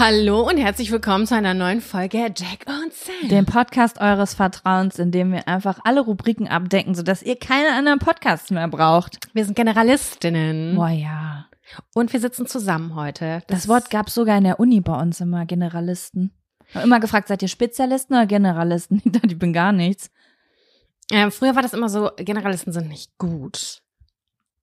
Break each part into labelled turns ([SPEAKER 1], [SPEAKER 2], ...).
[SPEAKER 1] Hallo und herzlich willkommen zu einer neuen Folge Jack und Sam.
[SPEAKER 2] Dem Podcast eures Vertrauens, in dem wir einfach alle Rubriken abdecken, sodass ihr keine anderen Podcasts mehr braucht.
[SPEAKER 1] Wir sind Generalistinnen.
[SPEAKER 2] Boah, ja.
[SPEAKER 1] Und wir sitzen zusammen heute.
[SPEAKER 2] Das, Wort gab sogar in der Uni bei uns immer, Generalisten. Ich habe immer gefragt, seid ihr Spezialisten oder Generalisten? Ich dachte, ich bin gar nichts.
[SPEAKER 1] Äh, früher war das immer so, Generalisten sind nicht gut.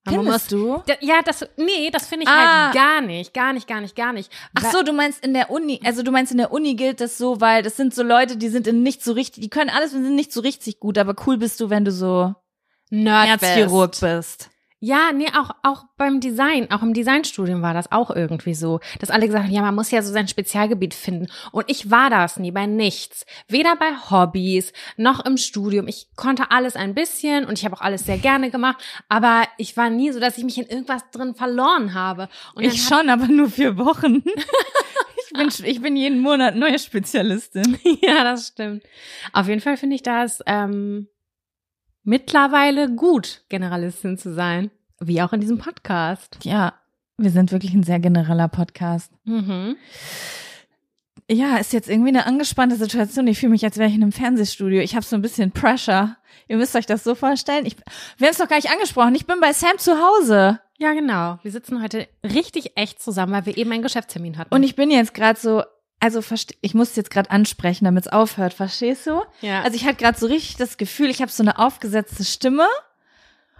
[SPEAKER 2] Findest du?
[SPEAKER 1] Ja, das, nee, das finde ich
[SPEAKER 2] Ah.
[SPEAKER 1] halt gar nicht, gar nicht, gar nicht, gar nicht.
[SPEAKER 2] Ach so, du meinst in der Uni, also du meinst in der Uni gilt das so, weil das sind so Leute, die sind in nicht so richtig, die können alles und sind nicht so richtig gut, aber cool bist du, wenn du so
[SPEAKER 1] Nerd
[SPEAKER 2] Herzchirurg
[SPEAKER 1] bist.
[SPEAKER 2] bist.
[SPEAKER 1] Ja, nee, auch, auch beim Design, auch im Designstudium war das auch irgendwie so, dass alle gesagt haben, ja, man muss ja so sein Spezialgebiet finden. Und ich war das nie bei nichts. Weder bei Hobbys noch im Studium. Ich konnte alles ein bisschen und ich habe auch alles sehr gerne gemacht, aber ich war nie so, dass ich mich in irgendwas drin verloren habe. Und
[SPEAKER 2] Ich schon, aber nur vier Wochen. ich bin, ich bin jeden Monat neue Spezialistin.
[SPEAKER 1] Ja, das stimmt. Auf jeden Fall finde ich das ähm, mittlerweile gut, Generalistin zu sein. Wie auch in diesem Podcast.
[SPEAKER 2] Ja, wir sind wirklich ein sehr genereller Podcast.
[SPEAKER 1] Mhm.
[SPEAKER 2] Ja, ist jetzt irgendwie eine angespannte Situation. Ich fühle mich, als wäre ich in einem Fernsehstudio. Ich habe so ein bisschen Pressure. Ihr müsst euch das so vorstellen. Ich, wir haben es doch gar nicht angesprochen. Ich bin bei Sam zu Hause.
[SPEAKER 1] Ja, genau. Wir sitzen heute richtig echt zusammen, weil wir eben einen Geschäftstermin hatten.
[SPEAKER 2] Und ich bin jetzt gerade so, also ich muss jetzt gerade ansprechen, damit es aufhört. Verstehst du?
[SPEAKER 1] ja.
[SPEAKER 2] Also ich hatte gerade so richtig das Gefühl, ich habe so eine aufgesetzte Stimme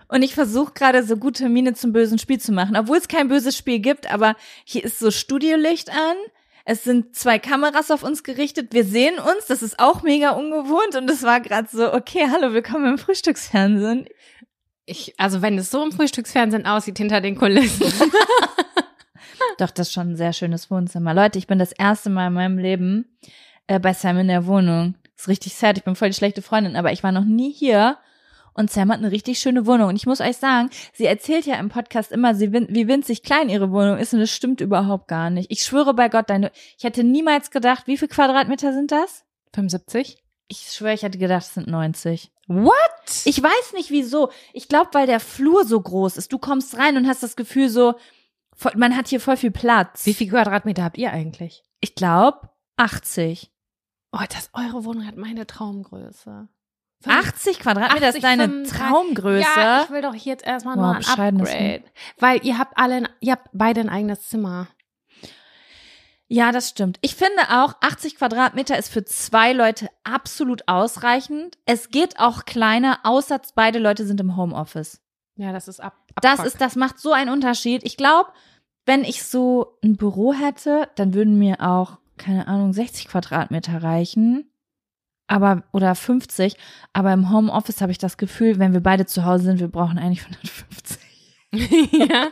[SPEAKER 2] und ich versuche gerade so gute Miene zum bösen Spiel zu machen, obwohl es kein böses Spiel gibt, aber hier ist so Studiolicht an. Es sind zwei Kameras auf uns gerichtet. Wir sehen uns. Das ist auch mega ungewohnt. Und es war gerade so, okay, hallo, willkommen im Frühstücksfernsehen.
[SPEAKER 1] ich, also wenn es so im Frühstücksfernsehen aussieht hinter den Kulissen.
[SPEAKER 2] Doch, das ist schon ein sehr schönes Wohnzimmer. Leute, ich bin das erste Mal in meinem Leben äh, bei Sam in der Wohnung. Ist richtig sad. Ich bin voll die schlechte Freundin, aber ich war noch nie hier. Und Sam hat eine richtig schöne Wohnung. Und ich muss euch sagen, sie erzählt ja im Podcast immer, sie wie winzig klein ihre Wohnung ist. Und das stimmt überhaupt gar nicht. Ich schwöre bei Gott, deine, ich hätte niemals gedacht, wie viel Quadratmeter sind das?
[SPEAKER 1] 75?
[SPEAKER 2] Ich schwöre, ich hätte gedacht, es sind 90.
[SPEAKER 1] What?
[SPEAKER 2] Ich weiß nicht wieso. Ich glaube, weil der Flur so groß ist. Du kommst rein und hast das Gefühl so, man hat hier voll viel Platz.
[SPEAKER 1] Wie viel Quadratmeter habt ihr eigentlich?
[SPEAKER 2] Ich glaube 80.
[SPEAKER 1] Oh, das eure Wohnung hat meine Traumgröße.
[SPEAKER 2] 80 Quadratmeter
[SPEAKER 1] 80,
[SPEAKER 2] ist deine
[SPEAKER 1] 35.
[SPEAKER 2] Traumgröße.
[SPEAKER 1] Ja, ich will doch jetzt erstmal
[SPEAKER 2] Wow,
[SPEAKER 1] nur ein Upgrade. Weil ihr habt alle, ein- ihr habt beide ein eigenes Zimmer.
[SPEAKER 2] Ja, das stimmt. Ich finde auch, 80 Quadratmeter ist für zwei Leute absolut ausreichend. Es geht auch kleiner, außer beide Leute sind im Homeoffice.
[SPEAKER 1] Ja, das ist ab.
[SPEAKER 2] Das
[SPEAKER 1] Abfuck.
[SPEAKER 2] ist, das macht so einen Unterschied. Ich glaube, wenn ich so ein Büro hätte, dann würden mir auch, keine Ahnung, 60 Quadratmeter reichen. Aber, oder 50. Aber im Homeoffice habe ich das Gefühl, wenn wir beide zu Hause sind, wir brauchen eigentlich 150.
[SPEAKER 1] ja.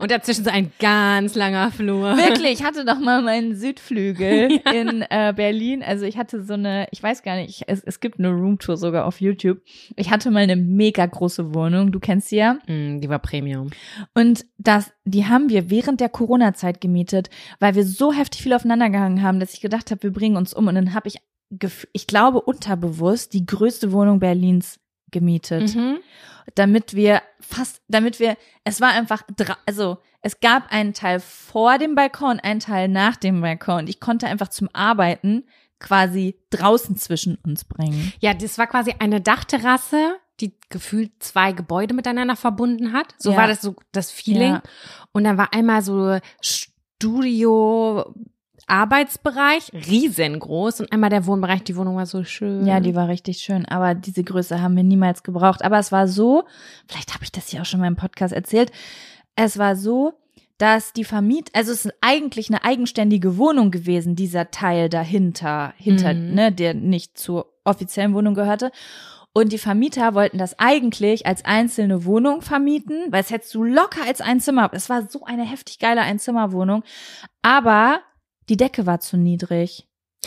[SPEAKER 1] Und dazwischen so ein ganz langer Flur.
[SPEAKER 2] Wirklich, ich hatte doch mal meinen Südflügel ja. in äh, Berlin. Also ich hatte so eine, ich weiß gar nicht, es, es gibt eine Roomtour sogar auf YouTube. Ich hatte mal eine mega große Wohnung, du kennst sie ja.
[SPEAKER 1] Mm, die war Premium.
[SPEAKER 2] Und das, die haben wir während der Corona-Zeit gemietet, weil wir so heftig viel aufeinander gehangen haben, dass ich gedacht habe, wir bringen uns um. Und dann habe ich, ich glaube, unterbewusst die größte Wohnung Berlins gemietet. Mhm damit wir fast, damit wir, es war einfach, also es gab einen Teil vor dem Balkon, einen Teil nach dem Balkon. Und ich konnte einfach zum Arbeiten quasi draußen zwischen uns bringen.
[SPEAKER 1] Ja, das war quasi eine Dachterrasse, die gefühlt zwei Gebäude miteinander verbunden hat. So ja. war das so das Feeling. Ja. Und dann war einmal so Studio, Arbeitsbereich riesengroß und einmal der Wohnbereich. Die Wohnung war so schön.
[SPEAKER 2] Ja, die war richtig schön, aber diese Größe haben wir niemals gebraucht. Aber es war so, vielleicht habe ich das ja auch schon mal im Podcast erzählt, es war so, dass die Vermiet, also es ist eigentlich eine eigenständige Wohnung gewesen, dieser Teil dahinter, hinter, mhm. ne, der nicht zur offiziellen Wohnung gehörte. Und die Vermieter wollten das eigentlich als einzelne Wohnung vermieten, weil es hättest du locker als Einzimmer. Es war so eine heftig geile Einzimmerwohnung. Aber die Decke war zu niedrig.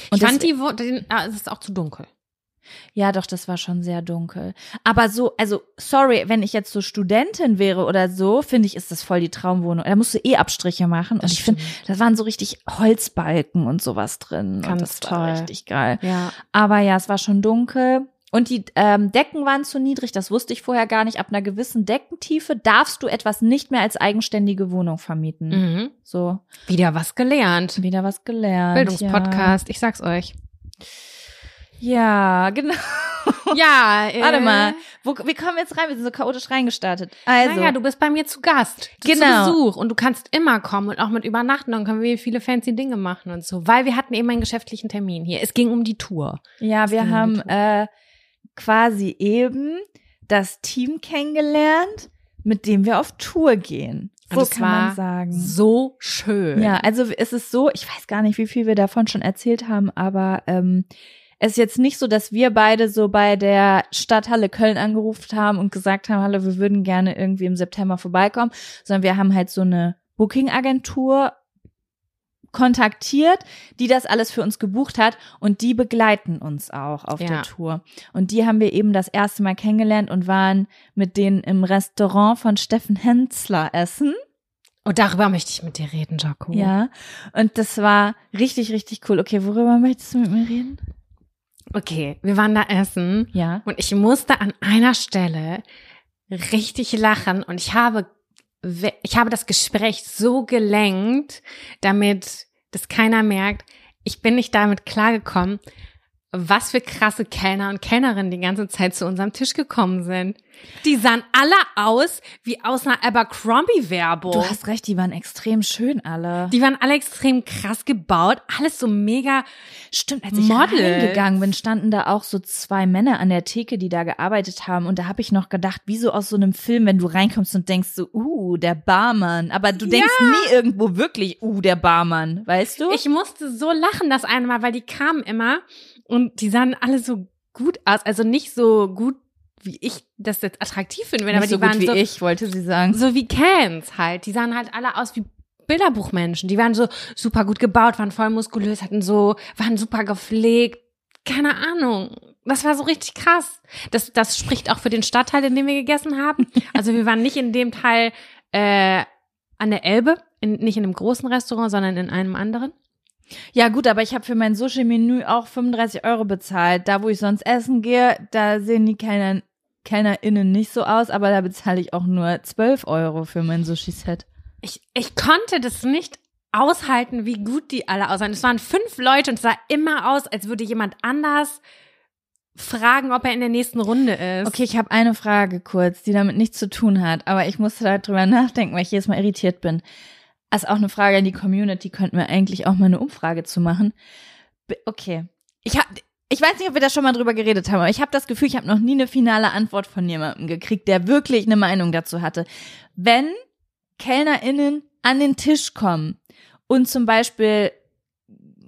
[SPEAKER 1] Und ich fand die, den, ah, es ist auch zu dunkel.
[SPEAKER 2] Ja, doch, das war schon sehr dunkel. Aber so, also, sorry, wenn ich jetzt so Studentin wäre oder so, finde ich, ist das voll die Traumwohnung. Da musst du eh Abstriche machen. Und das ich finde, das waren so richtig Holzbalken und sowas drin.
[SPEAKER 1] Ganz
[SPEAKER 2] und das
[SPEAKER 1] toll. War
[SPEAKER 2] richtig geil.
[SPEAKER 1] Ja.
[SPEAKER 2] Aber ja, es war schon dunkel. Und die ähm, Decken waren zu niedrig, das wusste ich vorher gar nicht. Ab einer gewissen Deckentiefe darfst du etwas nicht mehr als eigenständige Wohnung vermieten.
[SPEAKER 1] Mhm.
[SPEAKER 2] So.
[SPEAKER 1] Wieder was gelernt.
[SPEAKER 2] Wieder was gelernt.
[SPEAKER 1] Bildungspodcast, ja. ich sag's euch.
[SPEAKER 2] Ja, genau.
[SPEAKER 1] Ja,
[SPEAKER 2] äh, warte mal. Wo, wie kommen wir jetzt rein? Wir sind so chaotisch reingestartet. Also,
[SPEAKER 1] naja, du bist bei mir zu Gast, zu genau. zu Besuch und du kannst immer kommen und auch mit übernachten. Dann können wir viele fancy Dinge machen und so, weil wir hatten eben einen geschäftlichen Termin hier. Es ging um die Tour.
[SPEAKER 2] Ja, wir haben äh, quasi eben das Team kennengelernt, mit dem wir auf Tour gehen.
[SPEAKER 1] So kann man sagen. So schön.
[SPEAKER 2] Ja, also es ist so, ich weiß gar nicht, wie viel wir davon schon erzählt haben, aber ähm, es ist jetzt nicht so, dass wir beide so bei der Stadthalle Köln angerufen haben und gesagt haben, hallo, wir würden gerne irgendwie im September vorbeikommen, sondern wir haben halt so eine Booking-Agentur kontaktiert, die das alles für uns gebucht hat und die begleiten uns auch auf ja. der Tour. Und die haben wir eben das erste Mal kennengelernt und waren mit denen im Restaurant von Steffen Hensler essen.
[SPEAKER 1] Und darüber möchte ich mit dir reden, Jaco.
[SPEAKER 2] Ja, und das war richtig, richtig cool. Okay, worüber möchtest du mit mir reden?
[SPEAKER 1] Okay, wir waren da essen.
[SPEAKER 2] Ja.
[SPEAKER 1] Und ich musste an einer Stelle richtig lachen und ich habe ich habe das Gespräch so gelenkt, damit das keiner merkt. Ich bin nicht damit klargekommen, was für krasse Kellner und Kellnerinnen die ganze Zeit zu unserem Tisch gekommen sind. Die sahen alle aus wie aus einer Abercrombie-Werbung.
[SPEAKER 2] Du hast recht, die waren extrem schön alle.
[SPEAKER 1] Die waren alle extrem krass gebaut, alles so mega.
[SPEAKER 2] Stimmt, als ich Model. gegangen bin, standen da auch so zwei Männer an der Theke, die da gearbeitet haben. Und da habe ich noch gedacht, wie so aus so einem Film, wenn du reinkommst und denkst so, uh, der Barmann. Aber du denkst ja. nie irgendwo wirklich, uh, der Barmann, weißt du?
[SPEAKER 1] Ich musste so lachen das eine Mal, weil die kamen immer und die sahen alle so gut aus. Also nicht so gut wie ich das jetzt attraktiv finde,
[SPEAKER 2] aber
[SPEAKER 1] so
[SPEAKER 2] die waren
[SPEAKER 1] wie
[SPEAKER 2] so, ich, wollte sie sagen.
[SPEAKER 1] So wie Cans halt. Die sahen halt alle aus wie Bilderbuchmenschen. Die waren so super gut gebaut, waren voll muskulös, hatten so, waren super gepflegt. Keine Ahnung. Das war so richtig krass. Das, das spricht auch für den Stadtteil, in dem wir gegessen haben. Also wir waren nicht in dem Teil äh, an der Elbe, in, nicht in einem großen Restaurant, sondern in einem anderen.
[SPEAKER 2] Ja gut, aber ich habe für mein Sushi-Menü auch 35 Euro bezahlt. Da, wo ich sonst essen gehe, da sehen die Kellner KellnerInnen nicht so aus, aber da bezahle ich auch nur 12 Euro für mein Sushi-Set.
[SPEAKER 1] Ich, ich konnte das nicht aushalten, wie gut die alle aussahen. Es waren fünf Leute und es sah immer aus, als würde jemand anders fragen, ob er in der nächsten Runde ist.
[SPEAKER 2] Okay, ich habe eine Frage kurz, die damit nichts zu tun hat, aber ich musste darüber nachdenken, weil ich jedes Mal irritiert bin. Ist auch eine Frage an die Community, könnten wir eigentlich auch mal eine Umfrage zu machen. Okay. Ich habe ich weiß nicht, ob wir da schon mal drüber geredet haben, aber ich habe das Gefühl, ich habe noch nie eine finale Antwort von jemandem gekriegt, der wirklich eine Meinung dazu hatte. Wenn KellnerInnen an den Tisch kommen und zum Beispiel,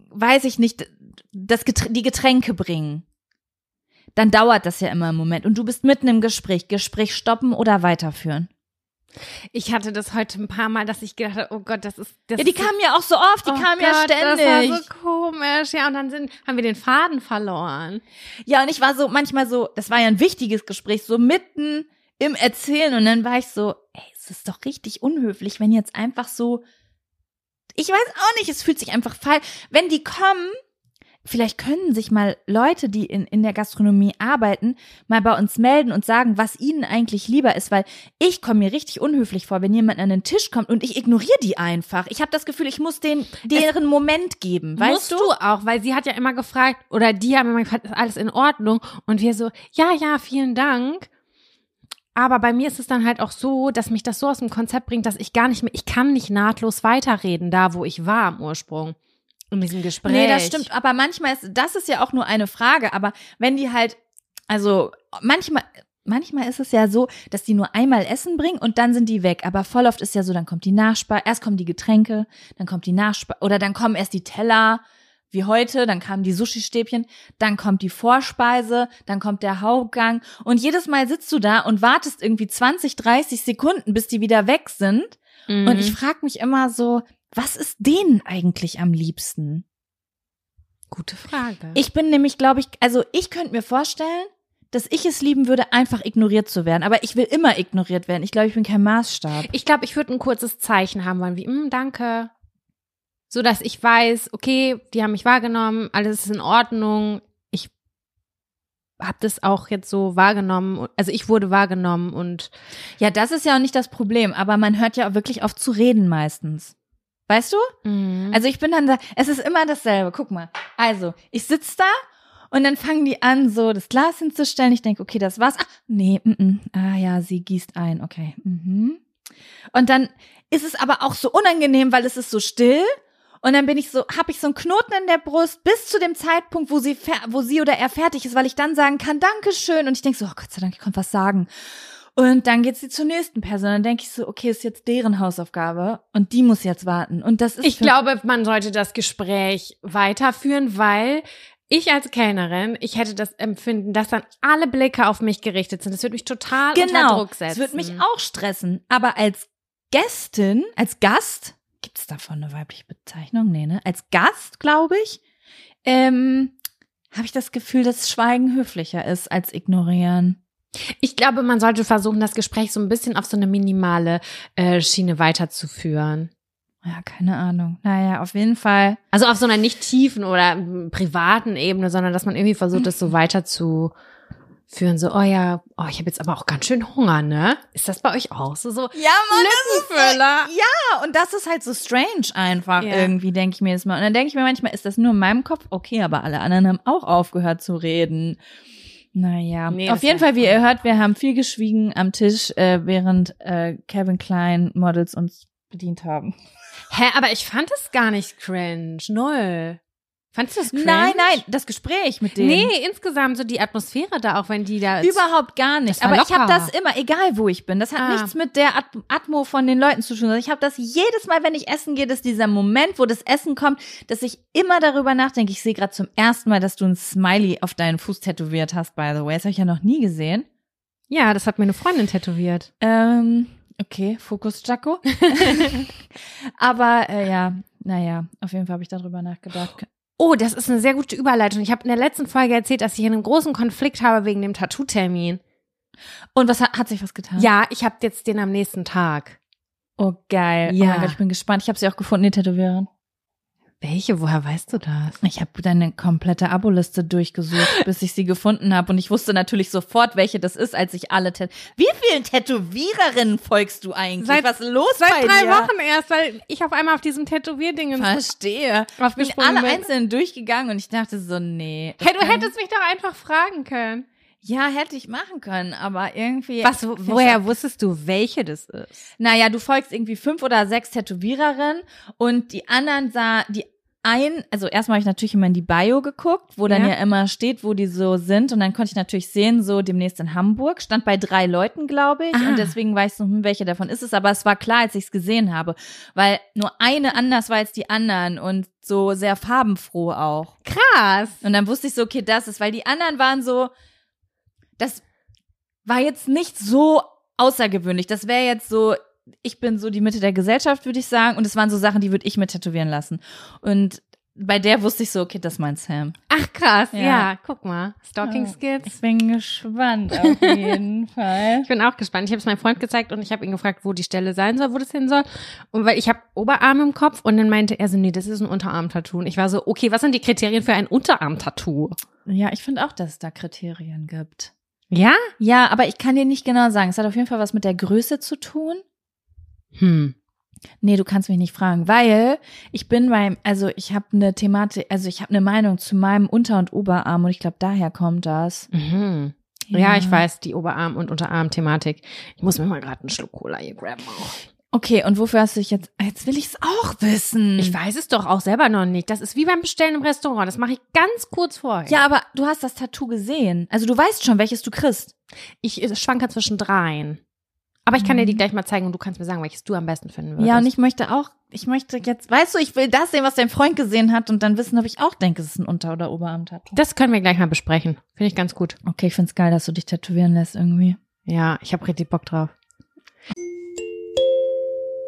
[SPEAKER 2] weiß ich nicht, das Geträ die Getränke bringen, dann dauert das ja immer einen Moment und du bist mitten im Gespräch. Gespräch stoppen oder weiterführen.
[SPEAKER 1] Ich hatte das heute ein paar Mal, dass ich gedacht habe, oh Gott, das ist das
[SPEAKER 2] Ja, die kamen ja auch so oft, die
[SPEAKER 1] oh
[SPEAKER 2] kamen ja
[SPEAKER 1] Gott,
[SPEAKER 2] ständig.
[SPEAKER 1] Das war so komisch. Ja, und dann sind, haben wir den Faden verloren.
[SPEAKER 2] Ja, und ich war so manchmal so, das war ja ein wichtiges Gespräch, so mitten im Erzählen und dann war ich so, ey, es ist doch richtig unhöflich, wenn jetzt einfach so, ich weiß auch nicht, es fühlt sich einfach falsch, wenn die kommen, vielleicht können sich mal Leute, die in, in der Gastronomie arbeiten, mal bei uns melden und sagen, was ihnen eigentlich lieber ist, weil ich komme mir richtig unhöflich vor, wenn jemand an den Tisch kommt und ich ignoriere die einfach. Ich habe das Gefühl, ich muss den deren Moment geben, weißt
[SPEAKER 1] Musst
[SPEAKER 2] du?
[SPEAKER 1] du auch, weil sie hat ja immer gefragt, oder die haben immer gefragt, ist alles in Ordnung? Und wir so, ja, ja, vielen Dank. Aber bei mir ist es dann halt auch so, dass mich das so aus dem Konzept bringt, dass ich gar nicht mehr, ich kann nicht nahtlos weiterreden, da wo ich war am Ursprung. In diesem Gespräch.
[SPEAKER 2] Nee, das stimmt. Aber manchmal ist, das ist ja auch nur eine Frage. Aber wenn die halt, also manchmal, manchmal ist es ja so, dass die nur einmal Essen bringen und dann sind die weg. Aber voll oft ist ja so, dann kommt die Nachspeise, erst kommen die Getränke, dann kommt die Nachspeise, oder dann kommen erst die Teller, wie heute, dann kamen die Sushi-Stäbchen, dann kommt die Vorspeise, dann kommt der Hauptgang. Und jedes Mal sitzt du da und wartest irgendwie 20, 30 Sekunden, bis die wieder weg sind.
[SPEAKER 1] Mhm.
[SPEAKER 2] Und ich frage mich immer so, was ist denen eigentlich am liebsten?
[SPEAKER 1] Gute Frage.
[SPEAKER 2] Ich bin nämlich, glaube ich, also ich könnte mir vorstellen, dass ich es lieben würde, einfach ignoriert zu werden. Aber ich will immer ignoriert werden. Ich glaube, ich bin kein Maßstab.
[SPEAKER 1] Ich glaube, ich würde ein kurzes Zeichen haben wollen, wie, mm, danke. So dass ich weiß, okay, die haben mich wahrgenommen, alles ist in Ordnung. Ich habe das auch jetzt so wahrgenommen. Also ich wurde wahrgenommen und
[SPEAKER 2] Ja, das ist ja auch nicht das Problem. Aber man hört ja auch wirklich auf zu reden meistens. Weißt du?
[SPEAKER 1] Mhm.
[SPEAKER 2] Also ich bin dann da, es ist immer dasselbe. Guck mal. Also, ich sitz da und dann fangen die an, so das Glas hinzustellen. Ich denke, okay, das war's. Ah, nee, mm, mm. ah ja, sie gießt ein, okay. Mhm. Und dann ist es aber auch so unangenehm, weil es ist so still. Und dann bin ich so, habe ich so einen Knoten in der Brust bis zu dem Zeitpunkt, wo sie, wo sie oder er fertig ist, weil ich dann sagen kann, Dankeschön. Und ich denke so, oh Gott sei Dank, ich konnte was sagen. Und dann geht sie zur nächsten Person. Dann denke ich so, okay, ist jetzt deren Hausaufgabe und die muss jetzt warten. Und das ist
[SPEAKER 1] Ich glaube, man sollte das Gespräch weiterführen, weil ich als Kellnerin, ich hätte das Empfinden, dass dann alle Blicke auf mich gerichtet sind. Das würde mich total unter
[SPEAKER 2] genau.
[SPEAKER 1] Druck setzen.
[SPEAKER 2] Es wird mich auch stressen. Aber als Gästin, als Gast, gibt es davon eine weibliche Bezeichnung? Nee, ne? Als Gast, glaube ich, ähm, habe ich das Gefühl, dass Schweigen höflicher ist als ignorieren.
[SPEAKER 1] Ich glaube, man sollte versuchen, das Gespräch so ein bisschen auf so eine minimale äh, Schiene weiterzuführen.
[SPEAKER 2] Ja, keine Ahnung. Naja, auf jeden Fall.
[SPEAKER 1] Also auf so einer nicht tiefen oder privaten Ebene, sondern dass man irgendwie versucht, das so weiterzuführen. So, oh ja, oh, ich habe jetzt aber auch ganz schön Hunger, ne? Ist das bei euch auch so? so
[SPEAKER 2] Ja, Mann,
[SPEAKER 1] Lückenfüller.
[SPEAKER 2] Ja, und das ist halt so strange einfach
[SPEAKER 1] Ja.
[SPEAKER 2] irgendwie, denke ich mir jetzt mal. Und dann denke ich mir manchmal, ist das nur in meinem Kopf? Okay, aber alle anderen haben auch aufgehört zu reden. Naja,
[SPEAKER 1] Nee,
[SPEAKER 2] auf jeden Fall, wie ihr hört, wir haben viel geschwiegen am Tisch, äh, während äh, Kevin Klein Models uns bedient haben.
[SPEAKER 1] Hä, aber ich fand es gar nicht cringe. Null. Fandest du das cringe?
[SPEAKER 2] Nein, nein, das Gespräch mit denen.
[SPEAKER 1] Nee, insgesamt so die Atmosphäre da, auch wenn die da.
[SPEAKER 2] Überhaupt gar nicht. Aber ich habe
[SPEAKER 1] locker.
[SPEAKER 2] das immer, egal wo ich bin. Das hat
[SPEAKER 1] Ah.
[SPEAKER 2] nichts mit der At Atmo von den Leuten zu tun. Ich habe das jedes Mal, wenn ich essen gehe, dass dieser Moment, wo das Essen kommt, dass ich immer darüber nachdenke. Ich sehe gerade zum ersten Mal, dass du ein Smiley auf deinen Fuß tätowiert hast, by the way. Das habe ich ja noch nie gesehen.
[SPEAKER 1] Ja, das hat mir eine Freundin tätowiert.
[SPEAKER 2] Ähm, okay, Fokus Jaco. Aber äh, ja, naja, auf jeden Fall habe ich darüber nachgedacht.
[SPEAKER 1] Oh, das ist eine sehr gute Überleitung. Ich habe in der letzten Folge erzählt, dass ich einen großen Konflikt habe wegen dem Tattoo-Termin.
[SPEAKER 2] Und was hat, hat sich was getan?
[SPEAKER 1] Ja, ich habe jetzt den am nächsten Tag.
[SPEAKER 2] Oh, geil. Oh
[SPEAKER 1] Ja.
[SPEAKER 2] mein Gott, ich bin gespannt. Ich habe sie auch gefunden, die Tätowiererin.
[SPEAKER 1] Welche? Woher weißt du das?
[SPEAKER 2] Ich habe deine komplette Aboliste durchgesucht, bis ich sie gefunden habe. Und ich wusste natürlich sofort, welche das ist, als ich alle Tät Wie vielen Tätowiererinnen folgst du eigentlich?
[SPEAKER 1] Seit-
[SPEAKER 2] Was ist los
[SPEAKER 1] Seit
[SPEAKER 2] bei
[SPEAKER 1] drei
[SPEAKER 2] dir?
[SPEAKER 1] Wochen erst, weil ich auf einmal auf diesem Tätowierding
[SPEAKER 2] Verstehe. Ich bin alle
[SPEAKER 1] bin.
[SPEAKER 2] einzeln durchgegangen und ich dachte so, nee.
[SPEAKER 1] Hey, du hättest mich doch einfach fragen können.
[SPEAKER 2] Ja, hätte ich machen können, aber irgendwie.
[SPEAKER 1] Was, woher wusstest du, welche das ist?
[SPEAKER 2] Naja, du folgst irgendwie fünf oder sechs Tätowiererinnen und die anderen sah, die ein, also erstmal habe ich natürlich immer in die Bio geguckt, wo dann
[SPEAKER 1] Ja.
[SPEAKER 2] ja. immer steht, wo die so sind. Und dann konnte ich natürlich sehen, so demnächst in Hamburg. Stand bei drei Leuten, glaube ich.
[SPEAKER 1] Ah.
[SPEAKER 2] Und deswegen weiß ich so, hm, welche davon ist es. Aber es war klar, als ich es gesehen habe. Weil nur eine anders war als die anderen und so sehr farbenfroh auch.
[SPEAKER 1] Krass.
[SPEAKER 2] Und dann wusste ich so, okay, das ist, weil die anderen waren so, das war jetzt nicht so außergewöhnlich. Das wäre jetzt so, ich bin so die Mitte der Gesellschaft, würde ich sagen. Und es waren so Sachen, die würde ich mir tätowieren lassen. Und bei der wusste ich so, okay, das ist mein Sam.
[SPEAKER 1] Ach krass, ja.
[SPEAKER 2] Ja.
[SPEAKER 1] guck mal. Stalking Skills.
[SPEAKER 2] Ich bin gespannt auf jeden Fall.
[SPEAKER 1] Ich bin auch gespannt. Ich habe es meinem Freund gezeigt und ich habe ihn gefragt, wo die Stelle sein soll, wo das hin soll. Und weil ich habe Oberarm im Kopf und dann meinte er so, nee, das ist ein Unterarm-Tattoo. Und ich war so, okay, was sind die Kriterien für ein Unterarm-Tattoo?
[SPEAKER 2] Ja, ich finde auch, dass es da Kriterien gibt.
[SPEAKER 1] Ja?
[SPEAKER 2] Ja, aber ich kann dir nicht genau sagen. Es hat auf jeden Fall was mit der Größe zu tun.
[SPEAKER 1] Hm.
[SPEAKER 2] Nee, du kannst mich nicht fragen, weil ich bin beim, also ich habe eine Thematik, also ich habe eine Meinung zu meinem Unter- und Oberarm und ich glaube, daher kommt das.
[SPEAKER 1] Mhm. Ja. ich weiß, die Oberarm- und Unterarm-Thematik. Ich muss mir mal gerade einen Schluck Cola hier graben.
[SPEAKER 2] Okay, und wofür hast du dich jetzt, jetzt will ich es auch wissen.
[SPEAKER 1] Ich weiß es doch auch selber noch nicht. Das ist wie beim Bestellen im Restaurant. Das mache ich ganz kurz vorher.
[SPEAKER 2] Ja, aber du hast das Tattoo gesehen. Also du weißt schon, welches du kriegst.
[SPEAKER 1] Ich schwanke zwischen dreien. Aber ich kann dir die
[SPEAKER 2] Mhm.
[SPEAKER 1] gleich mal zeigen und du kannst mir sagen, welches du am besten finden würdest.
[SPEAKER 2] Ja, und ich möchte auch, ich möchte jetzt, weißt du, ich will das sehen, was dein Freund gesehen hat und dann wissen, ob ich auch denke, es ist ein Unter- oder Oberarm-Tattoo.
[SPEAKER 1] Das können wir gleich mal besprechen. Finde ich ganz gut.
[SPEAKER 2] Okay, ich find's geil, dass du dich tätowieren lässt irgendwie.
[SPEAKER 1] Ja, ich habe richtig Bock drauf.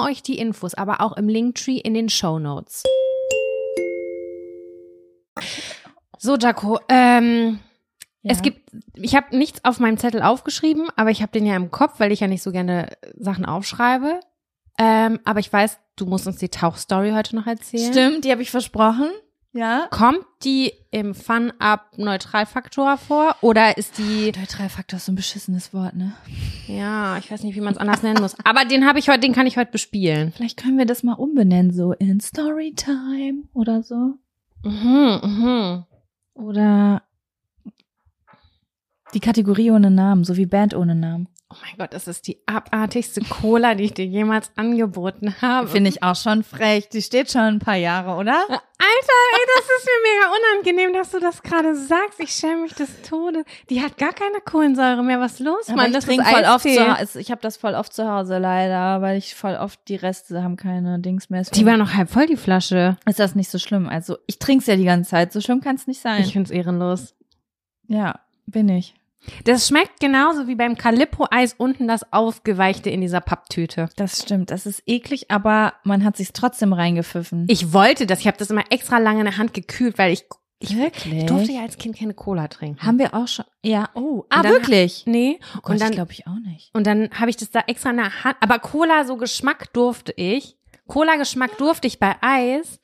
[SPEAKER 1] euch die Infos aber auch im Linktree in den Show Notes. So, Jaco, ähm,
[SPEAKER 2] Ja.
[SPEAKER 1] es gibt, ich habe nichts auf meinem Zettel aufgeschrieben, aber ich habe den ja im Kopf, weil ich ja nicht so gerne Sachen aufschreibe. Ähm, aber ich weiß, du musst uns die Tauchstory heute noch erzählen.
[SPEAKER 2] Stimmt, die habe ich versprochen. Ja.
[SPEAKER 1] Kommt die im Fun-Up-Neutralfaktor vor oder ist die,
[SPEAKER 2] Neutralfaktor ist so ein beschissenes Wort, ne?
[SPEAKER 1] ja, ich weiß nicht, wie man es anders nennen muss. Aber den habe ich heute, den kann ich heute bespielen.
[SPEAKER 2] Vielleicht können wir das mal umbenennen, so in Storytime oder so.
[SPEAKER 1] Mhm, mhm.
[SPEAKER 2] Oder die Kategorie ohne Namen, so wie Band ohne Namen.
[SPEAKER 1] Oh mein Gott, das ist die abartigste Cola, die ich dir jemals angeboten habe.
[SPEAKER 2] Finde ich auch schon frech. Die steht schon ein paar Jahre, oder?
[SPEAKER 1] Alter, ey, das ist mir mega unangenehm, dass du das gerade sagst. Ich schäme mich des Todes. Die hat gar keine Kohlensäure mehr. Was ist los, Mann?
[SPEAKER 2] ich
[SPEAKER 1] Das
[SPEAKER 2] trinke
[SPEAKER 1] ist
[SPEAKER 2] voll oft zu Hause. Ich habe das voll oft zu Hause leider, weil ich voll oft die Reste haben keine Dings mehr.
[SPEAKER 1] Die war noch halb voll, die Flasche.
[SPEAKER 2] ist das nicht so schlimm. Also ich trinke es ja die ganze Zeit. So schlimm kann es nicht sein.
[SPEAKER 1] Ich find's ehrenlos.
[SPEAKER 2] ja, bin ich.
[SPEAKER 1] Das schmeckt genauso wie beim Calippo-Eis unten das Aufgeweichte in dieser Papptüte.
[SPEAKER 2] Das stimmt. Das ist eklig, aber man hat sich trotzdem reingepfiffen.
[SPEAKER 1] Ich wollte das. Ich habe das immer extra lange in der Hand gekühlt, weil ich, ich,
[SPEAKER 2] Wirklich?
[SPEAKER 1] ich durfte ja als Kind keine Cola trinken.
[SPEAKER 2] Haben wir auch schon. Ja, oh. Ah, wirklich?
[SPEAKER 1] Nee.
[SPEAKER 2] Oh Gott,
[SPEAKER 1] und dann,
[SPEAKER 2] glaube ich auch nicht.
[SPEAKER 1] und dann habe ich das da extra in der Hand. Aber Cola, so Geschmack durfte ich. Cola-Geschmack durfte ich bei Eis.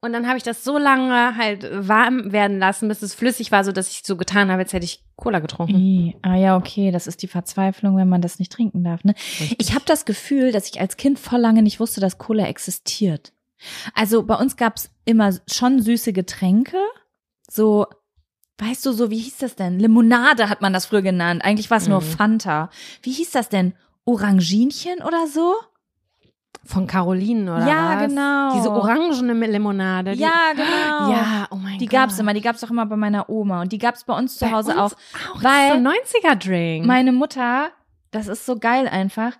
[SPEAKER 1] Und dann habe ich das so lange halt warm werden lassen, bis es flüssig war, so dass ich so getan habe, als hätte ich Cola getrunken.
[SPEAKER 2] Ih, Ah ja, okay, das ist die Verzweiflung, wenn man das nicht trinken darf. Ne? Ich habe das Gefühl, dass ich als Kind voll lange nicht wusste, dass Cola existiert. Also bei uns gab's immer schon süße Getränke. So, weißt du, so, wie hieß das denn? Limonade hat man das früher genannt. Eigentlich war es nur
[SPEAKER 1] Mhm.
[SPEAKER 2] Fanta. Wie hieß das denn? Oranginchen oder so?
[SPEAKER 1] Von Carolinen oder
[SPEAKER 2] Ja,
[SPEAKER 1] was?
[SPEAKER 2] genau.
[SPEAKER 1] Diese orangene Limonade. Die,
[SPEAKER 2] Ja, genau.
[SPEAKER 1] Ja, oh mein
[SPEAKER 2] Die
[SPEAKER 1] Gott.
[SPEAKER 2] gab's immer, die gab's auch immer bei meiner Oma und die gab's bei uns zu
[SPEAKER 1] Bei
[SPEAKER 2] Hause
[SPEAKER 1] uns
[SPEAKER 2] auch.
[SPEAKER 1] auch.
[SPEAKER 2] weil-
[SPEAKER 1] das ist so ein 90er-Drink.
[SPEAKER 2] Meine Mutter, das ist so geil einfach.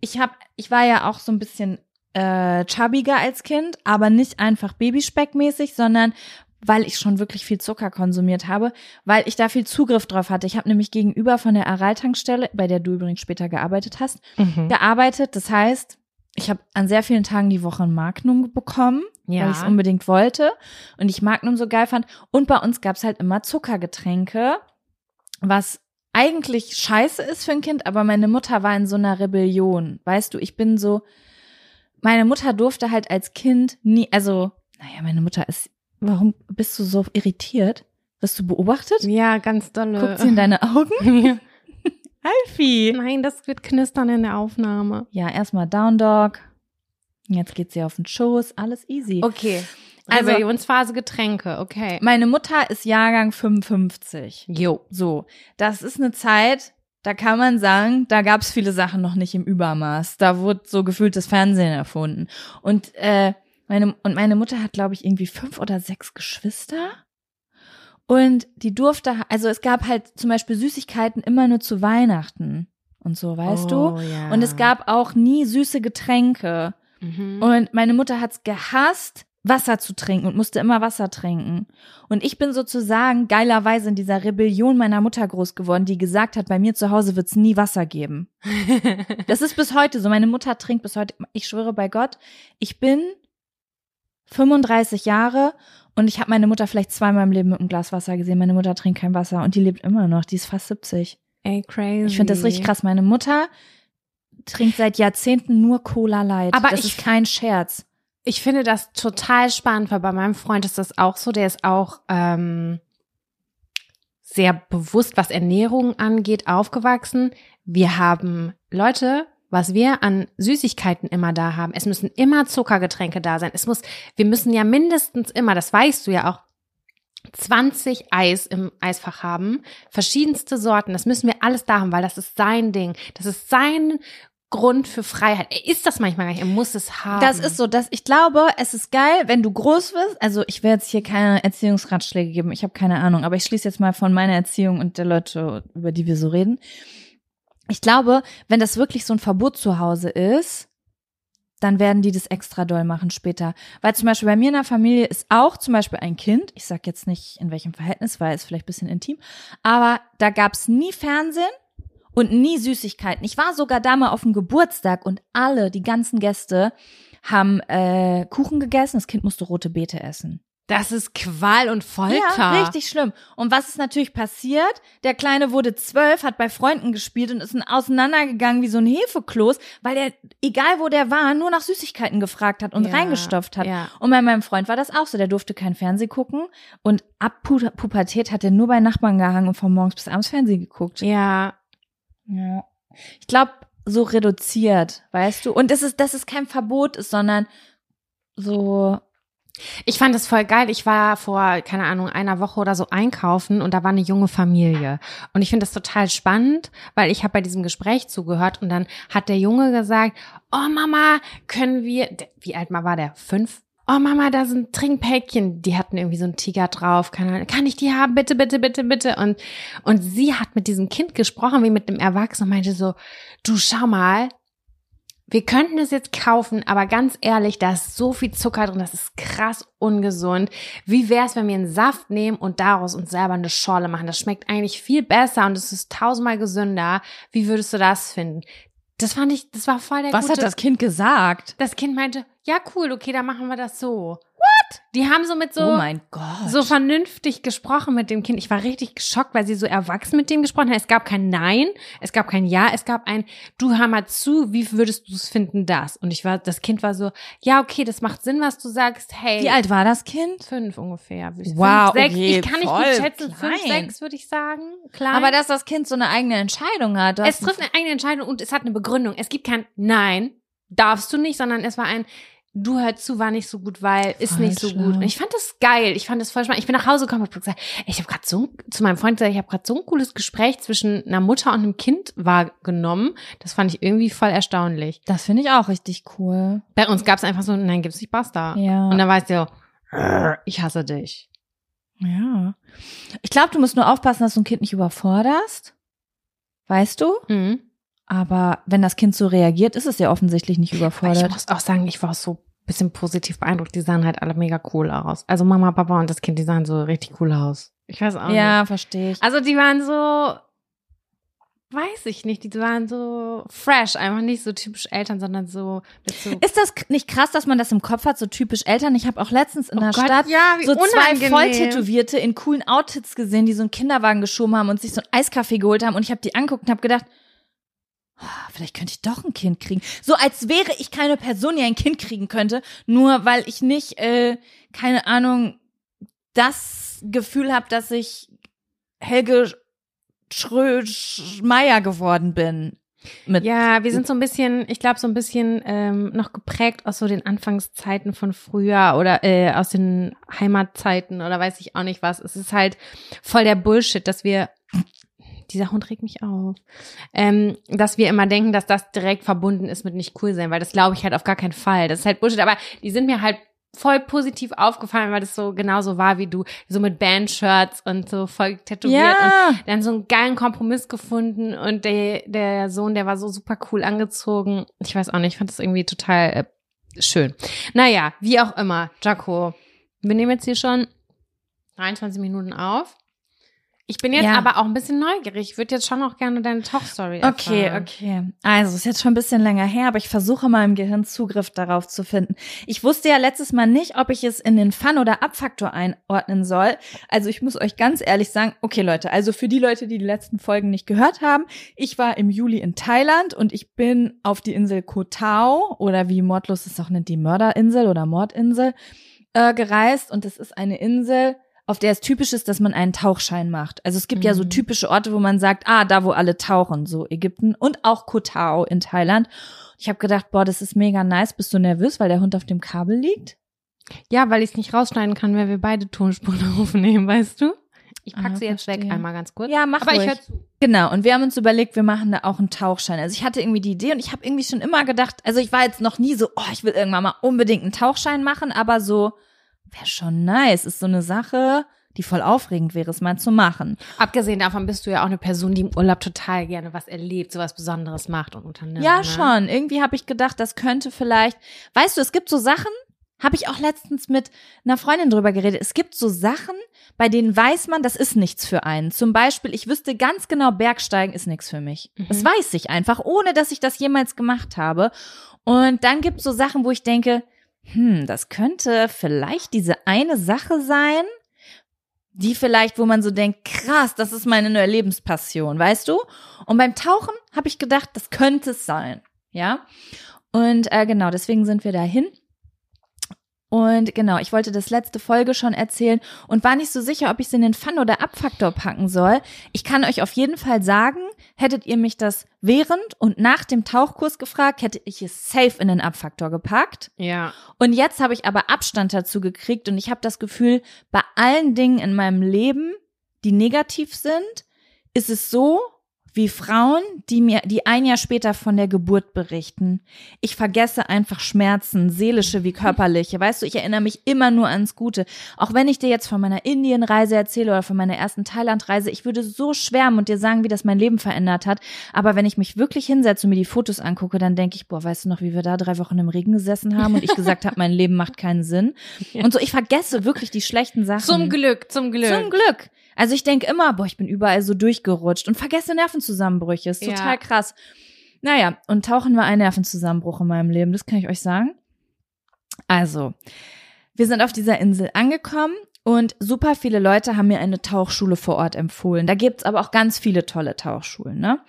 [SPEAKER 2] Ich hab, ich war ja auch so ein bisschen äh, chubbiger als Kind, aber nicht einfach Babyspeckmäßig, sondern weil ich schon wirklich viel Zucker konsumiert habe, weil ich da viel Zugriff drauf hatte. Ich habe nämlich gegenüber von der Aral-Tankstelle, bei der du übrigens später gearbeitet hast,
[SPEAKER 1] Mhm.
[SPEAKER 2] gearbeitet. Das heißt, ich habe an sehr vielen Tagen die Woche ein Magnum bekommen,
[SPEAKER 1] Ja.
[SPEAKER 2] weil ich es unbedingt wollte und ich Magnum so geil fand. Und bei uns gab's halt immer Zuckergetränke, was eigentlich scheiße ist für ein Kind, aber meine Mutter war in so einer Rebellion. Weißt du, ich bin so, meine Mutter durfte halt als Kind nie, also, naja, meine Mutter ist, warum bist du so irritiert? Wirst du beobachtet?
[SPEAKER 1] Ja, ganz dolle.
[SPEAKER 2] Guckt sie in deine Augen? Alfie!
[SPEAKER 1] Nein, das wird knistern in der Aufnahme.
[SPEAKER 2] Ja, erstmal Down Dog. Jetzt geht sie auf den Schoß, alles easy.
[SPEAKER 1] Okay.
[SPEAKER 2] Also-
[SPEAKER 1] Rebellionsphase Getränke, okay.
[SPEAKER 2] Meine Mutter ist Jahrgang 55.
[SPEAKER 1] Jo.
[SPEAKER 2] So, das ist eine Zeit, da kann man sagen, da gab es viele Sachen noch nicht im Übermaß. Da wurde so gefühlt das Fernsehen erfunden. Und äh, meine und meine Mutter hat, glaube ich, irgendwie fünf oder sechs Geschwister. Und die durfte, also es gab halt zum Beispiel Süßigkeiten immer nur zu Weihnachten und so, weißt
[SPEAKER 1] Oh,
[SPEAKER 2] du?
[SPEAKER 1] ja.
[SPEAKER 2] Und es gab auch nie süße Getränke.
[SPEAKER 1] Mhm.
[SPEAKER 2] Und meine Mutter hat's gehasst, Wasser zu trinken und musste immer Wasser trinken. Und ich bin sozusagen geilerweise in dieser Rebellion meiner Mutter groß geworden, die gesagt hat, bei mir zu Hause wird's nie Wasser geben. Das ist bis heute so. Meine Mutter trinkt bis heute, ich schwöre bei Gott, ich bin 35 Jahre und ich habe meine Mutter vielleicht zweimal im Leben mit einem Glas Wasser gesehen. Meine Mutter trinkt kein Wasser und die lebt immer noch. Die ist fast 70.
[SPEAKER 1] Ey, crazy.
[SPEAKER 2] Ich finde das richtig krass. Meine Mutter trinkt seit Jahrzehnten nur Cola Light.
[SPEAKER 1] Aber
[SPEAKER 2] das
[SPEAKER 1] ich-
[SPEAKER 2] ist kein Scherz.
[SPEAKER 1] Ich finde das total spannend, weil bei meinem Freund ist das auch so. Der ist auch ähm, sehr bewusst, was Ernährung angeht, aufgewachsen. Wir haben Leute, was wir an Süßigkeiten immer da haben. Es müssen immer Zuckergetränke da sein. Es muss, wir müssen ja mindestens immer, das weißt du ja auch, 20 Eis im Eisfach haben, verschiedenste Sorten. Das müssen wir alles da haben, weil das ist sein Ding. Das ist sein Grund für Freiheit. Er ist das manchmal gar nicht. Er muss es haben.
[SPEAKER 2] Das ist so, dass ich glaube, es ist geil, wenn du groß wirst. Also ich werde jetzt hier keine Erziehungsratschläge geben. Ich habe keine Ahnung, aber ich schließe jetzt mal von meiner Erziehung und der Leute, über die wir so reden. Ich glaube, wenn das wirklich so ein Verbot zu Hause ist, dann werden die das extra doll machen später. Weil zum Beispiel bei mir in der Familie ist auch zum Beispiel ein Kind, ich sag jetzt nicht in welchem Verhältnis, weil es vielleicht bisschen intim, aber da gab's nie Fernsehen und nie Süßigkeiten. Ich war sogar da mal auf dem Geburtstag und alle, die ganzen Gäste, haben äh, Kuchen gegessen. Das Kind musste rote Beete essen.
[SPEAKER 1] Das ist Qual und Folter.
[SPEAKER 2] Ja, richtig schlimm. Und was ist natürlich passiert? Der Kleine wurde zwölf, hat bei Freunden gespielt und ist ein auseinandergegangen wie so ein Hefekloß, weil er, egal wo der war, nur nach Süßigkeiten gefragt hat und
[SPEAKER 1] Ja,
[SPEAKER 2] reingestopft hat.
[SPEAKER 1] ja.
[SPEAKER 2] Und bei meinem Freund war das auch so. Der durfte kein Fernsehen gucken und ab Pu Pubertät hat er nur bei Nachbarn gehangen und von morgens bis abends Fernsehen geguckt.
[SPEAKER 1] Ja.
[SPEAKER 2] Ja. Ich glaube, so reduziert, weißt du? Und das ist, dass es kein Verbot ist, sondern so,
[SPEAKER 1] Ich fand das voll geil. Ich war vor, keine Ahnung, einer Woche oder so einkaufen und da war eine junge Familie. Und ich finde das total spannend, weil ich habe bei diesem Gespräch zugehört und dann hat der Junge gesagt, oh Mama, können wir, wie alt mal war der? Fünf? Oh Mama, da sind Trinkpäckchen. Die hatten irgendwie so einen Tiger drauf. Ahnung. Kann ich die haben? Bitte, bitte, bitte, bitte. Und, und sie hat mit diesem Kind gesprochen, wie mit dem Erwachsenen meinte so, du schau mal, wir könnten es jetzt kaufen, aber ganz ehrlich, da ist so viel Zucker drin, das ist krass ungesund. Wie wäre es, wenn wir einen Saft nehmen und daraus uns selber eine Schorle machen? Das schmeckt eigentlich viel besser und es ist tausendmal gesünder. Wie würdest du das finden? Das fand ich, das war voll der
[SPEAKER 2] was
[SPEAKER 1] gute,
[SPEAKER 2] hat das Kind gesagt?
[SPEAKER 1] Das Kind meinte, ja cool, okay, dann machen wir das so. What? Die haben so mit so
[SPEAKER 2] oh mein Gott.
[SPEAKER 1] so vernünftig gesprochen mit dem Kind. Ich war richtig geschockt, weil sie so erwachsen mit dem gesprochen hat. Es gab kein Nein, es gab kein Ja, es gab ein Du hör mal zu, wie würdest du es finden, das? Und ich war, das Kind war so, ja, okay, das macht Sinn, was du sagst. Hey.
[SPEAKER 2] Wie alt war das Kind?
[SPEAKER 1] Fünf ungefähr.
[SPEAKER 2] Wow,
[SPEAKER 1] fünf, sechs.
[SPEAKER 2] okay,
[SPEAKER 1] ich kann nicht gut schätzen. Fünf,
[SPEAKER 2] klein.
[SPEAKER 1] sechs würde ich sagen. Klein.
[SPEAKER 2] Aber dass das Kind so eine eigene Entscheidung hat.
[SPEAKER 1] Es trifft eine eigene Entscheidung und es hat eine Begründung. Es gibt kein Nein, darfst du nicht, sondern es war ein du hör zu, war nicht so gut, weil ist
[SPEAKER 2] Voll
[SPEAKER 1] nicht so
[SPEAKER 2] schlau.
[SPEAKER 1] gut. Und ich fand das geil. Ich fand das voll spannend. Ich bin nach Hause gekommen und hab gesagt, ey, ich habe gerade so zu meinem Freund gesagt, ich habe gerade so ein cooles Gespräch zwischen einer Mutter und einem Kind wahrgenommen. Das fand ich irgendwie voll erstaunlich.
[SPEAKER 2] Das finde ich auch richtig cool.
[SPEAKER 1] Bei uns gab es einfach so, nein, gibt's nicht, basta.
[SPEAKER 2] Ja.
[SPEAKER 1] Und dann war es so, "Rrr, ich hasse dich.
[SPEAKER 2] Ja. Ich glaube, du musst nur aufpassen, dass du ein Kind nicht überforderst. Weißt du?
[SPEAKER 1] Mhm.
[SPEAKER 2] Aber wenn das Kind so reagiert, ist es ja offensichtlich nicht
[SPEAKER 1] Aber ich
[SPEAKER 2] überfordert.
[SPEAKER 1] muss auch sagen, ich war so ein bisschen positiv beeindruckt. Die sahen halt alle mega cool aus. Also Mama, Papa und das Kind, die sahen so richtig cool aus. Ich weiß auch nicht.
[SPEAKER 2] Ja, verstehe ich.
[SPEAKER 1] Also die waren so, weiß ich nicht, die waren so fresh, einfach nicht so typisch Eltern, sondern so so
[SPEAKER 2] Ist das nicht krass, dass man das im Kopf hat, so typisch Eltern? Ich habe auch letztens in der Stadt
[SPEAKER 1] Oh ja,
[SPEAKER 2] so zwei
[SPEAKER 1] unangenehm.
[SPEAKER 2] Volltätowierte in coolen Outfits gesehen, die so einen Kinderwagen geschoben haben und sich so einen Eiskaffee geholt haben. Und ich habe die angeguckt und habe gedacht, vielleicht könnte ich doch ein Kind kriegen. So als wäre ich keine Person, die ein Kind kriegen könnte, nur weil ich nicht, äh, keine Ahnung, das Gefühl habe, dass ich Helge Schröder geworden bin. Mit
[SPEAKER 1] Ja, wir sind so ein bisschen, ich glaube, so ein bisschen ähm, noch geprägt aus so den Anfangszeiten von früher oder äh, aus den Heimatzeiten oder weiß ich auch nicht was. Es ist halt voll der Bullshit, dass wir dieser Hund regt mich auf. Ähm, dass wir immer denken, dass das direkt verbunden ist mit nicht cool sein, weil das glaube ich halt auf gar keinen Fall. Das ist halt Bullshit, aber die sind mir halt voll positiv aufgefallen, weil das so genauso war wie du, so mit Bandshirts und so voll tätowiert
[SPEAKER 2] Ja.
[SPEAKER 1] und dann so einen geilen Kompromiss gefunden und der, der Sohn, der war so super cool angezogen. Ich weiß auch nicht, ich fand das irgendwie total äh, schön. Naja, wie auch immer, Jaco, wir nehmen jetzt hier schon 23 Minuten auf. Ich bin jetzt
[SPEAKER 2] Ja.
[SPEAKER 1] aber auch ein bisschen neugierig. Ich würde jetzt schon auch gerne deine Tauchstory
[SPEAKER 2] Okay,
[SPEAKER 1] erfahren.
[SPEAKER 2] okay. Also, ist jetzt schon ein bisschen länger her, aber ich versuche mal im Gehirn Zugriff darauf zu finden. Ich wusste ja letztes Mal nicht, ob ich es in den Fun- oder Abfaktor einordnen soll. Also, ich muss euch ganz ehrlich sagen, okay, Leute, also für die Leute, die die letzten Folgen nicht gehört haben, ich war im Juli in Thailand und ich bin auf die Insel Koh Tao oder wie Mordlos es auch nennt, die Mörderinsel oder Mordinsel äh, gereist und das ist eine Insel, auf der es typisch ist, dass man einen Tauchschein macht. Also es gibt ja so
[SPEAKER 1] Mhm.
[SPEAKER 2] typische Orte, wo man sagt, ah, da wo alle tauchen, so Ägypten und auch Koh Tao in Thailand. Ich habe gedacht, boah, das ist mega nice. Bist du nervös, weil der Hund auf dem Kabel liegt?
[SPEAKER 1] Ja, weil ich es nicht rausschneiden kann, wenn wir beide Tonspuren aufnehmen, weißt du? Ich pack
[SPEAKER 2] Ah,
[SPEAKER 1] sie jetzt weg,
[SPEAKER 2] verstehe.
[SPEAKER 1] einmal ganz kurz.
[SPEAKER 2] Ja, mach
[SPEAKER 1] Aber ich
[SPEAKER 2] ruhig.
[SPEAKER 1] zu.
[SPEAKER 2] Genau, und wir haben uns überlegt, wir machen da auch einen Tauchschein. Also ich hatte irgendwie die Idee und ich habe irgendwie schon immer gedacht, also ich war jetzt noch nie so, oh, ich will irgendwann mal unbedingt einen Tauchschein machen, aber so wäre schon nice. Ist so eine Sache, die voll aufregend wäre, es mal zu machen.
[SPEAKER 1] Abgesehen davon bist du ja auch eine Person, die im Urlaub total gerne was erlebt, so was Besonderes macht und unternimmt.
[SPEAKER 2] Ja,
[SPEAKER 1] ne?
[SPEAKER 2] schon. Irgendwie habe ich gedacht, das könnte vielleicht, weißt du, es gibt so Sachen, habe ich auch letztens mit einer Freundin drüber geredet. Es gibt so Sachen, bei denen weiß man, das ist nichts für einen. Zum Beispiel, ich wüsste ganz genau, Bergsteigen ist nichts für mich. Das weiß ich einfach, ohne dass ich das jemals gemacht habe. Und dann gibt es so Sachen, wo ich denke, hm, das könnte vielleicht diese eine Sache sein, die vielleicht, wo man so denkt, krass, das ist meine neue Lebenspassion, weißt du? Und beim Tauchen habe ich gedacht, das könnte es sein, ja? Und äh, genau, deswegen sind wir dahin. Und genau, ich wollte das letzte Folge schon erzählen und war nicht so sicher, ob ich es in den Fun- oder Abfaktor packen soll. Ich kann euch auf jeden Fall sagen, hättet ihr mich das während und nach dem Tauchkurs gefragt, hätte ich es safe in den Abfaktor gepackt.
[SPEAKER 1] Ja.
[SPEAKER 2] Und jetzt habe ich aber Abstand dazu gekriegt und ich habe das Gefühl, bei allen Dingen in meinem Leben, die negativ sind, ist es so, wie Frauen, die mir, die ein Jahr später von der Geburt berichten. Ich vergesse einfach Schmerzen, seelische wie körperliche. Weißt du, ich erinnere mich immer nur ans Gute. Auch wenn ich dir jetzt von meiner Indienreise erzähle oder von meiner ersten Thailandreise, ich würde so schwärmen und dir sagen, wie das mein Leben verändert hat. Aber wenn ich mich wirklich hinsetze und mir die Fotos angucke, dann denke ich, boah, weißt du noch, wie wir da drei Wochen im Regen gesessen haben und ich gesagt habe, mein Leben macht keinen Sinn. Und so, ich vergesse wirklich die schlechten Sachen.
[SPEAKER 1] Zum Glück, zum Glück.
[SPEAKER 2] Zum Glück. Also ich denke immer, boah, ich bin überall so durchgerutscht und vergesse Nervenzusammenbrüche. Ist
[SPEAKER 1] Ja.
[SPEAKER 2] total krass. Naja, und Tauchen war ein Nervenzusammenbruch in meinem Leben, das kann ich euch sagen. Also, wir sind auf dieser Insel angekommen und super viele Leute haben mir eine Tauchschule vor Ort empfohlen. Da gibt's aber auch ganz viele tolle Tauchschulen, ne?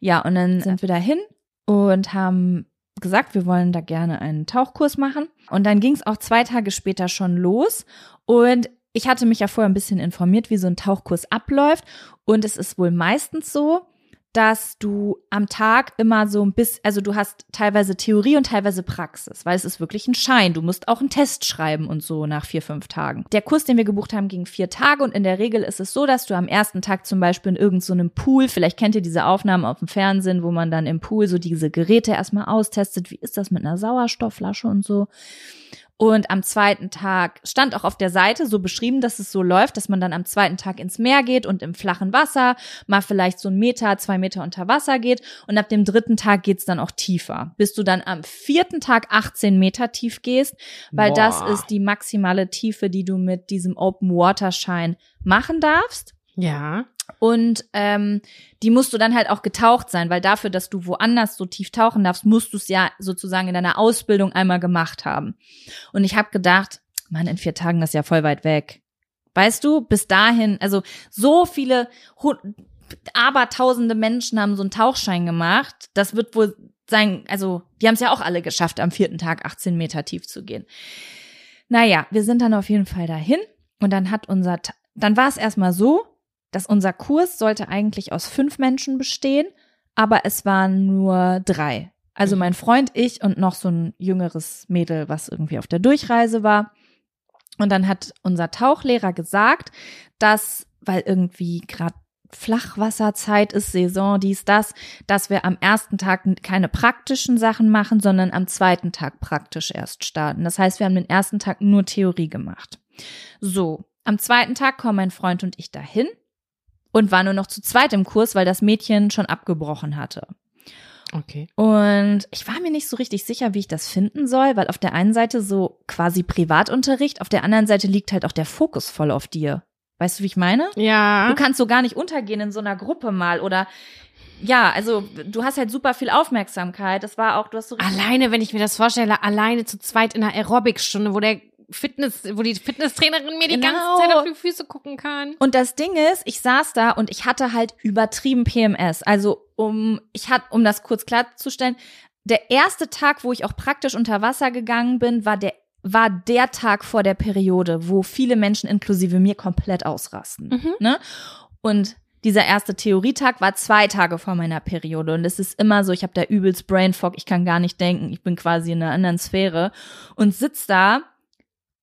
[SPEAKER 2] Ja, und dann sind wir dahin und haben gesagt, wir wollen da gerne einen Tauchkurs machen. Und dann ging's auch zwei Tage später schon los. Und ich hatte mich ja vorher ein bisschen informiert, wie so ein Tauchkurs abläuft. Und es ist wohl meistens so, dass du am Tag immer so ein bisschen, also du hast teilweise Theorie und teilweise Praxis, weil es ist wirklich ein Schein. Du musst auch einen Test schreiben und so nach vier, fünf Tagen. Der Kurs, den wir gebucht haben, ging vier Tage und in der Regel ist es so, dass du am ersten Tag zum Beispiel in irgendeinem so Pool, vielleicht kennt ihr diese Aufnahmen auf dem Fernsehen, wo man dann im Pool so diese Geräte erstmal austestet, wie ist das mit einer Sauerstoffflasche und so. Und am zweiten Tag stand auch auf der Seite so beschrieben, dass es so läuft, dass man dann am zweiten Tag ins Meer geht und im flachen Wasser mal vielleicht so ein Meter, zwei Meter unter Wasser geht. Und ab dem dritten Tag geht's dann auch tiefer, bis du dann am vierten Tag 18 Meter tief gehst, weil Boah. das ist die maximale Tiefe, die du mit diesem Open Water Schein machen darfst.
[SPEAKER 1] Ja.
[SPEAKER 2] Und ähm, die musst du dann halt auch getaucht sein, weil dafür, dass du woanders so tief tauchen darfst, musst du es ja sozusagen in deiner Ausbildung einmal gemacht haben. Und ich habe gedacht, Mann, in vier Tagen das ist ja voll weit weg. Weißt du, bis dahin, also so viele, aber tausende Menschen haben so einen Tauchschein gemacht. Das wird wohl sein, also die haben es ja auch alle geschafft, am vierten Tag 18 Meter tief zu gehen. Naja, wir sind dann auf jeden Fall dahin und dann hat unser, dann war es erstmal so, dass unser Kurs sollte eigentlich aus fünf Menschen bestehen, aber es waren nur drei. Also mhm. mein Freund, ich und noch so ein jüngeres Mädel, was irgendwie auf der Durchreise war. Und dann hat unser Tauchlehrer gesagt, dass, weil irgendwie gerade Flachwasserzeit ist, Saison, dies, das, dass wir am ersten Tag keine praktischen Sachen machen, sondern am zweiten Tag praktisch erst starten. Das heißt, wir haben den ersten Tag nur Theorie gemacht. So, am zweiten Tag kommen mein Freund und ich dahin und war nur noch zu zweit im Kurs, weil das Mädchen schon abgebrochen hatte.
[SPEAKER 1] Okay.
[SPEAKER 2] Und ich war mir nicht so richtig sicher, wie ich das finden soll, weil auf der einen Seite so quasi Privatunterricht, auf der anderen Seite liegt halt auch der Fokus voll auf dir. Weißt du, wie ich meine?
[SPEAKER 1] Ja.
[SPEAKER 2] Du kannst so gar nicht untergehen in so einer Gruppe mal oder ja, also du hast halt super viel Aufmerksamkeit. Das war auch, du hast so
[SPEAKER 1] alleine, wenn ich mir das vorstelle, alleine zu zweit in einer Aerobicstunde, wo der Fitness, wo die Fitnesstrainerin mir die genau. ganze Zeit auf die Füße gucken kann.
[SPEAKER 2] Und das Ding ist, ich saß da und ich hatte halt übertrieben PMS. Also um, ich hatte, um das kurz klarzustellen, der erste Tag, wo ich auch praktisch unter Wasser gegangen bin, war der war der Tag vor der Periode, wo viele Menschen inklusive mir komplett ausrasten. Mhm. Ne? Und dieser erste Theorietag war zwei Tage vor meiner Periode und es ist immer so, ich habe da übelst Brainfog, ich kann gar nicht denken, ich bin quasi in einer anderen Sphäre und sitz da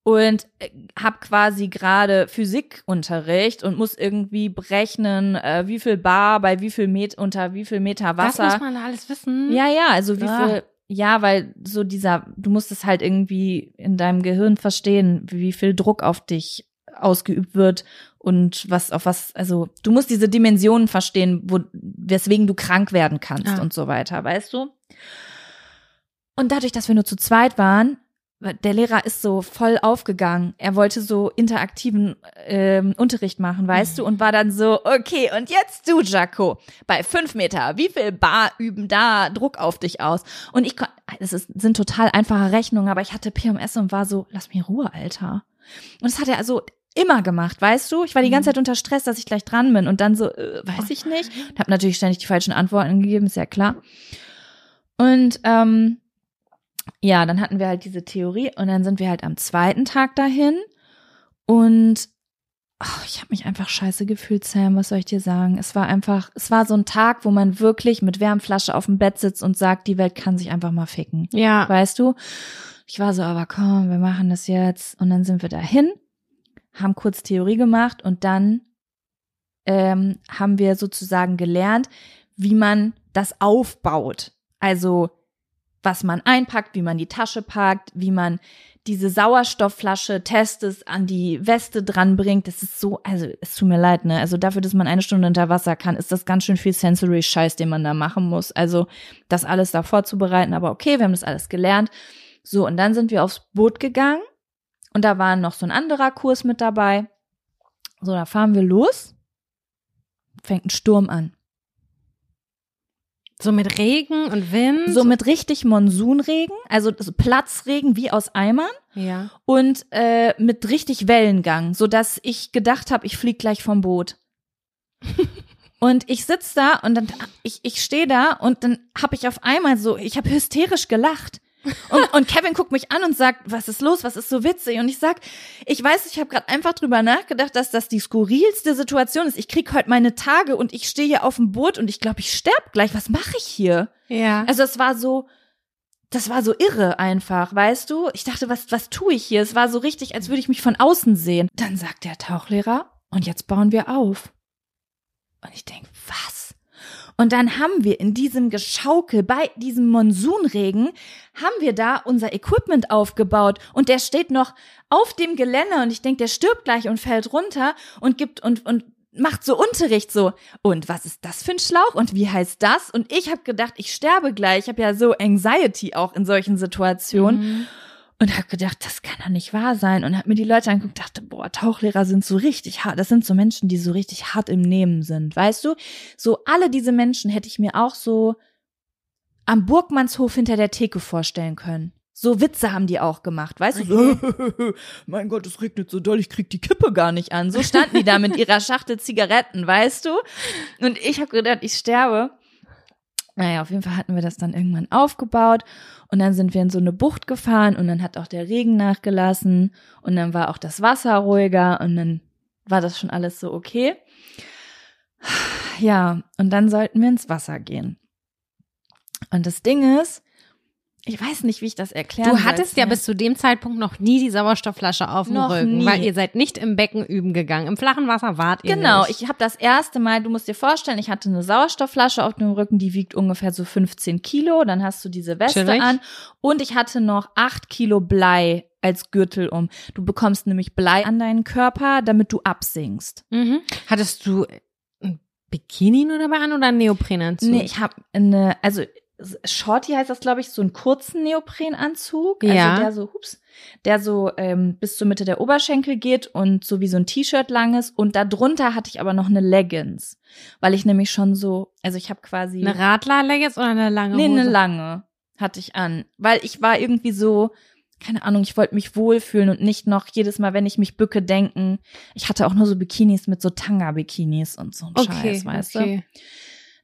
[SPEAKER 2] und äh, habe quasi gerade Physikunterricht und muss irgendwie berechnen, äh, wie viel Bar bei wie viel Meter unter wie viel Meter Wasser.
[SPEAKER 1] Das muss man alles wissen.
[SPEAKER 2] Ja, ja, also wie ja. viel ja, weil so dieser du musst es halt irgendwie in deinem Gehirn verstehen, wie viel Druck auf dich ausgeübt wird und was auf was also du musst diese Dimensionen verstehen, wo weswegen du krank werden kannst ah. und so weiter, weißt du? Und dadurch, dass wir nur zu zweit waren, der Lehrer ist so voll aufgegangen. Er wollte so interaktiven ähm, Unterricht machen, weißt mhm. du, und war dann so, okay, und jetzt du, Jaco, bei fünf Meter, wie viel Bar üben da Druck auf dich aus? Und ich, es sind total einfache Rechnungen, aber ich hatte PMS und war so, lass mir Ruhe, Alter. Und das hat er also immer gemacht, weißt du? Ich war die ganze mhm. Zeit unter Stress, dass ich gleich dran bin und dann so, äh, weiß ich nicht. Und habe natürlich ständig die falschen Antworten gegeben, ist ja klar. Und ähm, ja, dann hatten wir halt diese Theorie und dann sind wir halt am zweiten Tag dahin und oh, ich habe mich einfach scheiße gefühlt, Sam, was soll ich dir sagen? Es war einfach, es war so ein Tag, wo man wirklich mit Wärmflasche auf dem Bett sitzt und sagt, die Welt kann sich einfach mal ficken.
[SPEAKER 1] Ja.
[SPEAKER 2] Weißt du? Ich war so, aber komm, wir machen das jetzt. Und dann sind wir dahin, haben kurz Theorie gemacht und dann ähm, haben wir sozusagen gelernt, wie man das aufbaut. Also was man einpackt, wie man die Tasche packt, wie man diese Sauerstoffflasche testet, an die Weste dranbringt. Das ist so, also es tut mir leid, ne? Also dafür, dass man eine Stunde unter Wasser kann, ist das ganz schön viel Sensory Scheiß, den man da machen muss. Also das alles da vorzubereiten, aber okay, wir haben das alles gelernt. So, und dann sind wir aufs Boot gegangen und da war noch so ein anderer Kurs mit dabei. So, da fahren wir los. Fängt ein Sturm an.
[SPEAKER 1] So mit Regen und Wind?
[SPEAKER 2] So mit richtig Monsunregen, also Platzregen wie aus Eimern.
[SPEAKER 1] Ja.
[SPEAKER 2] Und äh, mit richtig Wellengang, so dass ich gedacht habe, ich flieg gleich vom Boot. und ich sitz da und dann ich ich stehe da und dann habe ich auf einmal so, ich habe hysterisch gelacht. Und, und Kevin guckt mich an und sagt, was ist los, was ist so witzig? Und ich sag, ich weiß, ich habe gerade einfach drüber nachgedacht, dass das die skurrilste Situation ist. Ich krieg heute meine Tage und ich stehe hier auf dem Boot und ich glaube, ich sterb gleich. Was mache ich hier?
[SPEAKER 1] Ja.
[SPEAKER 2] Also es war so, das war so irre einfach, weißt du? Ich dachte, was, was tue ich hier? Es war so richtig, als würde ich mich von außen sehen. Dann sagt der Tauchlehrer, und jetzt bauen wir auf. Und ich denke, was? Und dann haben wir in diesem Geschaukel bei diesem Monsunregen, haben wir da unser Equipment aufgebaut und der steht noch auf dem Geländer und ich denke, der stirbt gleich und fällt runter und gibt und, und macht so Unterricht so. Und was ist das für ein Schlauch und wie heißt das? Und ich habe gedacht, ich sterbe gleich. Ich habe ja so Anxiety auch in solchen Situationen.
[SPEAKER 1] Mhm.
[SPEAKER 2] Und habe gedacht, das kann doch nicht wahr sein. Und habe mir die Leute angeguckt, dachte, boah, Tauchlehrer sind so richtig hart. Das sind so Menschen, die so richtig hart im Nehmen sind. Weißt du? So alle diese Menschen hätte ich mir auch so am Burgmannshof hinter der Theke vorstellen können. So Witze haben die auch gemacht, weißt du? So, mein Gott, es regnet so doll, ich krieg die Kippe gar nicht an. So standen die da mit ihrer Schachtel Zigaretten, weißt du? Und ich habe gedacht, ich sterbe. Naja, auf jeden Fall hatten wir das dann irgendwann aufgebaut und dann sind wir in so eine Bucht gefahren und dann hat auch der Regen nachgelassen und dann war auch das Wasser ruhiger und dann war das schon alles so okay. Ja, und dann sollten wir ins Wasser gehen. Und das Ding ist, ich weiß nicht, wie ich das erklären
[SPEAKER 1] Du hattest
[SPEAKER 2] sollte.
[SPEAKER 1] ja bis zu dem Zeitpunkt noch nie die Sauerstoffflasche auf dem
[SPEAKER 2] Noch
[SPEAKER 1] Rücken,
[SPEAKER 2] nie.
[SPEAKER 1] weil ihr seid nicht im Becken üben gegangen. Im flachen Wasser wart ihr
[SPEAKER 2] Genau,
[SPEAKER 1] nicht.
[SPEAKER 2] ich habe das erste Mal, du musst dir vorstellen, ich hatte eine Sauerstoffflasche auf dem Rücken, die wiegt ungefähr so 15 Kilo. Dann hast du diese Weste
[SPEAKER 1] Chillig.
[SPEAKER 2] an und ich hatte noch 8 Kilo Blei als Gürtel um. Du bekommst nämlich Blei an deinen Körper, damit du absinkst.
[SPEAKER 1] Mhm. Hattest du ein Bikini nur dabei an oder einen Neoprenanzug?
[SPEAKER 2] Nee, ich habe eine, also Shorty heißt das, glaube ich, so einen kurzen Neoprenanzug. Also
[SPEAKER 1] Ja.
[SPEAKER 2] der so, hups, der so ähm, bis zur Mitte der Oberschenkel geht und so wie so ein T-Shirt langes. Und darunter hatte ich aber noch eine Leggings. Weil ich nämlich schon so, also ich habe quasi.
[SPEAKER 1] Eine Radler-Leggings oder eine lange
[SPEAKER 2] Nee,
[SPEAKER 1] Hose?
[SPEAKER 2] eine lange hatte ich an. Weil ich war irgendwie so, keine Ahnung, ich wollte mich wohlfühlen und nicht noch jedes Mal, wenn ich mich bücke, denken. Ich hatte auch nur so Bikinis mit so Tanga-Bikinis und so ein
[SPEAKER 1] Okay,
[SPEAKER 2] Scheiß, weißt du?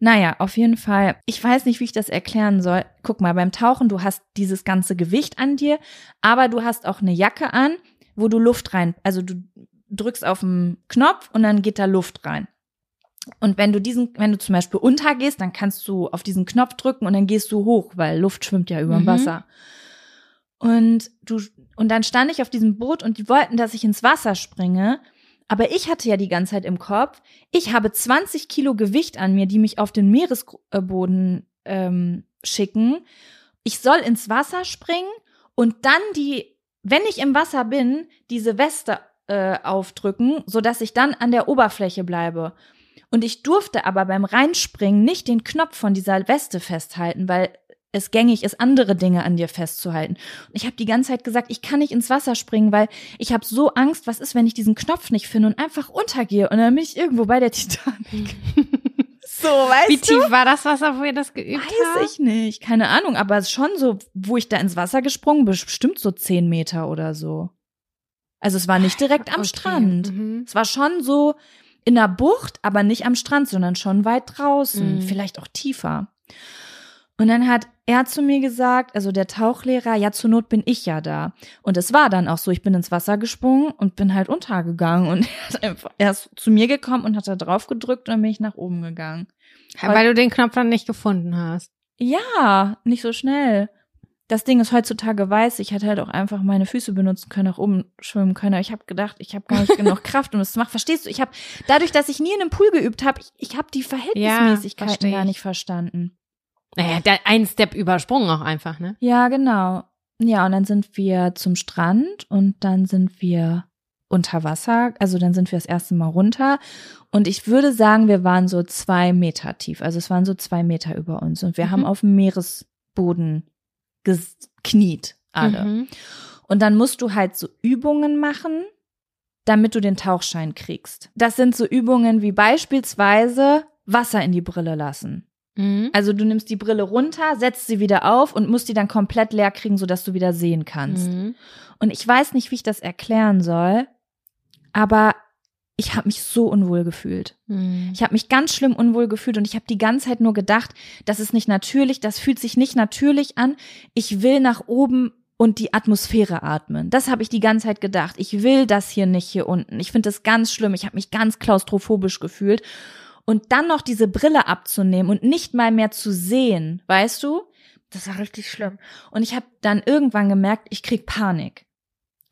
[SPEAKER 2] Naja, auf jeden Fall. Ich weiß nicht, wie ich das erklären soll. Guck mal, beim Tauchen, du hast dieses ganze Gewicht an dir, aber du hast auch eine Jacke an, wo du Luft rein, also du drückst auf den Knopf und dann geht da Luft rein. Und wenn du diesen, wenn du zum Beispiel untergehst, dann kannst du auf diesen Knopf drücken und dann gehst du hoch, weil Luft schwimmt ja über dem
[SPEAKER 1] Mhm.
[SPEAKER 2] Wasser. Und du, und dann stand ich auf diesem Boot und die wollten, dass ich ins Wasser springe. Aber ich hatte ja die ganze Zeit im Kopf, ich habe 20 Kilo Gewicht an mir, die mich auf den Meeresboden ähm, schicken. Ich soll ins Wasser springen und dann die, wenn ich im Wasser bin, diese Weste äh, aufdrücken, sodass ich dann an der Oberfläche bleibe. Und ich durfte aber beim Reinspringen nicht den Knopf von dieser Weste festhalten, weil es gängig ist, andere Dinge an dir festzuhalten. Und ich habe die ganze Zeit gesagt, ich kann nicht ins Wasser springen, weil ich habe so Angst, was ist, wenn ich diesen Knopf nicht finde und einfach untergehe und dann bin ich irgendwo bei der Titanic. so, weißt
[SPEAKER 1] Wie
[SPEAKER 2] du?
[SPEAKER 1] tief war das Wasser, wo ihr das geübt habt?
[SPEAKER 2] Weiß ich nicht, keine Ahnung, aber es ist schon so, wo ich da ins Wasser gesprungen bin, bestimmt so zehn Meter oder so. Also es war nicht direkt am
[SPEAKER 1] Okay,
[SPEAKER 2] Strand.
[SPEAKER 1] mhm.
[SPEAKER 2] Es war schon so in der Bucht, aber nicht am Strand, sondern schon weit draußen,
[SPEAKER 1] Mhm.
[SPEAKER 2] vielleicht auch tiefer. Und dann hat er zu mir gesagt, also der Tauchlehrer, ja, zur Not bin ich ja da. Und es war dann auch so, ich bin ins Wasser gesprungen und bin halt untergegangen. Und er, hat einfach, er ist zu mir gekommen und hat da drauf gedrückt und dann bin ich nach oben gegangen.
[SPEAKER 1] Weil du den Knopf dann nicht gefunden hast.
[SPEAKER 2] Ja, nicht so schnell. Das Ding ist heutzutage weiß, ich hätte halt auch einfach meine Füße benutzen können, nach oben schwimmen können. Aber ich habe gedacht, ich habe gar nicht genug Kraft, um das zu machen. Verstehst du? Ich habe dadurch, dass ich nie in einem Pool geübt habe, ich, ich habe die Verhältnismäßigkeiten
[SPEAKER 1] versteh
[SPEAKER 2] gar
[SPEAKER 1] ich.
[SPEAKER 2] nicht verstanden.
[SPEAKER 1] Naja, da ein Step übersprungen auch einfach, ne?
[SPEAKER 2] Ja, genau. Ja, und dann sind wir zum Strand und dann sind wir unter Wasser. Also dann sind wir das erste Mal runter. Und ich würde sagen, wir waren so zwei Meter tief. Also es waren so zwei Meter über uns. Und wir
[SPEAKER 1] Mhm.
[SPEAKER 2] haben auf dem Meeresboden gekniet, alle.
[SPEAKER 1] Mhm.
[SPEAKER 2] Und dann musst du halt so Übungen machen, damit du den Tauchschein kriegst. Das sind so Übungen wie beispielsweise Wasser in die Brille lassen.
[SPEAKER 1] Mhm.
[SPEAKER 2] Also du nimmst die Brille runter, setzt sie wieder auf und musst die dann komplett leer kriegen, sodass du wieder sehen kannst.
[SPEAKER 1] Mhm.
[SPEAKER 2] Und ich weiß nicht, wie ich das erklären soll, aber ich habe mich so unwohl gefühlt.
[SPEAKER 1] Hm.
[SPEAKER 2] Ich habe mich ganz schlimm unwohl gefühlt und ich habe die ganze Zeit nur gedacht, das ist nicht natürlich, das fühlt sich nicht natürlich an. Ich will nach oben und die Atmosphäre atmen. Das habe ich die ganze Zeit gedacht. Ich will das hier nicht hier unten. Ich finde das ganz schlimm. Ich habe mich ganz klaustrophobisch gefühlt. Und dann noch diese Brille abzunehmen und nicht mal mehr zu sehen, weißt du? Das war richtig schlimm. Und ich habe dann irgendwann gemerkt, ich krieg Panik.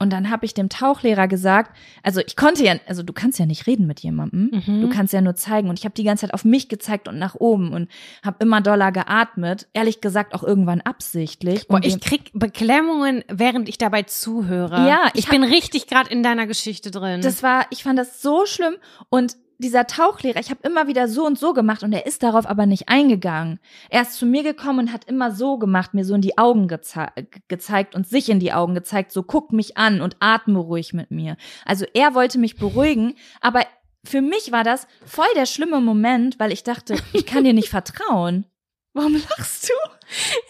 [SPEAKER 2] Und dann habe ich dem Tauchlehrer gesagt, also ich konnte ja, also du kannst ja nicht reden mit jemandem,
[SPEAKER 1] Mhm.
[SPEAKER 2] du kannst ja nur zeigen. Und ich habe die ganze Zeit auf mich gezeigt und nach oben und habe immer doller geatmet. Ehrlich gesagt auch irgendwann absichtlich.
[SPEAKER 1] Boah,
[SPEAKER 2] Und
[SPEAKER 1] ich krieg Beklemmungen, während ich dabei zuhöre.
[SPEAKER 2] Ja,
[SPEAKER 1] ich,
[SPEAKER 2] ich
[SPEAKER 1] bin richtig gerade in deiner Geschichte drin.
[SPEAKER 2] Das war, ich fand das so schlimm und dieser Tauchlehrer, ich habe immer wieder so und so gemacht und er ist darauf aber nicht eingegangen. Er ist zu mir gekommen und hat immer so gemacht, mir so in die Augen geze gezeigt und sich in die Augen gezeigt, so guck mich an und atme ruhig mit mir. Also er wollte mich beruhigen, aber für mich war das voll der schlimme Moment, weil ich dachte, ich kann dir nicht vertrauen. Warum lachst du?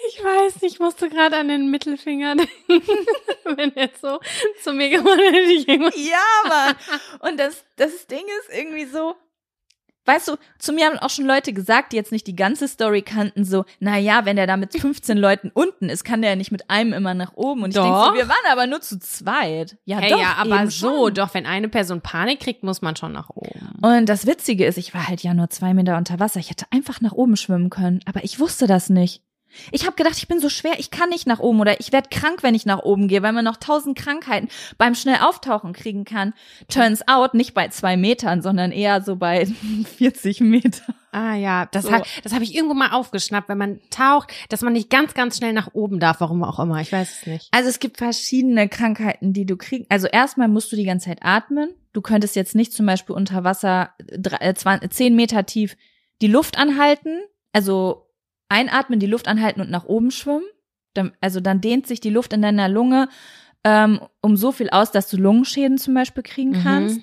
[SPEAKER 1] ich weiß, ich musste gerade an den Mittelfinger denken. Wenn er so zu mir gemacht hätte.
[SPEAKER 2] Ja, Mann. Und das, das Ding ist irgendwie so, weißt du, zu mir haben auch schon Leute gesagt, die jetzt nicht die ganze Story kannten, so, na ja, wenn der da mit 15 Leuten unten ist, kann der ja nicht mit einem immer nach oben. Und ich denke so, wir waren aber nur zu zweit. Ja,
[SPEAKER 1] Hey,
[SPEAKER 2] doch,
[SPEAKER 1] ja, aber so,
[SPEAKER 2] schon.
[SPEAKER 1] doch, wenn eine Person Panik kriegt, muss man schon nach oben.
[SPEAKER 2] Und das Witzige ist, ich war halt ja nur zwei Meter unter Wasser. Ich hätte einfach nach oben schwimmen können, aber ich wusste das nicht. Ich habe gedacht, ich bin so schwer, ich kann nicht nach oben oder ich werde krank, wenn ich nach oben gehe, weil man noch tausend Krankheiten beim schnell auftauchen kriegen kann. Turns out nicht bei zwei Metern, sondern eher so bei 40 Meter.
[SPEAKER 1] Ah ja, das
[SPEAKER 2] So.
[SPEAKER 1] hat, das habe ich irgendwo mal aufgeschnappt, wenn man taucht, dass man nicht ganz, ganz schnell nach oben darf, warum auch immer. Ich weiß es nicht.
[SPEAKER 2] Also es gibt verschiedene Krankheiten, die du kriegst. Also erstmal musst du die ganze Zeit atmen. Du könntest jetzt nicht zum Beispiel unter Wasser drei- äh, zwan- zehn Meter tief die Luft anhalten, also einatmen, die Luft anhalten und nach oben schwimmen. Dann, also dann dehnt sich die Luft in deiner Lunge ähm, um so viel aus, dass du Lungenschäden zum Beispiel kriegen
[SPEAKER 1] Mhm.
[SPEAKER 2] kannst.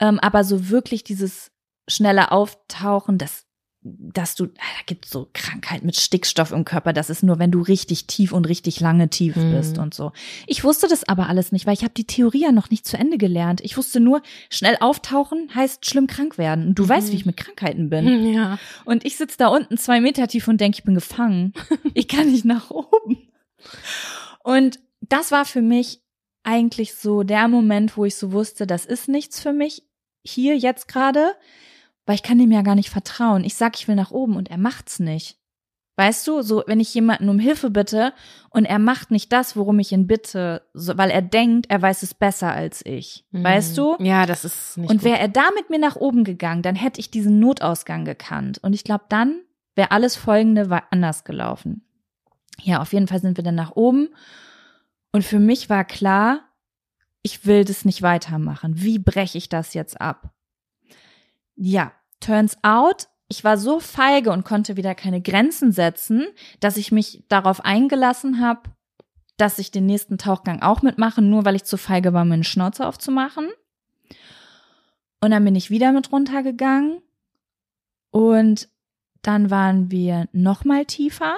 [SPEAKER 2] Ähm, aber so wirklich dieses schnelle Auftauchen, das, dass du, da gibt so Krankheit mit Stickstoff im Körper, das ist nur, wenn du richtig tief und richtig lange tief
[SPEAKER 1] Mhm.
[SPEAKER 2] bist und so. Ich wusste das aber alles nicht, weil ich habe die Theorie ja noch nicht zu Ende gelernt. Ich wusste nur, schnell auftauchen heißt schlimm krank werden. Und du
[SPEAKER 1] Mhm.
[SPEAKER 2] weißt, wie ich mit Krankheiten bin.
[SPEAKER 1] Ja.
[SPEAKER 2] Und ich sitze da unten zwei Meter tief und denke, ich bin gefangen. Ich kann nicht nach oben. Und das war für mich eigentlich so der Moment, wo ich so wusste, das ist nichts für mich hier jetzt gerade, weil ich kann dem ja gar nicht vertrauen. Ich sag, ich will nach oben und er macht's nicht. Weißt du, so wenn ich jemanden um Hilfe bitte und er macht nicht das, worum ich ihn bitte, so, weil er denkt, er weiß es besser als ich. Weißt du?
[SPEAKER 1] Mhm. Ja, das ist nicht
[SPEAKER 2] Und wäre er da mit mir nach oben gegangen, dann hätte ich diesen Notausgang gekannt. Und ich glaube, dann wäre alles Folgende anders gelaufen. Ja, auf jeden Fall sind wir dann nach oben. Und für mich war klar, ich will das nicht weitermachen. Wie breche ich das jetzt ab? Ja, turns out, ich war so feige und konnte wieder keine Grenzen setzen, dass ich mich darauf eingelassen habe, dass ich den nächsten Tauchgang auch mitmache, nur weil ich zu feige war, meine Schnauze aufzumachen. Und dann bin ich wieder mit runtergegangen. Und dann waren wir noch mal tiefer,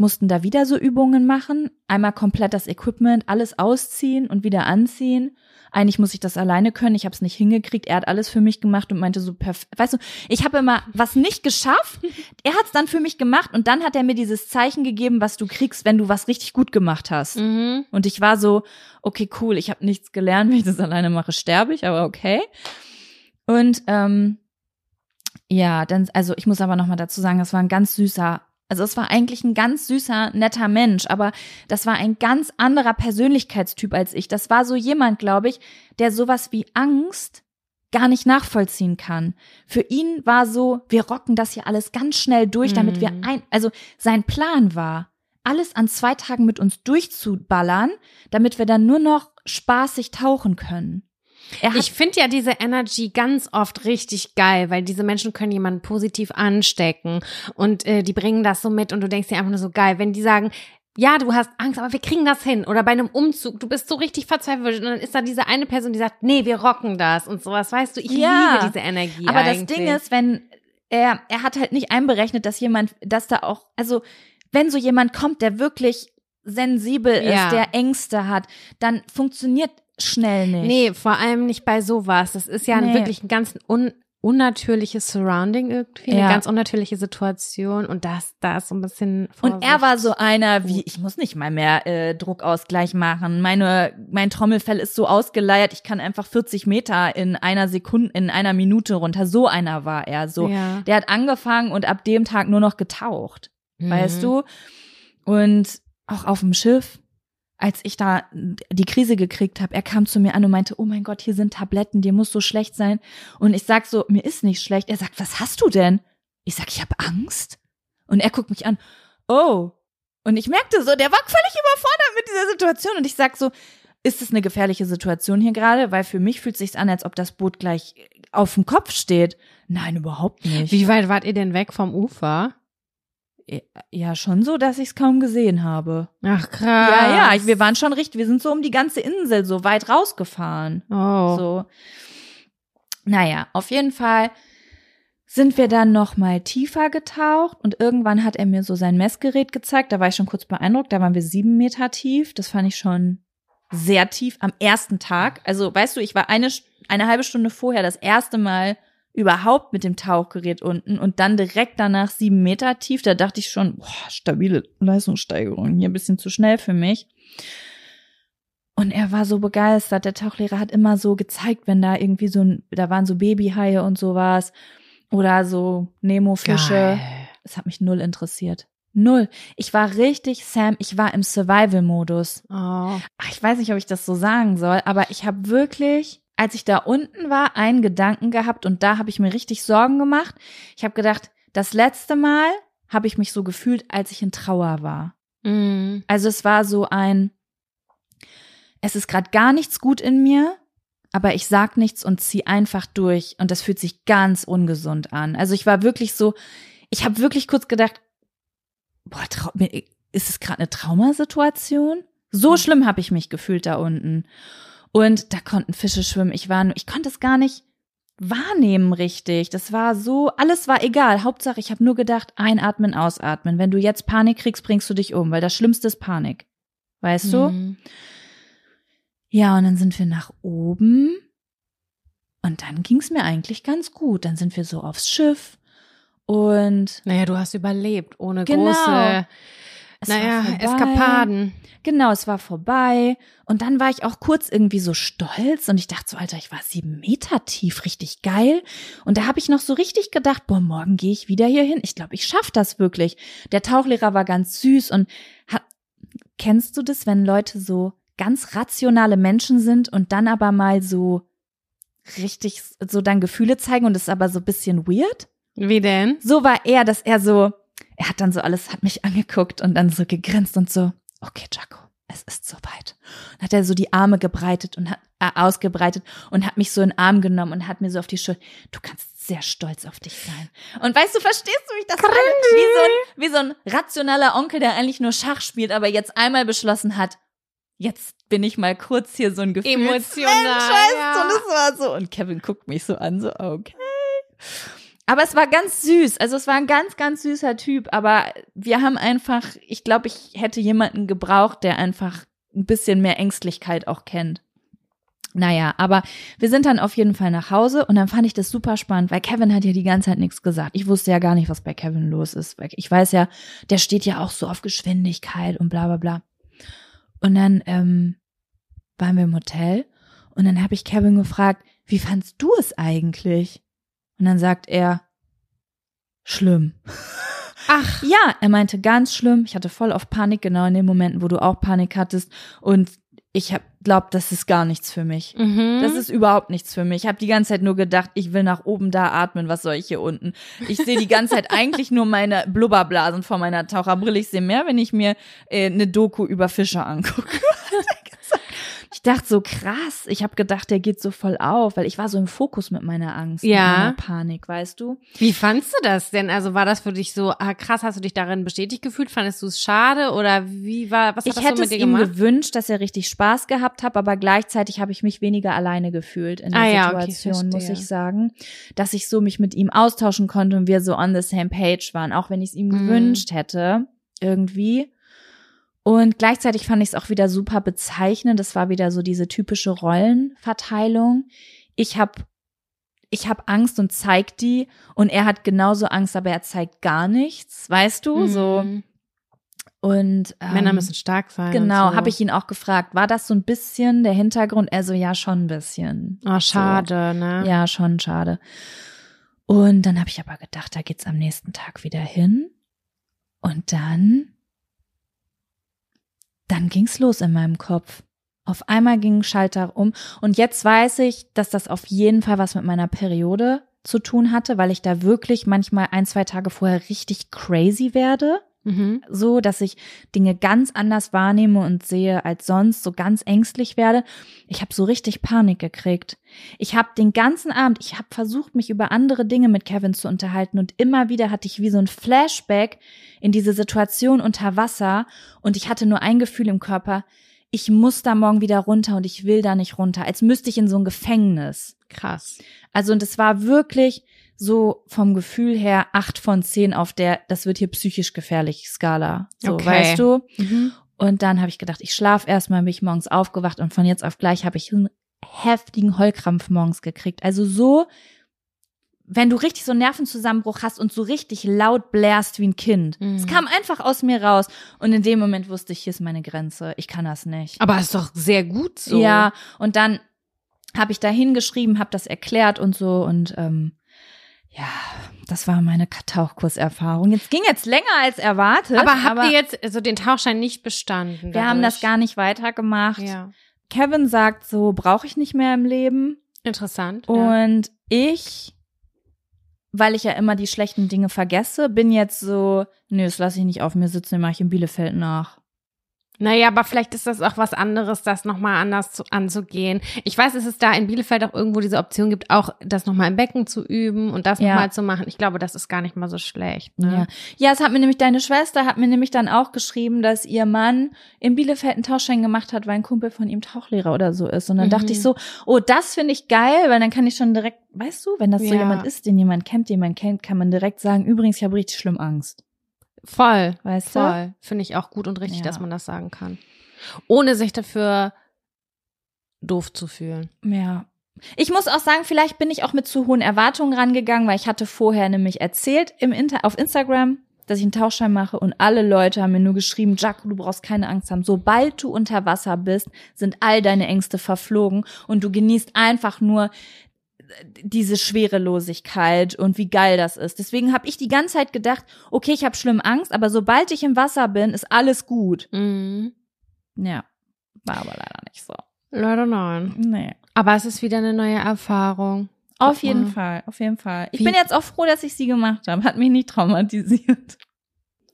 [SPEAKER 2] mussten da wieder so Übungen machen. Einmal komplett das Equipment, alles ausziehen und wieder anziehen. Eigentlich muss ich das alleine können. Ich habe es nicht hingekriegt. Er hat alles für mich gemacht und meinte so perfekt. Weißt du, ich habe immer was nicht geschafft. Er hat es dann für mich gemacht und dann hat er mir dieses Zeichen gegeben, was du kriegst, wenn du was richtig gut gemacht hast.
[SPEAKER 1] Mhm.
[SPEAKER 2] Und ich war so, okay, cool, ich habe nichts gelernt, wenn ich das alleine mache, sterbe ich, aber okay. Und ähm, ja, dann, also ich muss aber nochmal dazu sagen, das war ein ganz süßer, also es war eigentlich ein ganz süßer, netter Mensch, aber das war ein ganz anderer Persönlichkeitstyp als ich. Das war so jemand, glaube ich, der sowas wie Angst gar nicht nachvollziehen kann. Für ihn war so, wir rocken das hier alles ganz schnell durch, damit wir
[SPEAKER 1] Mhm.
[SPEAKER 2] ein, also sein Plan war, alles an zwei Tagen mit uns durchzuballern, damit wir dann nur noch spaßig tauchen können.
[SPEAKER 1] Ich finde ja diese Energy ganz oft richtig geil, weil diese Menschen können jemanden positiv anstecken und äh, die bringen das so mit und du denkst dir einfach nur so geil, wenn die sagen, ja, du hast Angst, aber wir kriegen das hin. Oder bei einem Umzug, du bist so richtig verzweifelt und dann ist da diese eine Person, die sagt, nee, wir rocken das und sowas. Weißt du, ich
[SPEAKER 2] Ja.
[SPEAKER 1] liebe diese Energie.
[SPEAKER 2] aber
[SPEAKER 1] eigentlich.
[SPEAKER 2] das Ding ist, wenn er, er hat halt nicht einberechnet, dass jemand, dass da auch, also wenn so jemand kommt, der wirklich sensibel ist,
[SPEAKER 1] Ja.
[SPEAKER 2] der Ängste hat, dann funktioniert schnell nicht.
[SPEAKER 1] Nee, vor allem nicht bei sowas. Das ist ja
[SPEAKER 2] Nee.
[SPEAKER 1] wirklich ein ganz un unnatürliches Surrounding irgendwie, eine
[SPEAKER 2] Ja.
[SPEAKER 1] ganz unnatürliche Situation und das, da ist so ein bisschen
[SPEAKER 2] Und er war
[SPEAKER 1] Vorsicht.
[SPEAKER 2] so einer wie, ich muss nicht mal mehr äh, Druckausgleich machen. Meine, mein Trommelfell ist so ausgeleiert, ich kann einfach 40 Meter in einer Sekunde, in einer Minute runter. So einer war er. So,
[SPEAKER 1] Ja.
[SPEAKER 2] der hat angefangen und ab dem Tag nur noch getaucht.
[SPEAKER 1] Mhm.
[SPEAKER 2] weißt du? Und auch auf dem Schiff, als ich da die Krise gekriegt habe, er kam zu mir an und meinte, oh mein Gott, hier sind Tabletten, dir muss so schlecht sein. Und ich sag so, mir ist nicht schlecht. Er sagt, was hast du denn? Ich sag, ich habe Angst. Und er guckt mich an, oh. Und ich merkte so, der war völlig überfordert mit dieser Situation. Und ich sag so, ist es eine gefährliche Situation hier gerade? Weil für mich fühlt sich's an, als ob das Boot gleich auf dem Kopf steht. Nein, überhaupt nicht.
[SPEAKER 1] Wie weit wart ihr denn weg vom Ufer?
[SPEAKER 2] Ja, schon so, dass ich es kaum gesehen habe.
[SPEAKER 1] Ach krass.
[SPEAKER 2] Ja, ja, ich, wir waren schon richtig, wir sind so um die ganze Insel so weit rausgefahren.
[SPEAKER 1] Oh.
[SPEAKER 2] So. Naja, auf jeden Fall sind wir dann noch mal tiefer getaucht und irgendwann hat er mir so sein Messgerät gezeigt. Da war ich schon kurz beeindruckt. Da waren wir sieben Meter tief. Das fand ich schon sehr tief am ersten Tag. Also, weißt du, ich war eine, eine halbe Stunde vorher das erste Mal überhaupt mit dem Tauchgerät unten und dann direkt danach sieben Meter tief. Da dachte ich schon, boah, stabile Leistungssteigerung. Hier ein bisschen zu schnell für mich. Und er war so begeistert. Der Tauchlehrer hat immer so gezeigt, wenn da irgendwie so ein, da waren so Babyhaie und sowas oder so Nemo-Fische. Es hat mich null interessiert. Null. Ich war richtig, Sam, ich war im Survival-Modus.
[SPEAKER 1] Oh.
[SPEAKER 2] Ich weiß nicht, ob ich das so sagen soll, aber ich habe wirklich, als ich da unten war, einen Gedanken gehabt und da habe ich mir richtig Sorgen gemacht. Ich habe gedacht, das letzte Mal habe ich mich so gefühlt, als ich in Trauer war.
[SPEAKER 1] Mm.
[SPEAKER 2] Also es war so ein, es ist gerade gar nichts gut in mir, aber ich sag nichts und zieh einfach durch und das fühlt sich ganz ungesund an. Also ich war wirklich so, ich habe wirklich kurz gedacht, boah, trau mir- ist es gerade eine Traumasituation? So schlimm habe ich mich gefühlt da unten. Und da konnten Fische schwimmen. Ich war, nur- ich konnte es gar nicht wahrnehmen richtig. Das war so, alles war egal. Hauptsache, ich habe nur gedacht, einatmen, ausatmen. Wenn du jetzt Panik kriegst, bringst du dich um, weil das Schlimmste ist Panik. Weißt du?
[SPEAKER 1] Mm.
[SPEAKER 2] Ja, und dann sind wir nach oben. Und dann ging's mir eigentlich ganz gut. Dann sind wir so aufs Schiff. Und
[SPEAKER 1] Naja, du hast überlebt, ohne
[SPEAKER 2] Genau.
[SPEAKER 1] große,
[SPEAKER 2] es
[SPEAKER 1] naja. Eskapaden.
[SPEAKER 2] Genau, es war vorbei. Und dann war ich auch kurz irgendwie so stolz und ich dachte so, Alter, ich war sieben Meter tief, richtig geil. Und da habe ich noch so richtig gedacht, boah, morgen gehe ich wieder hier hin. Ich glaube, ich schaff das wirklich. Der Tauchlehrer war ganz süß und hat, kennst du das, wenn Leute so ganz rationale Menschen sind und dann aber mal so richtig so dann Gefühle zeigen und es ist aber so ein bisschen weird?
[SPEAKER 1] Wie denn?
[SPEAKER 2] so war er, dass er so, er hat dann so alles, hat mich angeguckt und dann so gegrinst und so, okay, Jaco, es ist soweit. Dann hat er so die Arme gebreitet und hat, äh, ausgebreitet und hat mich so in den Arm genommen und hat mir so auf die Schulter, du kannst sehr stolz auf dich sein. Und weißt du, verstehst du mich das gerade? Wie so, ein, wie so ein rationaler Onkel, der eigentlich nur Schach spielt, aber jetzt einmal beschlossen hat, jetzt bin ich mal kurz hier so ein Gefühl.
[SPEAKER 1] Emotional,
[SPEAKER 2] weißt
[SPEAKER 1] ja.
[SPEAKER 2] du, das war so. Und Kevin guckt mich so an, so, okay. Aber es war ganz süß. Also es war ein ganz, ganz süßer Typ. Aber wir haben einfach, ich glaube, ich hätte jemanden gebraucht, der einfach ein bisschen mehr Ängstlichkeit auch kennt. Naja, aber wir sind dann auf jeden Fall nach Hause und dann fand ich das super spannend, weil Kevin hat ja die ganze Zeit nichts gesagt. Ich wusste ja gar nicht, was bei Kevin los ist. Ich weiß ja, der steht ja auch so auf Geschwindigkeit und bla bla bla. Und dann ähm, waren wir im Hotel und dann habe ich Kevin gefragt, wie fandst du es eigentlich? Und dann sagt er, schlimm.
[SPEAKER 1] Ach,
[SPEAKER 2] Ja, er meinte ganz schlimm. Ich hatte voll auf Panik, genau in den Momenten, wo du auch Panik hattest. Und ich hab glaubt, das ist gar nichts für mich.
[SPEAKER 1] mhm.
[SPEAKER 2] Das ist überhaupt nichts für mich. Ich habe die ganze Zeit nur gedacht, ich will nach oben da atmen. Was soll ich hier unten? Ich sehe die ganze Zeit eigentlich nur meine Blubberblasen vor meiner Taucherbrille. Ich sehe mehr, wenn ich mir äh, eine Doku über Fische angucke. Ich dachte so krass. Ich habe gedacht, der geht so voll auf, weil ich war so im Fokus mit meiner Angst,
[SPEAKER 1] Ja.
[SPEAKER 2] mit meiner Panik, weißt du?
[SPEAKER 1] Wie fandst du das denn? Also war das für dich so ah, krass? Hast du dich darin bestätigt gefühlt? Fandest du es schade oder wie war? Was hat
[SPEAKER 2] Ich
[SPEAKER 1] das
[SPEAKER 2] hätte
[SPEAKER 1] so
[SPEAKER 2] es
[SPEAKER 1] mit dir
[SPEAKER 2] ihm
[SPEAKER 1] gemacht?
[SPEAKER 2] gewünscht, dass er richtig Spaß gehabt hat, aber gleichzeitig habe ich mich weniger alleine gefühlt in der
[SPEAKER 1] Ah ja, okay,
[SPEAKER 2] Situation, muss ich sagen. Dass ich so mich mit ihm austauschen konnte und wir so on the same page waren, auch wenn ich es ihm
[SPEAKER 1] Mhm.
[SPEAKER 2] gewünscht hätte, irgendwie. Und gleichzeitig fand ich es auch wieder super bezeichnend. Das war wieder so diese typische Rollenverteilung. Ich habe ich hab Angst und zeig die und er hat genauso Angst, aber er zeigt gar nichts, weißt du? So
[SPEAKER 1] Mhm.
[SPEAKER 2] und ähm,
[SPEAKER 1] Männer müssen stark sein.
[SPEAKER 2] Genau,
[SPEAKER 1] so.
[SPEAKER 2] habe ich ihn auch gefragt. War das so ein bisschen der Hintergrund? Er so, ja, schon ein bisschen.
[SPEAKER 1] Oh, schade, ne?
[SPEAKER 2] Ja, schon schade. Und dann habe ich aber gedacht, da geht's am nächsten Tag wieder hin. Und dann, dann ging's los in meinem Kopf. Auf einmal ging ein Schalter um. Und jetzt weiß ich, dass das auf jeden Fall was mit meiner Periode zu tun hatte, weil ich da wirklich manchmal ein, zwei Tage vorher richtig crazy werde
[SPEAKER 1] Mhm.
[SPEAKER 2] so, dass ich Dinge ganz anders wahrnehme und sehe als sonst, so ganz ängstlich werde. Ich habe so richtig Panik gekriegt. Ich habe den ganzen Abend, ich habe versucht, mich über andere Dinge mit Kevin zu unterhalten und immer wieder hatte ich wie so ein Flashback in diese Situation unter Wasser und ich hatte nur ein Gefühl im Körper, ich muss da morgen wieder runter und ich will da nicht runter, als müsste ich in so ein Gefängnis.
[SPEAKER 1] Krass.
[SPEAKER 2] Also und es war wirklich so vom Gefühl her acht von zehn auf der, das wird hier psychisch gefährlich Skala. So,
[SPEAKER 1] Okay.
[SPEAKER 2] weißt du?
[SPEAKER 1] Mhm.
[SPEAKER 2] Und dann habe ich gedacht, ich schlaf erstmal, bin ich morgens aufgewacht und von jetzt auf gleich habe ich einen heftigen Heulkrampf morgens gekriegt. Also so, wenn du richtig so einen Nervenzusammenbruch hast und so richtig laut blärst wie ein Kind.
[SPEAKER 1] Mhm.
[SPEAKER 2] Es kam einfach aus mir raus. Und in dem Moment wusste ich, hier ist meine Grenze. Ich kann das nicht.
[SPEAKER 1] Aber ist doch sehr gut so.
[SPEAKER 2] Ja, und dann habe ich da hingeschrieben, habe das erklärt und so und ähm, ja, das war meine Tauchkurserfahrung. Jetzt ging jetzt länger als erwartet.
[SPEAKER 1] Aber habt ihr jetzt also den Tauchschein nicht bestanden?
[SPEAKER 2] wir haben das
[SPEAKER 1] dadurch?
[SPEAKER 2] gar nicht weitergemacht.
[SPEAKER 1] Ja.
[SPEAKER 2] Kevin sagt so, brauche ich nicht mehr im Leben.
[SPEAKER 1] Interessant. ja.
[SPEAKER 2] Und ich, weil ich ja immer die schlechten Dinge vergesse, bin jetzt so, nö, das lasse ich nicht auf mir sitzen, den mache ich in Bielefeld nach.
[SPEAKER 1] Naja, aber vielleicht ist das auch was anderes, das nochmal anders zu, anzugehen. Ich weiß, dass es da in Bielefeld auch irgendwo diese Option gibt, auch das nochmal im Becken zu üben und das
[SPEAKER 2] Ja.
[SPEAKER 1] nochmal zu machen. Ich glaube, das ist gar nicht mal so schlecht. Ne?
[SPEAKER 2] Ja. ja, es hat mir nämlich deine Schwester hat mir nämlich dann auch geschrieben, dass ihr Mann in Bielefeld einen Tauchschein gemacht hat, weil ein Kumpel von ihm Tauchlehrer oder so ist. Und dann
[SPEAKER 1] Mhm.
[SPEAKER 2] dachte ich so, oh, das finde ich geil, weil dann kann ich schon direkt, weißt du, wenn das so
[SPEAKER 1] Ja.
[SPEAKER 2] jemand ist, den jemand kennt, den man kennt, kann man direkt sagen, übrigens, ich habe richtig schlimm Angst.
[SPEAKER 1] Voll.
[SPEAKER 2] Weißt du?
[SPEAKER 1] Voll. Finde ich auch gut und richtig,
[SPEAKER 2] Ja.
[SPEAKER 1] dass man das sagen kann. Ohne sich dafür doof zu fühlen.
[SPEAKER 2] Ja. Ich muss auch sagen, vielleicht bin ich auch mit zu hohen Erwartungen rangegangen, weil ich hatte vorher nämlich erzählt im Inter auf Instagram, dass ich einen Tauchschein mache und alle Leute haben mir nur geschrieben, Jaco, du brauchst keine Angst haben. Sobald du unter Wasser bist, sind all deine Ängste verflogen und du genießt einfach nur diese Schwerelosigkeit und wie geil das ist. Deswegen habe ich die ganze Zeit gedacht, okay, ich habe schlimm Angst, aber sobald ich im Wasser bin, ist alles gut.
[SPEAKER 1] Mhm.
[SPEAKER 2] Ja, war aber leider nicht so.
[SPEAKER 1] Leider nein.
[SPEAKER 2] Nee.
[SPEAKER 1] Aber es ist wieder eine neue Erfahrung.
[SPEAKER 2] Auf jeden. Fall, auf jeden Fall. Ich
[SPEAKER 1] Wie-
[SPEAKER 2] bin jetzt auch froh, dass ich sie gemacht habe. Hat mich nicht traumatisiert.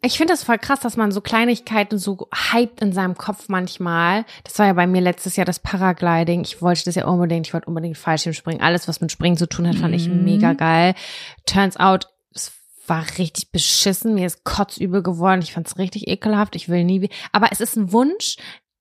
[SPEAKER 1] Ich finde das voll krass, dass man so Kleinigkeiten so hypt in seinem Kopf manchmal. Das war ja bei mir letztes Jahr das Paragliding. Ich wollte das ja unbedingt, ich wollte unbedingt Fallschirmspringen. Alles, was mit Springen zu tun hat, fand ich
[SPEAKER 2] Mhm.
[SPEAKER 1] mega geil. Turns out, es war richtig beschissen. Mir ist kotzübel geworden. Ich fand es richtig ekelhaft. Ich will nie, wie- aber es ist ein Wunsch.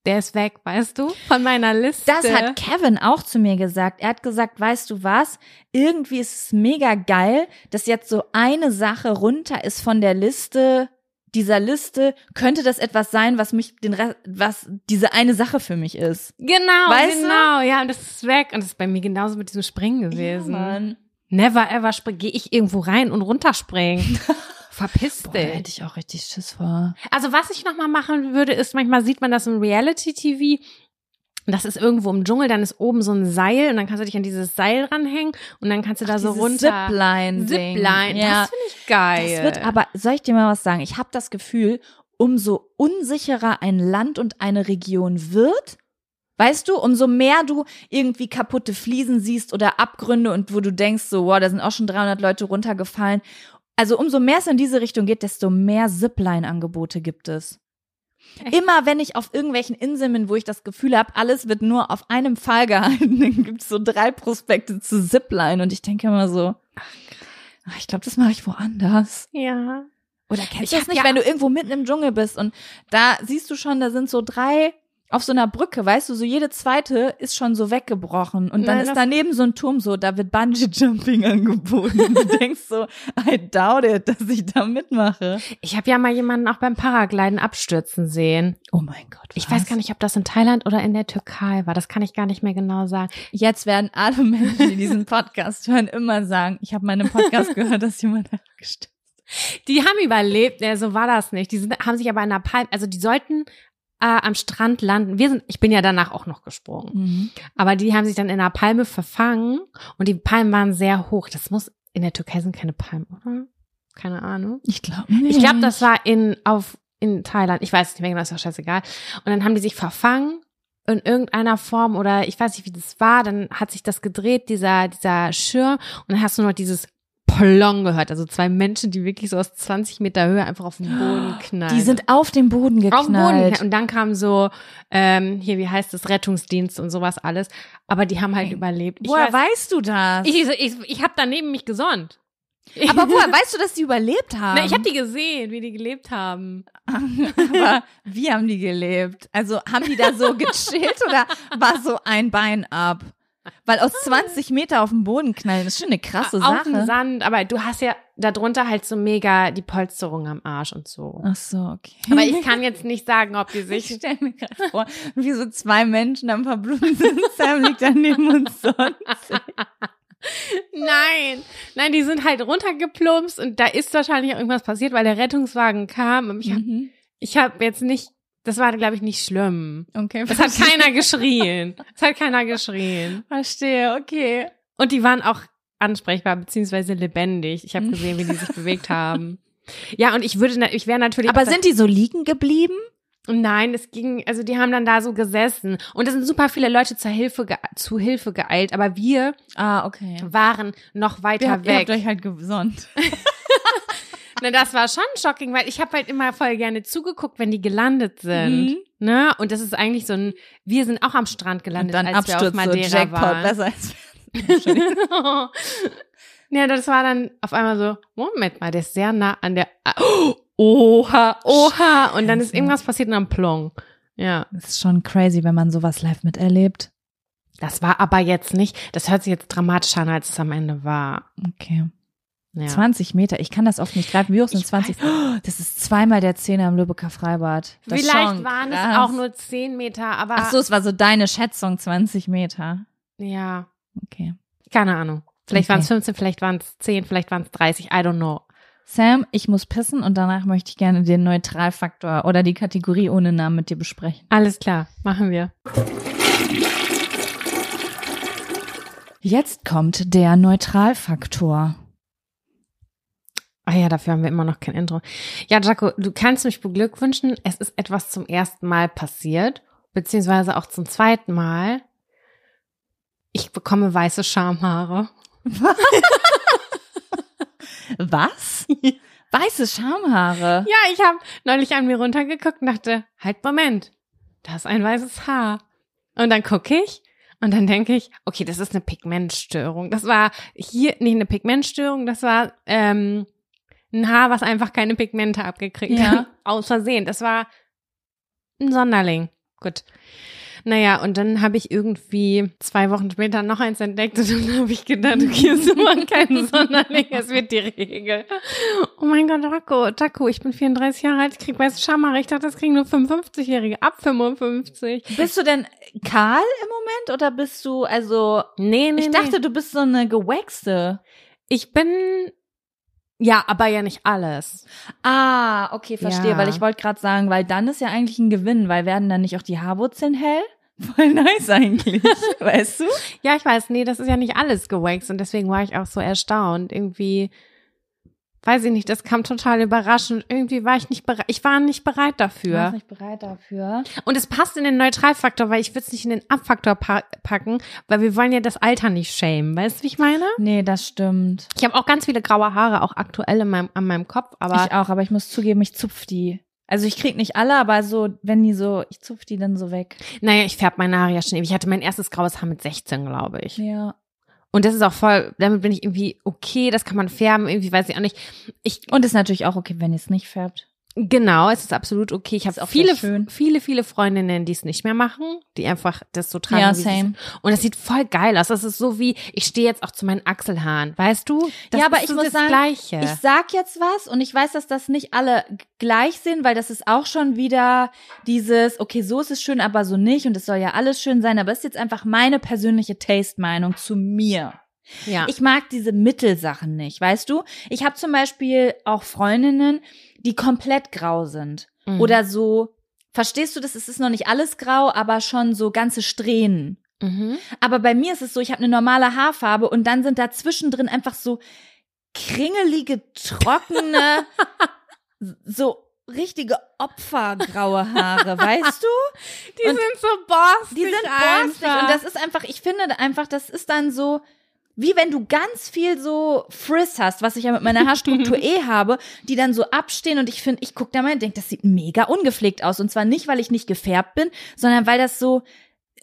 [SPEAKER 1] Der ist weg, weißt du, von meiner Liste.
[SPEAKER 2] Das hat Kevin auch zu mir gesagt. Er hat gesagt, weißt du was? Irgendwie ist es mega geil, dass jetzt so eine Sache runter ist von der Liste dieser Liste. Könnte das etwas sein, was mich den Rest, was diese eine Sache für mich ist?
[SPEAKER 1] Genau,
[SPEAKER 2] Weißt du?
[SPEAKER 1] genau. Ja, und das ist weg. Und das ist bei mir genauso mit diesem Springen gewesen.
[SPEAKER 2] Mann.
[SPEAKER 1] Never ever gehe ich irgendwo rein und runterspringen. Verpiss
[SPEAKER 2] Boah, da
[SPEAKER 1] dich.
[SPEAKER 2] hätte ich auch richtig Schiss vor.
[SPEAKER 1] Also was ich noch mal machen würde, ist manchmal sieht man das im Reality-TV. Das ist irgendwo im Dschungel, dann ist oben so ein Seil und dann kannst du dich an dieses Seil ranhängen und dann kannst du da so runter.
[SPEAKER 2] Zipline.
[SPEAKER 1] Zipline.
[SPEAKER 2] Ja.
[SPEAKER 1] Das finde ich geil.
[SPEAKER 2] Das wird aber, soll ich dir mal was sagen? Ich habe das Gefühl, umso unsicherer ein Land und eine Region wird, weißt du, umso mehr du irgendwie kaputte Fliesen siehst oder Abgründe und wo du denkst so, wow, da sind auch schon 300 Leute runtergefallen. Also umso mehr es in diese Richtung geht, desto mehr Zipline-Angebote gibt es.
[SPEAKER 1] Echt?
[SPEAKER 2] Immer wenn ich auf irgendwelchen Inseln bin, wo ich das Gefühl habe, alles wird nur auf einem Pfahl gehalten, dann gibt es so drei Prospekte zu Zipline und ich denke immer so, ach, ich glaube, das mache ich woanders.
[SPEAKER 1] ja.
[SPEAKER 2] Oder kennst
[SPEAKER 1] Ich
[SPEAKER 2] du das nicht,
[SPEAKER 1] ja-
[SPEAKER 2] wenn du irgendwo mitten im Dschungel bist und da siehst du schon, da sind so drei auf so einer Brücke, weißt du, so jede zweite ist schon so weggebrochen und dann
[SPEAKER 1] Nein,
[SPEAKER 2] ist daneben so ein Turm so, da wird Bungee Jumping angeboten. Und du denkst so, I doubt it, dass ich da mitmache.
[SPEAKER 1] Ich habe ja mal jemanden auch beim Paragliden abstürzen sehen.
[SPEAKER 2] Oh mein Gott.
[SPEAKER 1] Ich weiß gar nicht, ob das in Thailand oder in der Türkei war. Das kann ich gar nicht mehr genau sagen.
[SPEAKER 2] Jetzt werden alle Menschen, die diesen Podcast hören, immer sagen, ich habe meinen Podcast gehört, dass jemand gestürzt.
[SPEAKER 1] Die haben überlebt, ja, so war das nicht. Die sind, haben sich aber in einer Palme, also die sollten äh, am Strand landen. Wir sind, ich bin ja danach auch noch gesprungen.
[SPEAKER 2] Mhm.
[SPEAKER 1] Aber die haben sich dann in einer Palme verfangen und die Palmen waren sehr hoch. Das muss, in der Türkei sind keine Palmen, oder? Keine Ahnung.
[SPEAKER 2] Ich glaube nicht.
[SPEAKER 1] Ich glaube, das war in, auf, in Thailand. Ich weiß nicht mehr genau, ist doch scheißegal. Und dann haben die sich verfangen in irgendeiner Form oder ich weiß nicht, wie das war. Dann hat sich das gedreht, dieser, dieser Schirm. Und dann hast du noch dieses Plong gehört. Also zwei Menschen, die wirklich so aus 20 Meter Höhe einfach auf den Boden knallen.
[SPEAKER 2] Die sind auf den Boden geknallt.
[SPEAKER 1] auf den Boden. Und dann kam so, ähm, hier, wie heißt es, Rettungsdienst und sowas alles. Aber die haben halt
[SPEAKER 2] Ey,
[SPEAKER 1] überlebt. Ich
[SPEAKER 2] Woher
[SPEAKER 1] weiß-
[SPEAKER 2] weißt du das?
[SPEAKER 1] ich, ich, ich habe daneben mich gesonnt.
[SPEAKER 2] Aber woher weißt du, dass die überlebt haben?
[SPEAKER 1] Na, ich habe die gesehen, wie die gelebt haben.
[SPEAKER 2] Aber wie haben die gelebt? Also haben die da so gechillt oder war so ein Bein ab? Weil aus 20 Meter auf den Boden knallen, ist schon eine krasse
[SPEAKER 1] Auf dem
[SPEAKER 2] Sache.
[SPEAKER 1] Sand, aber du hast ja darunter halt so mega die Polsterung am Arsch und so.
[SPEAKER 2] Ach so, okay.
[SPEAKER 1] Aber ich kann jetzt nicht sagen, ob die
[SPEAKER 2] Ich
[SPEAKER 1] sich.
[SPEAKER 2] stelle mir gerade vor, wie so zwei Menschen am Verblumen sind. Sam liegt daneben und sonst.
[SPEAKER 1] Nein, nein, die sind halt runtergeplumpst und da ist wahrscheinlich irgendwas passiert, weil der Rettungswagen kam. Und ich habe
[SPEAKER 2] Mhm.
[SPEAKER 1] ich hab jetzt nicht, das war, glaube ich, nicht schlimm.
[SPEAKER 2] Okay,
[SPEAKER 1] Es hat keiner geschrien. Es hat keiner geschrien.
[SPEAKER 2] verstehe, okay.
[SPEAKER 1] Und die waren auch ansprechbar beziehungsweise lebendig. Ich habe gesehen, wie die sich bewegt haben. Ja, und ich würde, ich wäre natürlich.
[SPEAKER 2] Aber sind die so liegen geblieben?
[SPEAKER 1] Nein, es ging, also die haben dann da so gesessen und es sind super viele Leute zur Hilfe, ge zu Hilfe geeilt, aber wir
[SPEAKER 2] Ah, okay.
[SPEAKER 1] waren noch weiter
[SPEAKER 2] Ihr habt, ihr habt
[SPEAKER 1] weg.
[SPEAKER 2] euch halt gesonnt.
[SPEAKER 1] Na, das war schon shocking, weil ich habe halt immer voll gerne zugeguckt, wenn die gelandet sind.
[SPEAKER 2] Mhm.
[SPEAKER 1] Ne? Und das ist eigentlich so ein, wir sind auch am Strand
[SPEAKER 2] Und
[SPEAKER 1] gelandet,
[SPEAKER 2] dann
[SPEAKER 1] als wir auf
[SPEAKER 2] Absturz, so
[SPEAKER 1] Madeira
[SPEAKER 2] Jackpot,
[SPEAKER 1] waren.
[SPEAKER 2] besser als
[SPEAKER 1] ja, das war dann auf einmal so, Moment mal, der ist sehr nah an der, oha, oha, und dann ist irgendwas passiert und dann plong. Ja.
[SPEAKER 2] Das ist schon crazy, wenn man sowas live miterlebt.
[SPEAKER 1] Das war aber jetzt nicht, das hört sich jetzt dramatischer an, als es am Ende war.
[SPEAKER 2] Okay.
[SPEAKER 1] Ja.
[SPEAKER 2] 20 Meter, ich kann das oft nicht greifen. Wie hoch sind
[SPEAKER 1] Ich
[SPEAKER 2] 20? Oh, das ist zweimal der Zehner im Lübecker Freibad. Das
[SPEAKER 1] Vielleicht waren
[SPEAKER 2] krass.
[SPEAKER 1] es auch nur 10 Meter, aber
[SPEAKER 2] Ach so, es war so deine Schätzung, 20 Meter.
[SPEAKER 1] ja,
[SPEAKER 2] Okay.
[SPEAKER 1] keine Ahnung. Vielleicht
[SPEAKER 2] Okay.
[SPEAKER 1] waren es 15, vielleicht waren es 10, vielleicht waren es 30, I don't know.
[SPEAKER 2] Sam, ich muss pissen und danach möchte ich gerne den Neutralfaktor oder die Kategorie ohne Namen mit dir besprechen.
[SPEAKER 1] Alles klar, machen wir.
[SPEAKER 2] Jetzt kommt der Neutralfaktor.
[SPEAKER 1] Ah ja, dafür haben wir immer noch kein Intro. Ja, Jaco, du kannst mich beglückwünschen. Es ist etwas zum ersten Mal passiert, beziehungsweise auch zum zweiten Mal. Ich bekomme weiße Schamhaare.
[SPEAKER 2] Was? Weiße Schamhaare.
[SPEAKER 1] Ja, ich habe neulich an mir runtergeguckt und dachte, halt, Moment, da ist ein weißes Haar. Und dann gucke ich und dann denke ich, okay, das ist eine Pigmentstörung. Das war hier nicht eine Pigmentstörung, das war ähm, ein Haar, was einfach keine Pigmente abgekriegt
[SPEAKER 2] Ja.
[SPEAKER 1] hat. Aus Versehen. Das war ein Sonderling. Gut. Naja, und dann habe ich irgendwie zwei Wochen später noch eins entdeckt und dann habe ich gedacht, okay, ist immer kein Sonderling, es wird die Regel. Oh mein Gott, Jaco, Jaco, ich bin 34 Jahre alt, ich krieg weiße Schamhaare. Ich dachte, das kriegen nur 55-Jährige, ab 55.
[SPEAKER 2] Bist du denn kahl im Moment oder bist du, also,
[SPEAKER 1] Nee, nee,
[SPEAKER 2] ich dachte, du bist so eine gewächste.
[SPEAKER 1] ich bin, ja, aber ja nicht alles.
[SPEAKER 2] Ah, okay, verstehe,
[SPEAKER 1] Ja.
[SPEAKER 2] weil ich wollte gerade sagen, weil dann ist ja eigentlich ein Gewinn, weil werden dann nicht auch die Haarwurzeln hell? Voll nice eigentlich, weißt du?
[SPEAKER 1] Ja, ich weiß, nee, das ist ja nicht alles gewaxt und deswegen war ich auch so erstaunt. Irgendwie, weiß ich nicht, das kam total überraschend. Irgendwie war ich nicht bereit, ich war nicht bereit
[SPEAKER 2] Du warst
[SPEAKER 1] dafür.
[SPEAKER 2] nicht bereit dafür.
[SPEAKER 1] Und es passt in den Neutralfaktor, weil ich würde es nicht in den Abfaktor pa packen, weil wir wollen ja das Alter nicht schämen. Weißt du, wie ich meine?
[SPEAKER 2] Nee, das stimmt.
[SPEAKER 1] Ich habe auch ganz viele graue Haare, auch aktuell in meinem, an meinem Kopf, aber
[SPEAKER 2] ich auch, aber ich muss zugeben, ich zupf die. Also ich krieg nicht alle, aber so, wenn die so, ich zupf die dann so weg.
[SPEAKER 1] naja, ich färbe meine Haare ja schon ewig. Ich hatte mein erstes graues Haar mit 16, glaube ich.
[SPEAKER 2] Ja.
[SPEAKER 1] Und das ist auch voll, damit bin ich irgendwie okay, das kann man färben, irgendwie weiß ich auch nicht. Ich,
[SPEAKER 2] Und ist natürlich auch okay, wenn ihr es nicht färbt.
[SPEAKER 1] Genau, es ist absolut okay. Ich habe
[SPEAKER 2] auch
[SPEAKER 1] viele, viele, viele Freundinnen, die es nicht mehr machen, die einfach das so tragen.
[SPEAKER 2] Ja, same.
[SPEAKER 1] Und das sieht voll geil aus. Das ist so wie, ich stehe jetzt auch zu meinen Achselhaaren, weißt du? Das
[SPEAKER 2] ja, aber ich
[SPEAKER 1] so
[SPEAKER 2] muss
[SPEAKER 1] das
[SPEAKER 2] sagen,
[SPEAKER 1] Gleiche.
[SPEAKER 2] ich sag jetzt was und ich weiß, dass das nicht alle gleich sehen, weil das ist auch schon wieder dieses, okay, so ist es schön, aber so nicht und es soll ja alles schön sein, aber es ist jetzt einfach meine persönliche Taste-Meinung zu mir.
[SPEAKER 1] ja.
[SPEAKER 2] Ich mag diese Mittelsachen nicht, weißt du? Ich habe zum Beispiel auch Freundinnen, die komplett grau sind.
[SPEAKER 1] Mhm.
[SPEAKER 2] Oder so, verstehst du das? Es ist noch nicht alles grau, aber schon so ganze Strähnen.
[SPEAKER 1] mhm.
[SPEAKER 2] Aber bei mir ist es so, ich habe eine normale Haarfarbe und dann sind da zwischendrin einfach so kringelige, trockene, so richtige Opfergraue Haare, weißt du?
[SPEAKER 1] Die
[SPEAKER 2] Und
[SPEAKER 1] sind so borstig
[SPEAKER 2] Die sind borstig und das ist einfach, ich finde einfach, das ist dann so, wie wenn du ganz viel so Frizz hast, was ich ja mit meiner Haarstruktur eh habe, die dann so abstehen und ich finde, ich gucke da mal und denke, das sieht mega ungepflegt aus. Und zwar nicht, weil ich nicht gefärbt bin, sondern weil das so,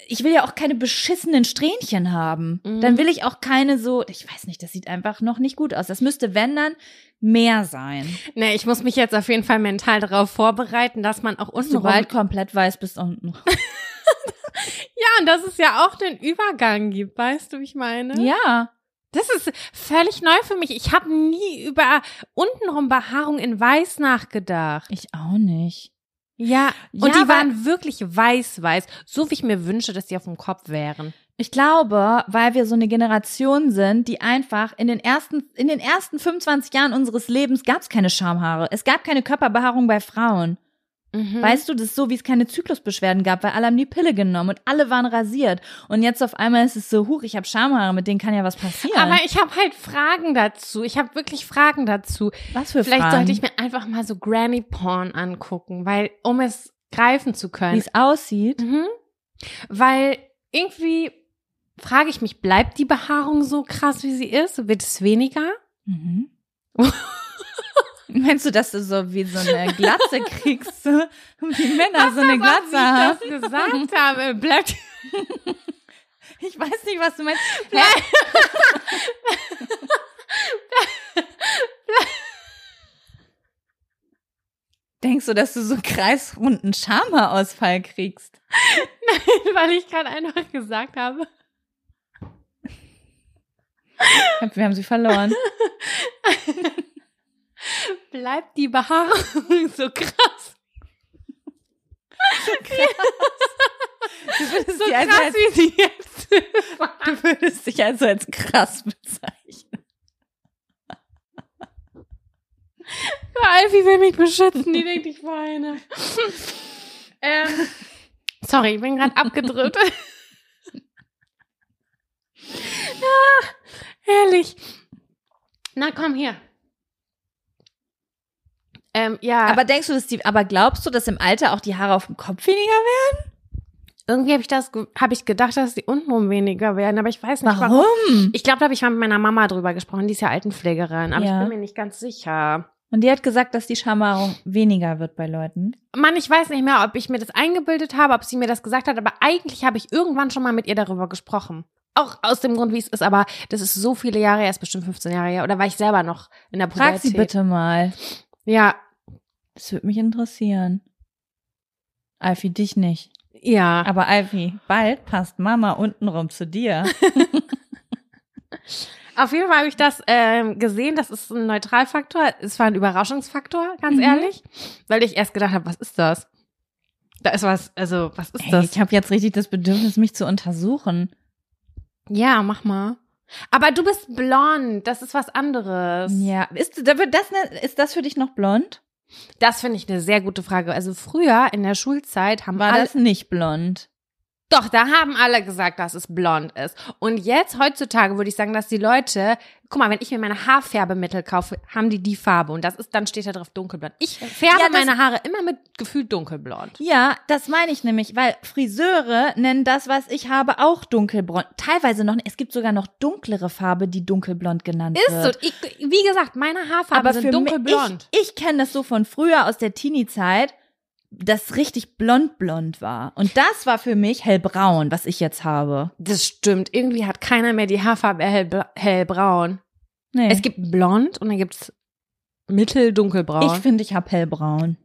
[SPEAKER 2] ich will ja auch keine beschissenen Strähnchen haben.
[SPEAKER 1] Mhm.
[SPEAKER 2] Dann will ich auch keine so, ich weiß nicht, das sieit einfach noch nicht gut aus. Das müsste, wenn dann, mehr sein.
[SPEAKER 1] Nee, ich muss mich jetzt auf jeden Fall mental darauf vorbereiten, dass man auch unten
[SPEAKER 2] Sobald komplett weiß bist unten.
[SPEAKER 1] Ja, und dass es ja auch den Übergang gibt, weißt du, wie ich meine?
[SPEAKER 2] Ja.
[SPEAKER 1] Das ist völlig neu für mich. Ich habe nie über untenrum Behaarung in Weiß nachgedacht.
[SPEAKER 2] Ich auch nicht.
[SPEAKER 1] Ja,
[SPEAKER 2] Ja,
[SPEAKER 1] und die
[SPEAKER 2] aber-
[SPEAKER 1] waren wirklich weiß-weiß, so wie ich mir wünsche, dass die auf dem Kopf wären.
[SPEAKER 2] Ich glaube, weil wir so eine Generation sind, die einfach in den ersten, in den ersten 25 Jahren unseres Lebens gab es keine Schamhaare. Es gab keine Körperbehaarung bei Frauen.
[SPEAKER 1] Mhm.
[SPEAKER 2] Weißt du, das ist so, wie es keine Zyklusbeschwerden gab, weil alle haben die Pille genommen und alle waren rasiert. Und jetzt auf einmal ist es so, huch, ich habe Schamhaare, mit denen kann ja was passieren.
[SPEAKER 1] Aber ich habe halt Fragen dazu. Ich habe wirklich Fragen dazu.
[SPEAKER 2] was für
[SPEAKER 1] Vielleicht
[SPEAKER 2] Fragen?
[SPEAKER 1] sollte ich mir einfach mal so Granny Porn angucken, weil um es greifen zu
[SPEAKER 2] wie
[SPEAKER 1] können.
[SPEAKER 2] es aussieht.
[SPEAKER 1] Mhm. Weil irgendwie frage ich mich, bleibt die Behaarung so krass, wie sie ist? Wird es weniger?
[SPEAKER 2] Mhm. Meinst du, dass du so wie so eine Glatze kriegst, wie Männer so eine Glatze haben?
[SPEAKER 1] ich das gesagt habe. Bleibt
[SPEAKER 2] Ich weiß nicht, was du meinst. Denkst du, dass du so kreisrunden Schamhaarausfall kriegst?
[SPEAKER 1] weil ich gerade einfach gesagt habe.
[SPEAKER 2] Wir haben sie verloren.
[SPEAKER 1] Bleibt die Behaarung so krass.
[SPEAKER 2] Du würdest,
[SPEAKER 1] So
[SPEAKER 2] also
[SPEAKER 1] krass,
[SPEAKER 2] als,
[SPEAKER 1] wie sie jetzt
[SPEAKER 2] du würdest dich also als krass bezeichnen.
[SPEAKER 1] Alfie will mich beschützen, die denkt, ich weine. ähm, sorry, ich bin gerade abgedrückt. ah, herrlich. Na komm hier. Ähm, ja,
[SPEAKER 2] Aber denkst du, dass die, aber glaubst du, dass im Alter auch die Haare auf dem Kopf weniger werden?
[SPEAKER 1] irgendwie habe ich das, habe ich gedacht, dass die untenrum weniger werden, aber ich weiß nicht warum.
[SPEAKER 2] Warum?
[SPEAKER 1] Ich glaube, da habe ich mal mit meiner Mama drüber gesprochen, die ist ja Altenpflegerin, aber
[SPEAKER 2] Ja.
[SPEAKER 1] ich bin mir nicht ganz sicher.
[SPEAKER 2] Und die hat gesagt, dass die Schamhaarung weniger wird bei Leuten.
[SPEAKER 1] Mann, ich weiß nicht mehr, ob ich mir das eingebildet habe, ob sie mir das gesagt hat, aber eigentlich habe ich irgendwann schon mal mit ihr darüber gesprochen. Auch aus dem Grund, wie es ist, aber das ist so viele Jahre, erst bestimmt 15 Jahre her, oder war ich selber noch in der Pubertät?
[SPEAKER 2] Frag sie bitte mal.
[SPEAKER 1] Ja,
[SPEAKER 2] Das würde mich interessieren. Alfie, dich nicht.
[SPEAKER 1] ja.
[SPEAKER 2] Aber Alfie, bald passt Mama untenrum zu dir.
[SPEAKER 1] Auf jeden Fall habe ich das ähm, gesehen, das ist ein Neutralfaktor, es war ein Überraschungsfaktor, ganz
[SPEAKER 2] Mhm.
[SPEAKER 1] ehrlich, weil ich erst gedacht habe, was ist das? Da ist was, also, was ist
[SPEAKER 2] Ey,
[SPEAKER 1] das?
[SPEAKER 2] ich habe jetzt richtig das Bedürfnis, mich zu untersuchen.
[SPEAKER 1] Ja, mach mal. Aber du bist blond, das ist was anderes.
[SPEAKER 2] Ja, ist, das, ne- ist das für dich noch blond?
[SPEAKER 1] Das finde ich eine sehr gute Frage. Also früher in der Schulzeit haben
[SPEAKER 2] War
[SPEAKER 1] alle,
[SPEAKER 2] das nicht blond?
[SPEAKER 1] Doch, da haben alle gesagt, dass es blond ist. Und jetzt heutzutage würde ich sagen, dass die Leute, guck mal, wenn ich mir meine Haarfärbemittel kaufe, haben die die Farbe und das ist dann steht da drauf dunkelblond. Ich färbe
[SPEAKER 2] Ja,
[SPEAKER 1] meine Haare immer mit gefühlt dunkelblond.
[SPEAKER 2] Ja, das meine ich nämlich, weil Friseure nennen das, was ich habe, auch dunkelblond. Teilweise noch, es gibt sogar noch dunklere Farbe, die dunkelblond genannt
[SPEAKER 1] Ist so.
[SPEAKER 2] wird.
[SPEAKER 1] Ich, wie gesagt, meine Haarfarben
[SPEAKER 2] Aber
[SPEAKER 1] sind
[SPEAKER 2] für
[SPEAKER 1] dunkelblond.
[SPEAKER 2] mich, ich, ich kenne das so von früher aus der Teenie-Zeit, das richtig blond blond war. Und das war für mich hellbraun, was ich jetzt habe.
[SPEAKER 1] Das stimmt. Irgendwie hat keiner mehr die Haarfarbe hellbra hellbraun.
[SPEAKER 2] Nee.
[SPEAKER 1] Es gibt blond und dann gibt's mitteldunkelbraun.
[SPEAKER 2] ich finde, ich habe hellbraun.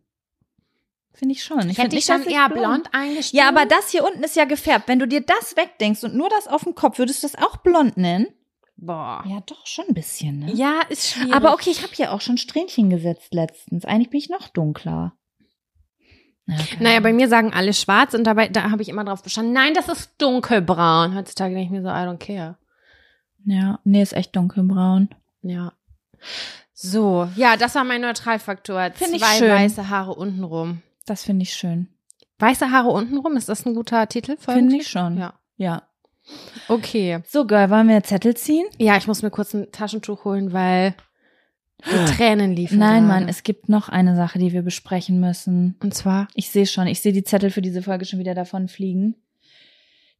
[SPEAKER 2] Finde ich schon. Ich,
[SPEAKER 1] hätte dich dann eher blond eingestellt.
[SPEAKER 2] Ja, aber das hier unten ist ja gefärbt. Wenn du dir das wegdenkst und nur das auf dem Kopf, würdest du das auch blond nennen?
[SPEAKER 1] Boah.
[SPEAKER 2] Ja, doch, schon ein bisschen, ne?
[SPEAKER 1] Ja, ist schwierig.
[SPEAKER 2] Aber okay, ich habe hier auch schon Strähnchen gesetzt letztens. Eigentlich bin ich noch dunkler. Ja, okay.
[SPEAKER 1] Naja, bei mir sagen alle schwarz und dabei, da habe ich immer drauf bestanden, nein, das ist dunkelbraun. Heutzutage denke ich mir so, I don't care.
[SPEAKER 2] Ja, nee, ist echt dunkelbraun.
[SPEAKER 1] Ja. So, ja, das war mein Neutralfaktor.
[SPEAKER 2] Find ich
[SPEAKER 1] Zwei
[SPEAKER 2] schön.
[SPEAKER 1] weiße Haare untenrum.
[SPEAKER 2] Das finde ich schön.
[SPEAKER 1] Weiße Haare untenrum, ist das ein guter Titel? für
[SPEAKER 2] Finde ich schon.
[SPEAKER 1] Ja.
[SPEAKER 2] Ja.
[SPEAKER 1] Okay.
[SPEAKER 2] So, Girl, wollen wir Zettel ziehen?
[SPEAKER 1] Ja, ich muss mir kurz ein Taschentuch holen, weil die Tränen liefen.
[SPEAKER 2] Nein,
[SPEAKER 1] gerade.
[SPEAKER 2] Mann, es gibt noch eine Sache, die wir besprechen müssen.
[SPEAKER 1] Und zwar,
[SPEAKER 2] Ich sehe schon, ich sehe die Zettel für diese Folge schon wieder davon fliegen.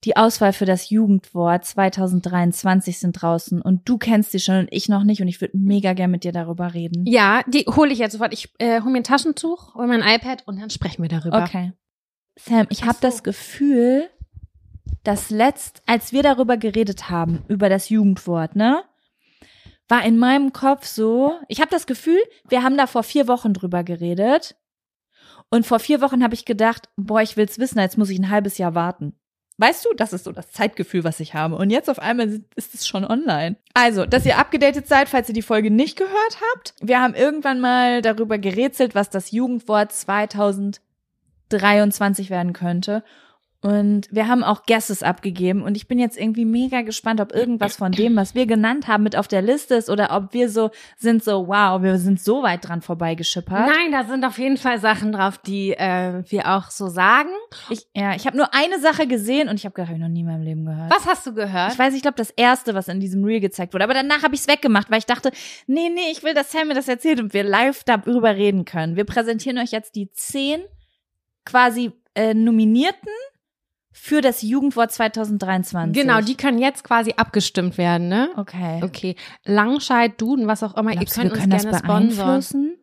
[SPEAKER 2] Die Auswahl für das Jugendwort 2023 sind draußen und du kennst sie schon und ich noch nicht und ich würde mega gern mit dir darüber reden.
[SPEAKER 1] ja, die hole ich jetzt sofort. Ich äh, hole mir ein Taschentuch, hole mein iPad und dann sprechen wir darüber.
[SPEAKER 2] Okay. Sam, ich habe
[SPEAKER 1] so.
[SPEAKER 2] das Gefühl, dass letzt, als wir darüber geredet haben, über das Jugendwort, ne, war in meinem Kopf so, ich habe das Gefühl, wir haben da vor vier Wochen drüber geredet und vor vier Wochen habe ich gedacht, boah, ich will's wissen, jetzt muss ich ein halbes Jahr warten. Weißt du, das ist so das Zeitgefühl, was ich habe. Und jetzt auf einmal ist es schon online. Also, dass ihr abgedatet seid, falls ihr die Folge nicht gehört habt. Wir haben irgendwann mal darüber gerätselt, was das Jugendwort 2023 werden könnte. Und wir haben auch Guesses abgegeben. Und ich bin jetzt irgendwie mega gespannt, ob irgendwas von dem, was wir genannt haben, mit auf der Liste ist oder ob wir so sind, so, wow, wir sind so weit dran vorbeigeschippert.
[SPEAKER 1] Nein, da sind auf jeden Fall Sachen drauf, die äh, wir auch so sagen.
[SPEAKER 2] Ich, ja, ich habe nur eine Sache gesehen und ich habe gedacht, hab ich noch nie in meinem Leben gehört.
[SPEAKER 1] Was hast du gehört?
[SPEAKER 2] Ich weiß, ich glaube, das erste, was in diesem Reel gezeigt wurde. Aber danach habe ich es weggemacht, weil ich dachte, nee, nee, ich will, dass Sam mir das erzählt und wir live darüber reden können. Wir präsentieren euch jetzt die zehn quasi äh, Nominierten für das Jugendwort 2023.
[SPEAKER 1] Genau, die können jetzt quasi abgestimmt werden, ne?
[SPEAKER 2] Okay.
[SPEAKER 1] Okay. Langscheid, Duden, was auch immer,
[SPEAKER 2] Glaubst
[SPEAKER 1] ihr könnt
[SPEAKER 2] wir
[SPEAKER 1] uns
[SPEAKER 2] können
[SPEAKER 1] gerne
[SPEAKER 2] das
[SPEAKER 1] sponsern.
[SPEAKER 2] beeinflussen?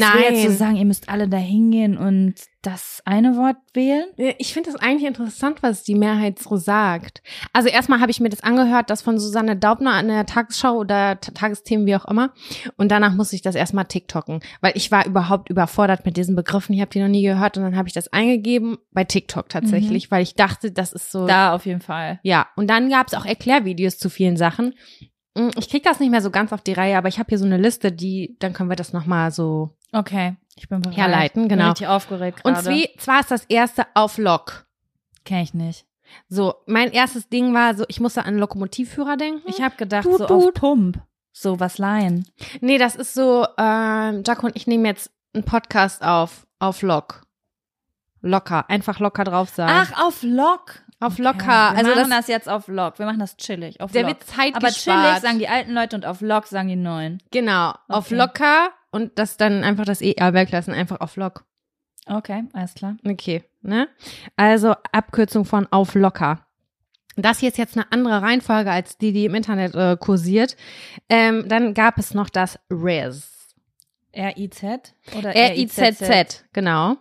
[SPEAKER 2] Dass wir jetzt so
[SPEAKER 1] Nein.
[SPEAKER 2] sagen, ihr müsst alle da hingehen und das eine Wort wählen?
[SPEAKER 1] Ich finde das eigentlich interessant, was die Mehrheit so sagt. Also erstmal habe ich mir das angehört, das von Susanne Daubner an der Tagesschau oder Tagesthemen, wie auch immer. Und danach musste ich das erstmal TikToken, weil ich war überhaupt überfordert mit diesen Begriffen. Ich habe die noch nie gehört und dann habe ich das eingegeben bei TikTok tatsächlich, weil ich dachte, das ist so.
[SPEAKER 2] Da auf jeden Fall.
[SPEAKER 1] Ja, und dann gab es auch Erklärvideos zu vielen Sachen. Mm, Ich krieg das nicht mehr so ganz auf die Reihe, aber ich habe hier so eine Liste, die, dann können wir das nochmal so
[SPEAKER 2] Okay, ich bin bereit.
[SPEAKER 1] herleiten,
[SPEAKER 2] Bin
[SPEAKER 1] genau.
[SPEAKER 2] richtig aufgeregt
[SPEAKER 1] Und
[SPEAKER 2] gerade.
[SPEAKER 1] zwie- zwar ist das erste auf Lock.
[SPEAKER 2] Kenn ich nicht.
[SPEAKER 1] So, mein erstes Ding war so, ich musste an Lokmotivführer denken.
[SPEAKER 2] Ich habe gedacht,
[SPEAKER 1] Tut,
[SPEAKER 2] so
[SPEAKER 1] tut.
[SPEAKER 2] auf Pump. So was leihen.
[SPEAKER 1] nee, das ist so, ähm, Jaco und ich nehmen jetzt einen Podcast auf, auf Lock. Locker, einfach locker drauf sagen.
[SPEAKER 2] Ach, auf Lock.
[SPEAKER 1] Auf locker.
[SPEAKER 2] Wir
[SPEAKER 1] also
[SPEAKER 2] machen
[SPEAKER 1] das,
[SPEAKER 2] das, jetzt auf Lock. Wir machen das chillig. Auf
[SPEAKER 1] der
[SPEAKER 2] Lock.
[SPEAKER 1] wird Zeit
[SPEAKER 2] Aber chillig sagen die alten Leute und auf Lock sagen die neuen.
[SPEAKER 1] Genau, auf
[SPEAKER 2] Okay.
[SPEAKER 1] locker und das dann einfach das ER weglassen, einfach auf Lock.
[SPEAKER 2] Okay, alles klar.
[SPEAKER 1] Okay, ne? Also Abkürzung von auf locker. Das hier ist jetzt eine andere Reihenfolge als die, die im Internet äh, kursiert. Ähm, dann gab es noch das Riz.
[SPEAKER 2] R-I-Z oder
[SPEAKER 1] R-I-Z-Z, genau.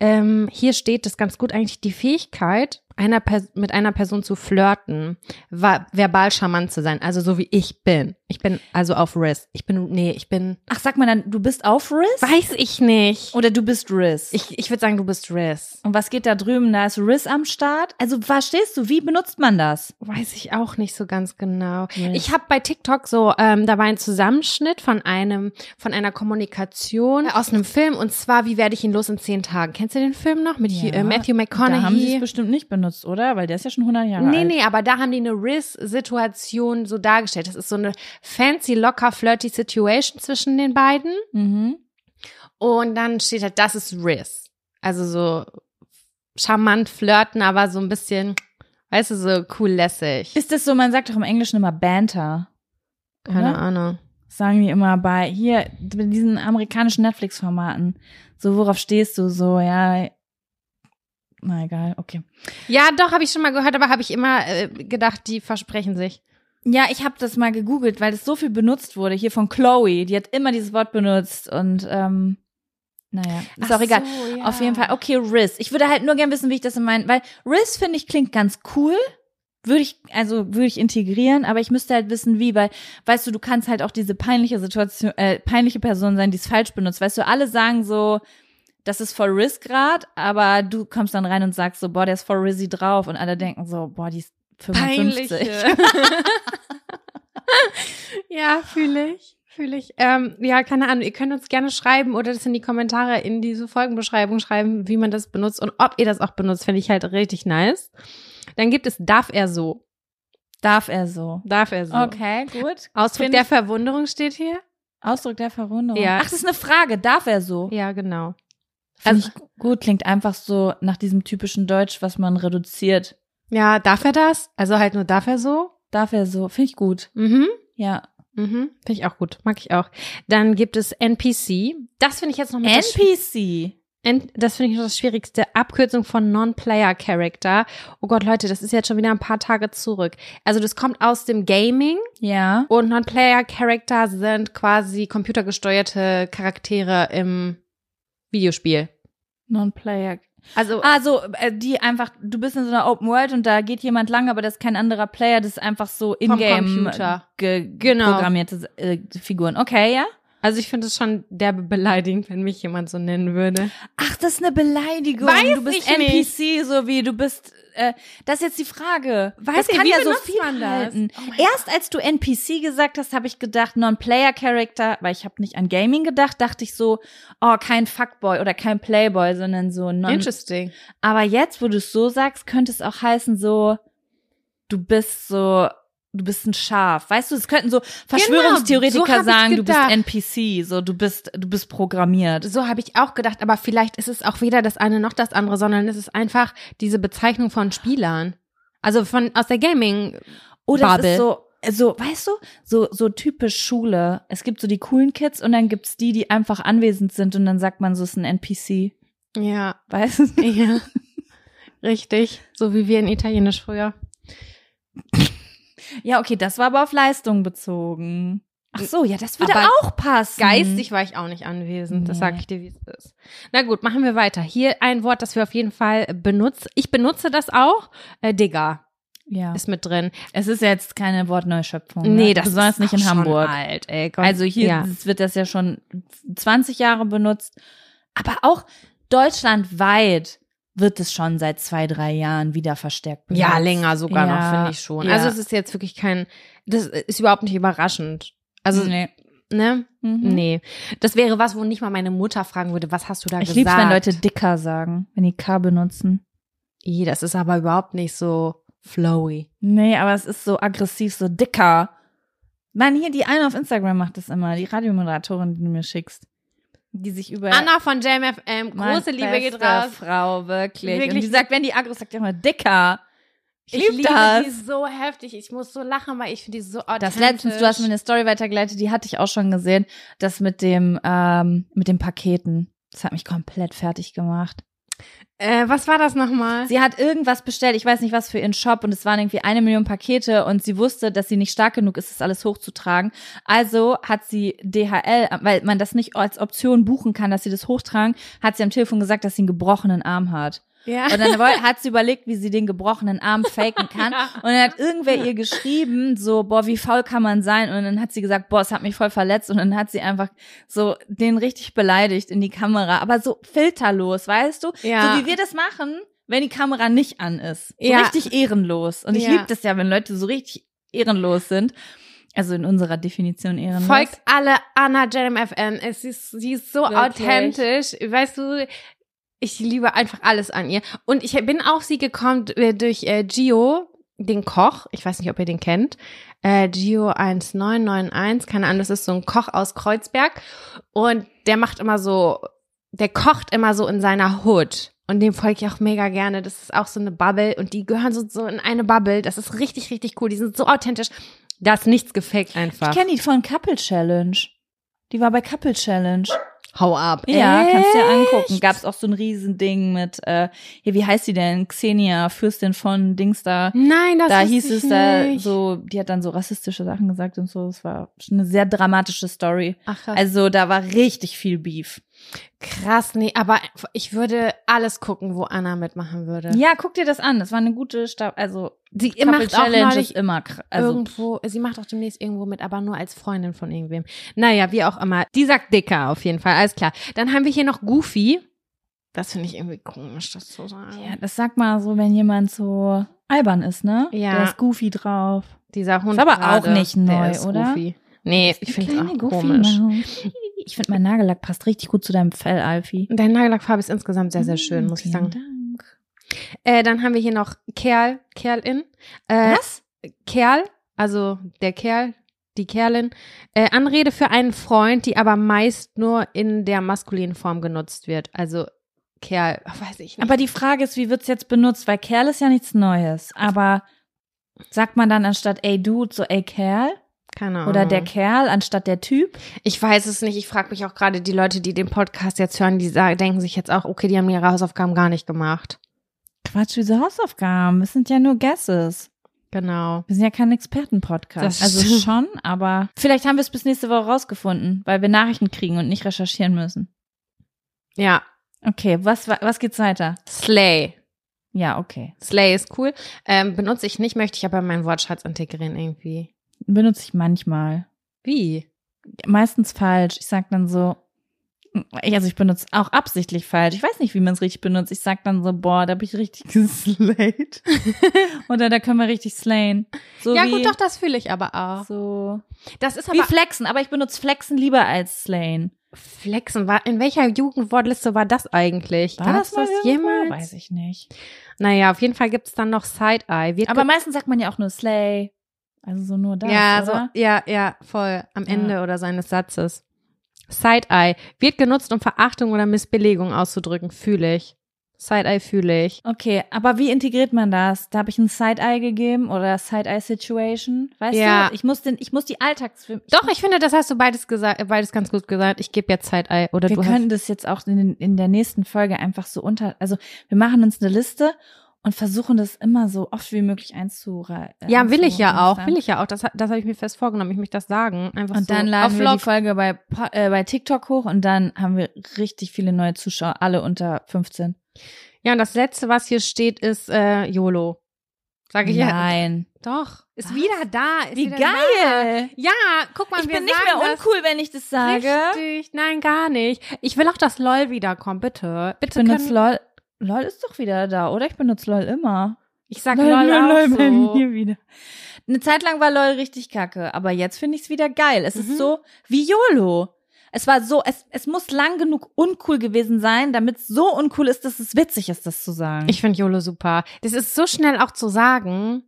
[SPEAKER 1] Ähm, hier steht das ganz gut eigentlich die Fähigkeit, einer mit einer Person zu flirten, verbal charmant zu sein, also so wie ich bin. Ich bin also auf Riz. Ich bin, nee, ich bin,
[SPEAKER 2] Ach, sag mal dann, du bist auf Riz?
[SPEAKER 1] weiß ich nicht.
[SPEAKER 2] Oder du bist Riz?
[SPEAKER 1] Ich, ich würde sagen, du bist Riz.
[SPEAKER 2] und was geht da drüben? Da ist Riz am Start. Also verstehst du, wie benutzt man das?
[SPEAKER 1] Weiß ich auch nicht so ganz genau.
[SPEAKER 2] Yes.
[SPEAKER 1] Ich habe bei TikTok so, ähm, da war ein Zusammenschnitt von einem, von einer Kommunikation aus einem Film und zwar, wie werde ich ihn los in zehn Tagen? Kennst du den Film noch mit äh, Matthew McConaughey?
[SPEAKER 2] Da haben sie es bestimmt nicht benutzt, oder? Weil der ist ja schon 100 Jahre
[SPEAKER 1] Nee,
[SPEAKER 2] alt.
[SPEAKER 1] nee, aber da haben die eine Riz-Situation so dargestellt. Das ist so eine fancy, locker, flirty Situation zwischen den beiden.
[SPEAKER 2] Mhm.
[SPEAKER 1] Und dann steht halt, das ist Riz. Also so charmant flirten, aber so ein bisschen, weißt du, so cool lässig.
[SPEAKER 2] Ist das so, man sagt doch im Englischen immer Banter.
[SPEAKER 1] Keine
[SPEAKER 2] oder?
[SPEAKER 1] Ahnung.
[SPEAKER 2] Sagen die immer bei, hier, bei diesen amerikanischen Netflix-Formaten. So, worauf stehst du? So, ja. Na egal, okay.
[SPEAKER 1] Ja, doch, habe ich schon mal gehört, aber habe ich immer äh, gedacht, die versprechen sich.
[SPEAKER 2] Ja, ich habe das mal gegoogelt, weil das so viel benutzt wurde. Hier von Chloe, die hat immer dieses Wort benutzt und ähm, naja, ist
[SPEAKER 1] Ach
[SPEAKER 2] auch egal.
[SPEAKER 1] so, ja.
[SPEAKER 2] Auf jeden Fall, okay, Riz. Ich würde halt nur gern wissen, wie ich das in meinen, weil Riz finde ich klingt ganz cool. Würde ich, also würde ich integrieren, aber ich müsste halt wissen, wie, weil, weißt du, du kannst halt auch diese peinliche Situation, äh, peinliche Person sein, die es falsch benutzt. Weißt du, alle sagen so, das ist voll Risk grad, aber du kommst dann rein und sagst so, boah, der ist voll Rizzy drauf und alle denken so, boah, die ist 55.
[SPEAKER 1] Peinliche. ja, fühle ich. Fühle ich. Ähm, ja, keine Ahnung. Ihr könnt uns gerne schreiben oder das in die Kommentare in diese Folgenbeschreibung schreiben, wie man das benutzt und ob ihr das auch benutzt, finde ich halt richtig nice. Dann gibt es Darf er so.
[SPEAKER 2] Darf er so?
[SPEAKER 1] Darf er so.
[SPEAKER 2] Okay, gut.
[SPEAKER 1] Ausdruck
[SPEAKER 2] Find
[SPEAKER 1] der Verwunderung steht hier.
[SPEAKER 2] Ausdruck der Verwunderung.
[SPEAKER 1] Ja.
[SPEAKER 2] Ach, das ist eine Frage. Darf er so?
[SPEAKER 1] Ja, genau.
[SPEAKER 2] Finde
[SPEAKER 1] Also-
[SPEAKER 2] ich gut. Klingt einfach so nach diesem typischen Deutsch, was man reduziert.
[SPEAKER 1] Ja, darf er das? Also halt nur darf er so?
[SPEAKER 2] Darf er so? Finde ich gut.
[SPEAKER 1] Mhm.
[SPEAKER 2] Ja.
[SPEAKER 1] Mhm. Finde ich auch gut. Mag ich auch. Dann gibt es NPC. Das finde ich jetzt noch das
[SPEAKER 2] NPC.
[SPEAKER 1] Das finde ich noch das Schwierigste. Abkürzung von Non-Player Character. Oh Gott, Leute, das ist jetzt schon wieder ein paar Tage zurück. Also das kommt aus dem Gaming
[SPEAKER 2] Ja.
[SPEAKER 1] und Non-Player Character sind quasi computergesteuerte Charaktere im Videospiel.
[SPEAKER 2] Non-Player.
[SPEAKER 1] Also
[SPEAKER 2] Also, äh, die einfach, du bist in so einer Open World und da geht jemand lang, aber das ist kein anderer Player, das ist einfach so in-game
[SPEAKER 1] Computer.
[SPEAKER 2] ge
[SPEAKER 1] Genau.
[SPEAKER 2] programmierte äh, Figuren. Okay, ja?
[SPEAKER 1] Also ich finde es schon derbe beleidigend, wenn mich jemand so nennen würde.
[SPEAKER 2] Ach, das ist eine Beleidigung.
[SPEAKER 1] Weiß
[SPEAKER 2] du bist
[SPEAKER 1] ich nicht.
[SPEAKER 2] NPC, so wie du bist. Äh, das ist jetzt die Frage.
[SPEAKER 1] Weiß
[SPEAKER 2] das
[SPEAKER 1] ich,
[SPEAKER 2] kann ja so viel
[SPEAKER 1] man das?
[SPEAKER 2] halten.
[SPEAKER 1] Oh
[SPEAKER 2] Erst als du NPC gesagt hast, habe ich gedacht Non-Player-Character, weil ich habe nicht an Gaming gedacht, dachte ich so, oh, kein Fuckboy oder kein Playboy, sondern so non.
[SPEAKER 1] Interesting.
[SPEAKER 2] Aber jetzt, wo du es so sagst, könnte es auch heißen so, du bist so, du bist ein Schaf. Weißt du, es könnten so Verschwörungstheoretiker
[SPEAKER 1] so hab ich
[SPEAKER 2] sagen, du bist. NPC, so du bist, du bist programmiert.
[SPEAKER 1] So habe ich auch gedacht, aber vielleicht ist es auch weder das eine noch das andere, sondern es ist einfach diese Bezeichnung von Spielern. Also von aus der Gaming.
[SPEAKER 2] Oder es
[SPEAKER 1] Bubble.
[SPEAKER 2] ist so, so, weißt du, so, so typisch Schule. Es gibt so die coolen Kids und dann gibt's die, die einfach anwesend sind und dann sagt man, so ist ein NPC.
[SPEAKER 1] Ja,
[SPEAKER 2] Weißt du?
[SPEAKER 1] ja. Richtig. So wie wir in Italienisch früher.
[SPEAKER 2] Ja, okay, das war aber auf Leistung bezogen. Ach so, ja, das würde
[SPEAKER 1] Aber
[SPEAKER 2] auch passen.
[SPEAKER 1] Geistig war ich auch nicht anwesend. Das
[SPEAKER 2] Nee.
[SPEAKER 1] sage ich dir, wie es ist. Na gut, machen wir weiter. Hier ein Wort, das wir auf jeden Fall benutzen. Ich benutze das auch. Äh, Digga
[SPEAKER 2] Ja.
[SPEAKER 1] ist mit drin.
[SPEAKER 2] Es ist jetzt keine Wortneuschöpfung.
[SPEAKER 1] Nee,
[SPEAKER 2] ne?
[SPEAKER 1] das
[SPEAKER 2] Besonders
[SPEAKER 1] ist
[SPEAKER 2] nicht in
[SPEAKER 1] schon
[SPEAKER 2] Hamburg.
[SPEAKER 1] alt, ey. Gott.
[SPEAKER 2] Also hier
[SPEAKER 1] ja.
[SPEAKER 2] wird das ja schon 20 Jahre benutzt. Aber auch deutschlandweit wird es schon seit zwei, drei Jahren wieder verstärkt benutzt.
[SPEAKER 1] Ja, länger sogar
[SPEAKER 2] Ja,
[SPEAKER 1] noch, finde ich schon.
[SPEAKER 2] ja.
[SPEAKER 1] Also es ist jetzt wirklich kein, das ist überhaupt nicht überraschend. Also,
[SPEAKER 2] nee.
[SPEAKER 1] ne?
[SPEAKER 2] Mhm.
[SPEAKER 1] Nee. Das wäre was, wo nicht mal meine Mutter fragen würde, was hast du da
[SPEAKER 2] Ich
[SPEAKER 1] gesagt?
[SPEAKER 2] lieb's, wenn Leute dicker sagen, wenn die K benutzen.
[SPEAKER 1] Ih, das ist aber überhaupt nicht so flowy.
[SPEAKER 2] Nee, aber es ist so aggressiv, so dicker. Mann, hier die eine auf Instagram macht das immer, die Radiomoderatorin, die du mir schickst. Die sich über
[SPEAKER 1] Anna von JMFM, große Liebe geht raus.
[SPEAKER 2] Frau, wirklich.
[SPEAKER 1] Wirklich.
[SPEAKER 2] Und die sagt, wenn die aggro ist, sagt die immer dicker. Ich,
[SPEAKER 1] Ich
[SPEAKER 2] lieb
[SPEAKER 1] liebe
[SPEAKER 2] das.
[SPEAKER 1] die so heftig. Ich muss so lachen, weil ich finde die so authentisch.
[SPEAKER 2] Das letztens, du hast mir eine Story weitergeleitet, die hatte ich auch schon gesehen. Das mit dem, ähm, mit den Paketen. Das hat mich komplett fertig gemacht.
[SPEAKER 1] Äh, was war das nochmal?
[SPEAKER 2] Sie hat irgendwas bestellt, ich weiß nicht was für ihren Shop und es waren irgendwie eine Million Pakete und sie wusste, dass sie nicht stark genug ist, das alles hochzutragen. Also hat sie DHL, weil man das nicht als Option buchen kann, dass sie das hochtragen, hat sie am Telefon gesagt, dass sie einen gebrochenen Arm hat.
[SPEAKER 1] Ja.
[SPEAKER 2] Und dann hat sie überlegt, wie sie den gebrochenen Arm faken kann. Und dann hat irgendwer ihr geschrieben, so, boah, wie faul kann man sein? Und dann hat sie gesagt, boah, es hat mich voll verletzt. Und dann hat sie einfach so den richtig beleidigt in die Kamera. Aber so filterlos, weißt du?
[SPEAKER 1] Ja.
[SPEAKER 2] So wie wir das machen, wenn die Kamera nicht an ist. So
[SPEAKER 1] Ja.
[SPEAKER 2] richtig ehrenlos. Und ich
[SPEAKER 1] Ja.
[SPEAKER 2] liebe das ja, wenn Leute so richtig ehrenlos sind. Also in unserer Definition ehrenlos.
[SPEAKER 1] Folgt alle Anna JMFM. Es ist, sie ist so
[SPEAKER 2] Wirklich.
[SPEAKER 1] authentisch. Weißt du, ich liebe einfach alles an ihr. Und ich bin auf sie gekommen äh, durch äh, Gio, den Koch. Ich weiß nicht, ob ihr den kennt. Äh, Gio 1991, keine Ahnung, das ist so ein Koch aus Kreuzberg. Und der macht immer so, der kocht immer so in seiner Hood. Und dem folge ich auch mega gerne. Das ist auch so eine Bubble. Und die gehören so, so in eine Bubble. Das ist richtig, richtig cool. Die sind so authentisch. Da ist nichts gefaked einfach.
[SPEAKER 2] Ich kenne die von Couple Challenge. Die war bei Couple Challenge.
[SPEAKER 1] Hau ab.
[SPEAKER 2] Ja, kannst dir angucken.
[SPEAKER 1] Echt?
[SPEAKER 2] Gab's auch so ein Riesending mit, äh, hier, wie heißt sie denn? Xenia, Fürstin von Dings da.
[SPEAKER 1] Nein, das
[SPEAKER 2] Da
[SPEAKER 1] wusste
[SPEAKER 2] hieß es da so, die hat dann so rassistische Sachen gesagt und so. Es war schon eine sehr dramatische Story.
[SPEAKER 1] Ach, krass.
[SPEAKER 2] Also da war richtig viel Beef.
[SPEAKER 1] krass, nee, aber ich würde alles gucken, wo Anna mitmachen würde.
[SPEAKER 2] Ja, guck dir das an. Das war eine gute Sta also
[SPEAKER 1] Sie
[SPEAKER 2] Couple
[SPEAKER 1] macht auch
[SPEAKER 2] Challenge
[SPEAKER 1] neulich
[SPEAKER 2] ist immer also
[SPEAKER 1] irgendwo, sie macht auch demnächst irgendwo mit, aber nur als Freundin von irgendwem. Naja, wie auch immer. Die sagt dicker auf jeden Fall, alles klar. Dann haben wir hier noch Goofy. Das finde ich irgendwie komisch, das zu sagen.
[SPEAKER 2] Ja, das sagt mal so, wenn jemand so albern ist, ne?
[SPEAKER 1] Ja.
[SPEAKER 2] Der ist goofy drauf.
[SPEAKER 1] Dieser Hund
[SPEAKER 2] Ist aber
[SPEAKER 1] gerade,
[SPEAKER 2] auch nicht neu,
[SPEAKER 1] ist
[SPEAKER 2] oder?
[SPEAKER 1] Goofy. Nee, ich finde es auch
[SPEAKER 2] Goofy
[SPEAKER 1] komisch.
[SPEAKER 2] Maus. Ich finde, mein Nagellack passt richtig gut zu deinem Fell, Alfie.
[SPEAKER 1] Dein Nagellackfarbe ist insgesamt sehr, sehr schön, muss ich
[SPEAKER 2] Vielen
[SPEAKER 1] sagen.
[SPEAKER 2] Dank.
[SPEAKER 1] Äh, dann haben wir hier noch Kerl, Kerlin. Äh,
[SPEAKER 2] Was?
[SPEAKER 1] Kerl, also der Kerl, die Kerlin. Äh, Anrede für einen Freund, die aber meist nur in der maskulinen Form genutzt wird. Also Kerl, weiß ich nicht.
[SPEAKER 2] Aber die Frage ist, wie wird's jetzt benutzt? Weil Kerl ist ja nichts Neues. Aber sagt man dann anstatt ey Dude so ey Kerl?
[SPEAKER 1] Keine Ahnung.
[SPEAKER 2] Oder der Kerl anstatt der Typ?
[SPEAKER 1] Ich weiß es nicht. Ich frage mich auch gerade, die Leute, die den Podcast jetzt hören, die sagen, denken sich jetzt auch, okay, die haben ihre Hausaufgaben gar nicht gemacht.
[SPEAKER 2] Quatsch, diese Hausaufgaben. Es sind ja nur Guesses.
[SPEAKER 1] Genau.
[SPEAKER 2] Wir sind ja kein Expertenpodcast.
[SPEAKER 1] Das
[SPEAKER 2] Also schon, aber vielleicht haben wir es bis nächste Woche rausgefunden, weil wir Nachrichten kriegen und nicht recherchieren müssen.
[SPEAKER 1] Ja.
[SPEAKER 2] Okay, was, wa- was geht's weiter?
[SPEAKER 1] Slay.
[SPEAKER 2] Ja, okay.
[SPEAKER 1] Slay ist cool. Ähm, benutze ich nicht, möchte ich aber in meinen Wortschatz integrieren irgendwie.
[SPEAKER 2] Benutze ich manchmal.
[SPEAKER 1] Wie?
[SPEAKER 2] Meistens falsch. Ich sag dann so, also ich benutze auch absichtlich falsch. Ich weiß nicht, wie man es richtig benutzt. Ich sag dann so, boah, da hab ich richtig geslayed. Oder da können wir richtig slayen. So
[SPEAKER 1] ja,
[SPEAKER 2] wie,
[SPEAKER 1] gut, doch, das fühle ich aber auch.
[SPEAKER 2] So.
[SPEAKER 1] Das ist
[SPEAKER 2] Wie
[SPEAKER 1] aber
[SPEAKER 2] flexen, aber ich benutze flexen lieber als slayen.
[SPEAKER 1] Flexen. War, in welcher Jugendwortliste war das eigentlich?
[SPEAKER 2] War das irgendwo?
[SPEAKER 1] jemals?
[SPEAKER 2] Weiß ich nicht.
[SPEAKER 1] Naja, auf jeden Fall gibt's dann noch Side-Eye. Wird
[SPEAKER 2] Aber meistens sagt man ja auch nur slay. Also so nur das,
[SPEAKER 1] ja,
[SPEAKER 2] oder?
[SPEAKER 1] so, ja, ja, voll. Am
[SPEAKER 2] Ja.
[SPEAKER 1] Ende oder seines Satzes. Side-Eye wird genutzt, um Verachtung oder Missbelegung auszudrücken. Fühle ich. Side-Eye fühle ich.
[SPEAKER 2] Okay, aber wie integriert man das? Da habe ich ein Side-Eye gegeben oder Side-Eye-Situation. Weißt
[SPEAKER 1] Ja.
[SPEAKER 2] du, ich muss, den, ich muss die Alltagsfilme.
[SPEAKER 1] Doch, ich finde, das hast du beides gesagt, beides ganz gut gesagt. Ich gebe jetzt Side-Eye oder
[SPEAKER 2] Wir
[SPEAKER 1] du
[SPEAKER 2] können das jetzt auch in, in der nächsten Folge einfach so unter. Also, wir machen uns eine Liste und versuchen das immer so oft wie möglich einzureihen.
[SPEAKER 1] hast. Ja, will ich ja auch, will ich ja auch. Das, das habe ich mir fest vorgenommen. Ich möchte das sagen. Einfach
[SPEAKER 2] Und
[SPEAKER 1] so
[SPEAKER 2] dann laden wir
[SPEAKER 1] Vlog.
[SPEAKER 2] die Folge bei, äh, bei TikTok hoch und dann haben wir richtig viele neue Zuschauer, alle unter 15.
[SPEAKER 1] Ja, und das letzte, was hier steht, ist äh, YOLO. Sag ich ja.
[SPEAKER 2] Nein.
[SPEAKER 1] Doch. Ist
[SPEAKER 2] Was?
[SPEAKER 1] wieder da. Ist
[SPEAKER 2] Wie
[SPEAKER 1] wieder Da.
[SPEAKER 2] geil!
[SPEAKER 1] Ja, guck mal,
[SPEAKER 2] Ich
[SPEAKER 1] wir
[SPEAKER 2] bin nicht mehr
[SPEAKER 1] das
[SPEAKER 2] uncool, wenn ich das sage.
[SPEAKER 1] Richtig. Nein, gar nicht. Ich will auch, dass LOL wiederkommt, bitte.
[SPEAKER 2] Ich
[SPEAKER 1] Bitte
[SPEAKER 2] benutze
[SPEAKER 1] können,
[SPEAKER 2] LOL. LOL ist doch wieder da, oder? Ich benutze LOL immer.
[SPEAKER 1] Ich sag LOL, auch
[SPEAKER 2] bei
[SPEAKER 1] so.
[SPEAKER 2] mir wieder. Eine Zeit lang war LOL richtig kacke, aber jetzt finde ich es wieder geil. Es
[SPEAKER 1] Mhm.
[SPEAKER 2] ist so wie YOLO. Es war so, es, es muss lang genug uncool gewesen sein, damit es so uncool ist, dass es witzig ist, das zu sagen.
[SPEAKER 1] Ich finde YOLO super. Das ist so schnell auch zu sagen.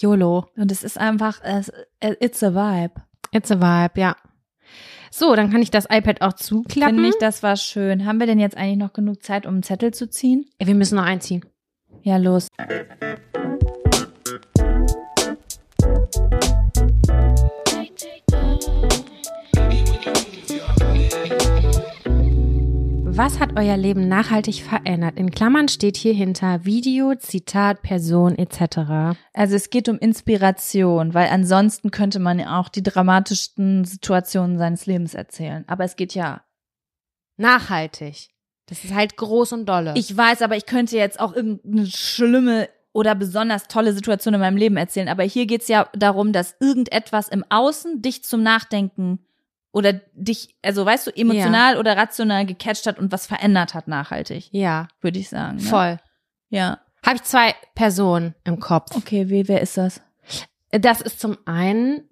[SPEAKER 1] YOLO.
[SPEAKER 2] Und es ist einfach, es, it's a vibe.
[SPEAKER 1] It's a vibe, ja. So, dann kann ich das iPad auch zuklappen.
[SPEAKER 2] Finde ich, das war schön. Haben wir denn jetzt eigentlich noch genug Zeit, um einen Zettel zu ziehen?
[SPEAKER 1] Ja, wir müssen noch einziehen.
[SPEAKER 2] Ja, los.
[SPEAKER 1] Was hat euer Leben nachhaltig verändert? In Klammern steht hier hinter Video, Zitat, Person etc.
[SPEAKER 2] Also es geht um Inspiration, weil ansonsten könnte man ja auch die dramatischsten Situationen seines Lebens erzählen. Aber es geht ja.
[SPEAKER 1] Nachhaltig. Das ist halt groß und dolle.
[SPEAKER 2] Ich weiß, aber ich könnte jetzt auch irgendeine schlimme oder besonders tolle Situation in meinem Leben erzählen. Aber hier geht's ja darum, dass irgendetwas im Außen dich zum Nachdenken oder dich, also weißt du, emotional oder rational gecatcht hat und was verändert hat nachhaltig,
[SPEAKER 1] ja,
[SPEAKER 2] würde ich sagen. Ne?
[SPEAKER 1] voll.
[SPEAKER 2] Ja.
[SPEAKER 1] Habe ich zwei Personen im Kopf.
[SPEAKER 2] Okay, wie, wer ist das?
[SPEAKER 1] Das ist zum einen,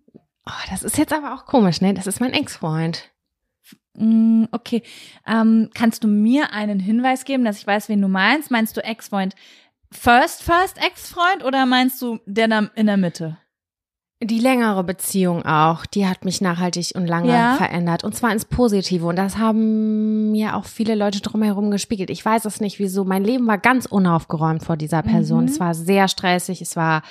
[SPEAKER 1] oh, das ist jetzt aber auch komisch, ne? Das ist mein Ex-Freund.
[SPEAKER 2] Mm, Okay. Ähm, kannst du mir einen Hinweis geben, dass ich weiß, wen du meinst? Meinst du Ex-Freund First, First Ex-Freund oder meinst du der in der Mitte?
[SPEAKER 1] Die längere Beziehung auch, die hat mich nachhaltig und lange
[SPEAKER 2] Ja.
[SPEAKER 1] verändert. Und zwar ins Positive. Und das haben mir auch viele Leute drumherum gespiegelt. Ich weiß es nicht, wieso. Mein Leben war ganz unaufgeräumt vor dieser Person.
[SPEAKER 2] Mhm.
[SPEAKER 1] Es war sehr stressig. Es war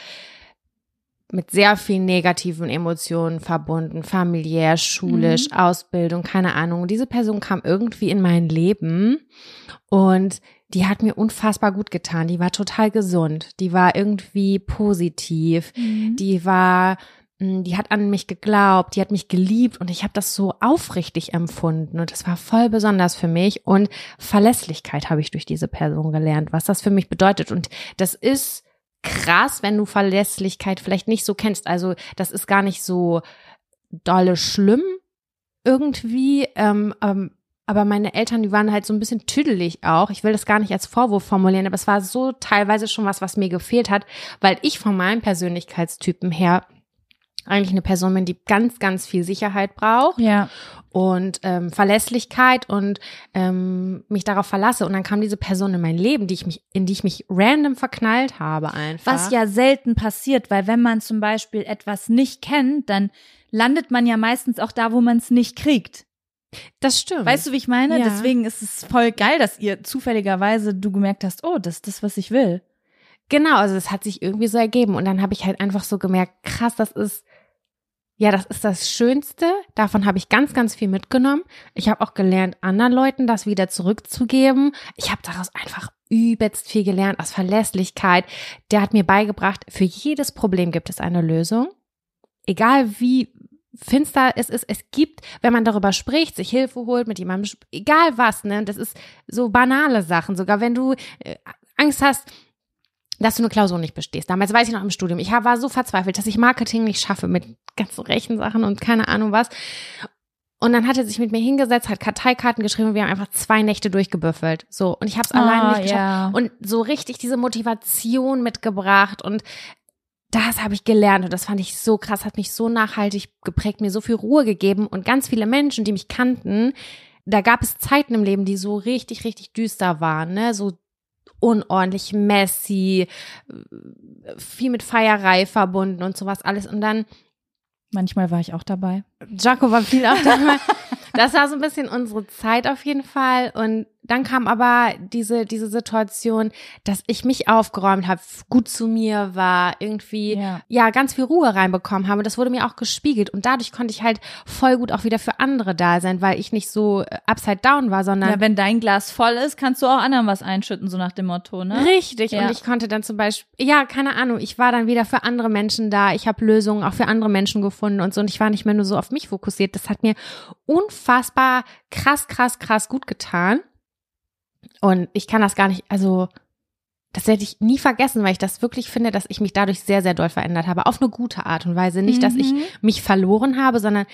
[SPEAKER 1] mit sehr vielen negativen Emotionen verbunden, familiär, schulisch, Ausbildung, keine Ahnung. Und diese Person kam irgendwie in mein Leben und die hat mir unfassbar gut getan. Die war total gesund. Die war irgendwie positiv. Die war, mh, die hat an mich geglaubt, die hat mich geliebt und ich habe das so aufrichtig empfunden und das war voll besonders für mich und Verlässlichkeit habe ich durch diese Person gelernt, was das für mich bedeutet und das ist krass, wenn du Verlässlichkeit vielleicht nicht so kennst. Also das ist gar nicht so dolle schlimm irgendwie, ähm, ähm, aber meine Eltern, die waren halt so ein bisschen tüdelig auch. Ich will das gar nicht als Vorwurf formulieren, aber es war so teilweise schon was, was mir gefehlt hat, weil ich von meinem Persönlichkeitstypen her eigentlich eine Person bin, die ganz, ganz viel Sicherheit braucht
[SPEAKER 2] Ja.
[SPEAKER 1] und ähm, Verlässlichkeit und ähm, mich darauf verlasse. Und dann kam diese Person in mein Leben, die ich mich, in die ich mich random verknallt habe einfach.
[SPEAKER 2] Was ja selten passiert, weil wenn man zum Beispiel etwas nicht kennt, dann landet man ja meistens auch da, wo man es nicht kriegt.
[SPEAKER 1] Das stimmt.
[SPEAKER 2] Weißt du, wie ich meine?
[SPEAKER 1] Ja.
[SPEAKER 2] Deswegen ist es voll geil, dass ihr zufälligerweise du gemerkt hast, oh, das ist das, was ich will.
[SPEAKER 1] Genau, also es hat sich irgendwie so ergeben. Und dann habe ich halt einfach so gemerkt, krass, das ist, ja, das ist das Schönste. Davon habe ich ganz, ganz viel mitgenommen. Ich habe auch gelernt, anderen Leuten das wieder zurückzugeben. Ich habe daraus einfach übelst viel gelernt aus Verlässlichkeit. Der hat mir beigebracht, für jedes Problem gibt es eine Lösung. Egal wie finster es ist, es gibt, wenn man darüber spricht, sich Hilfe holt, mit jemandem, egal was, ne, das ist so banale Sachen. Sogar wenn du äh, Angst hast, dass du eine Klausur nicht bestehst. Damals weiß ich noch im Studium. Ich war so verzweifelt, dass ich Marketing nicht schaffe mit ganzen Rechensachen und keine Ahnung was. Und dann hat er sich mit mir hingesetzt, hat Karteikarten geschrieben und wir haben einfach zwei Nächte durchgebüffelt. So. Und ich habe es alleine nicht geschafft.
[SPEAKER 2] ja.
[SPEAKER 1] Und so richtig diese Motivation mitgebracht und das habe ich gelernt und das fand ich so krass, hat mich so nachhaltig geprägt, mir so viel Ruhe gegeben und ganz viele Menschen, die mich kannten, da gab es Zeiten im Leben, die so richtig, richtig düster waren, ne, so unordentlich, messy, viel mit Feierei verbunden und sowas alles und dann
[SPEAKER 2] Manchmal war ich auch dabei.
[SPEAKER 1] Jaco war viel auch dabei. Das war so ein bisschen unsere Zeit auf jeden Fall. Und dann kam aber diese, diese Situation, dass ich mich aufgeräumt habe, gut zu mir war, irgendwie,
[SPEAKER 2] Ja.
[SPEAKER 1] ja, ganz viel Ruhe reinbekommen habe. Und das wurde mir auch gespiegelt. Und dadurch konnte ich halt voll gut auch wieder für andere da sein, weil ich nicht so äh, upside down war, sondern
[SPEAKER 2] Ja, wenn dein Glas voll ist, kannst du auch anderen was einschütten, so nach dem Motto, ne?
[SPEAKER 1] Richtig.
[SPEAKER 2] Ja.
[SPEAKER 1] Und ich konnte dann zum Beispiel, ja, keine Ahnung, ich war dann wieder für andere Menschen da. Ich habe Lösungen auch für andere Menschen gefunden und so. Und ich war nicht mehr nur so auf mich fokussiert. Das hat mir unfassbar krass, krass, krass gut getan. Und ich kann das gar nicht, also das werde ich nie vergessen, weil ich das wirklich finde, dass ich mich dadurch sehr, sehr doll verändert habe. Auf eine gute Art und Weise. Nicht, dass ich
[SPEAKER 2] Mhm.
[SPEAKER 1] mich verloren habe, sondern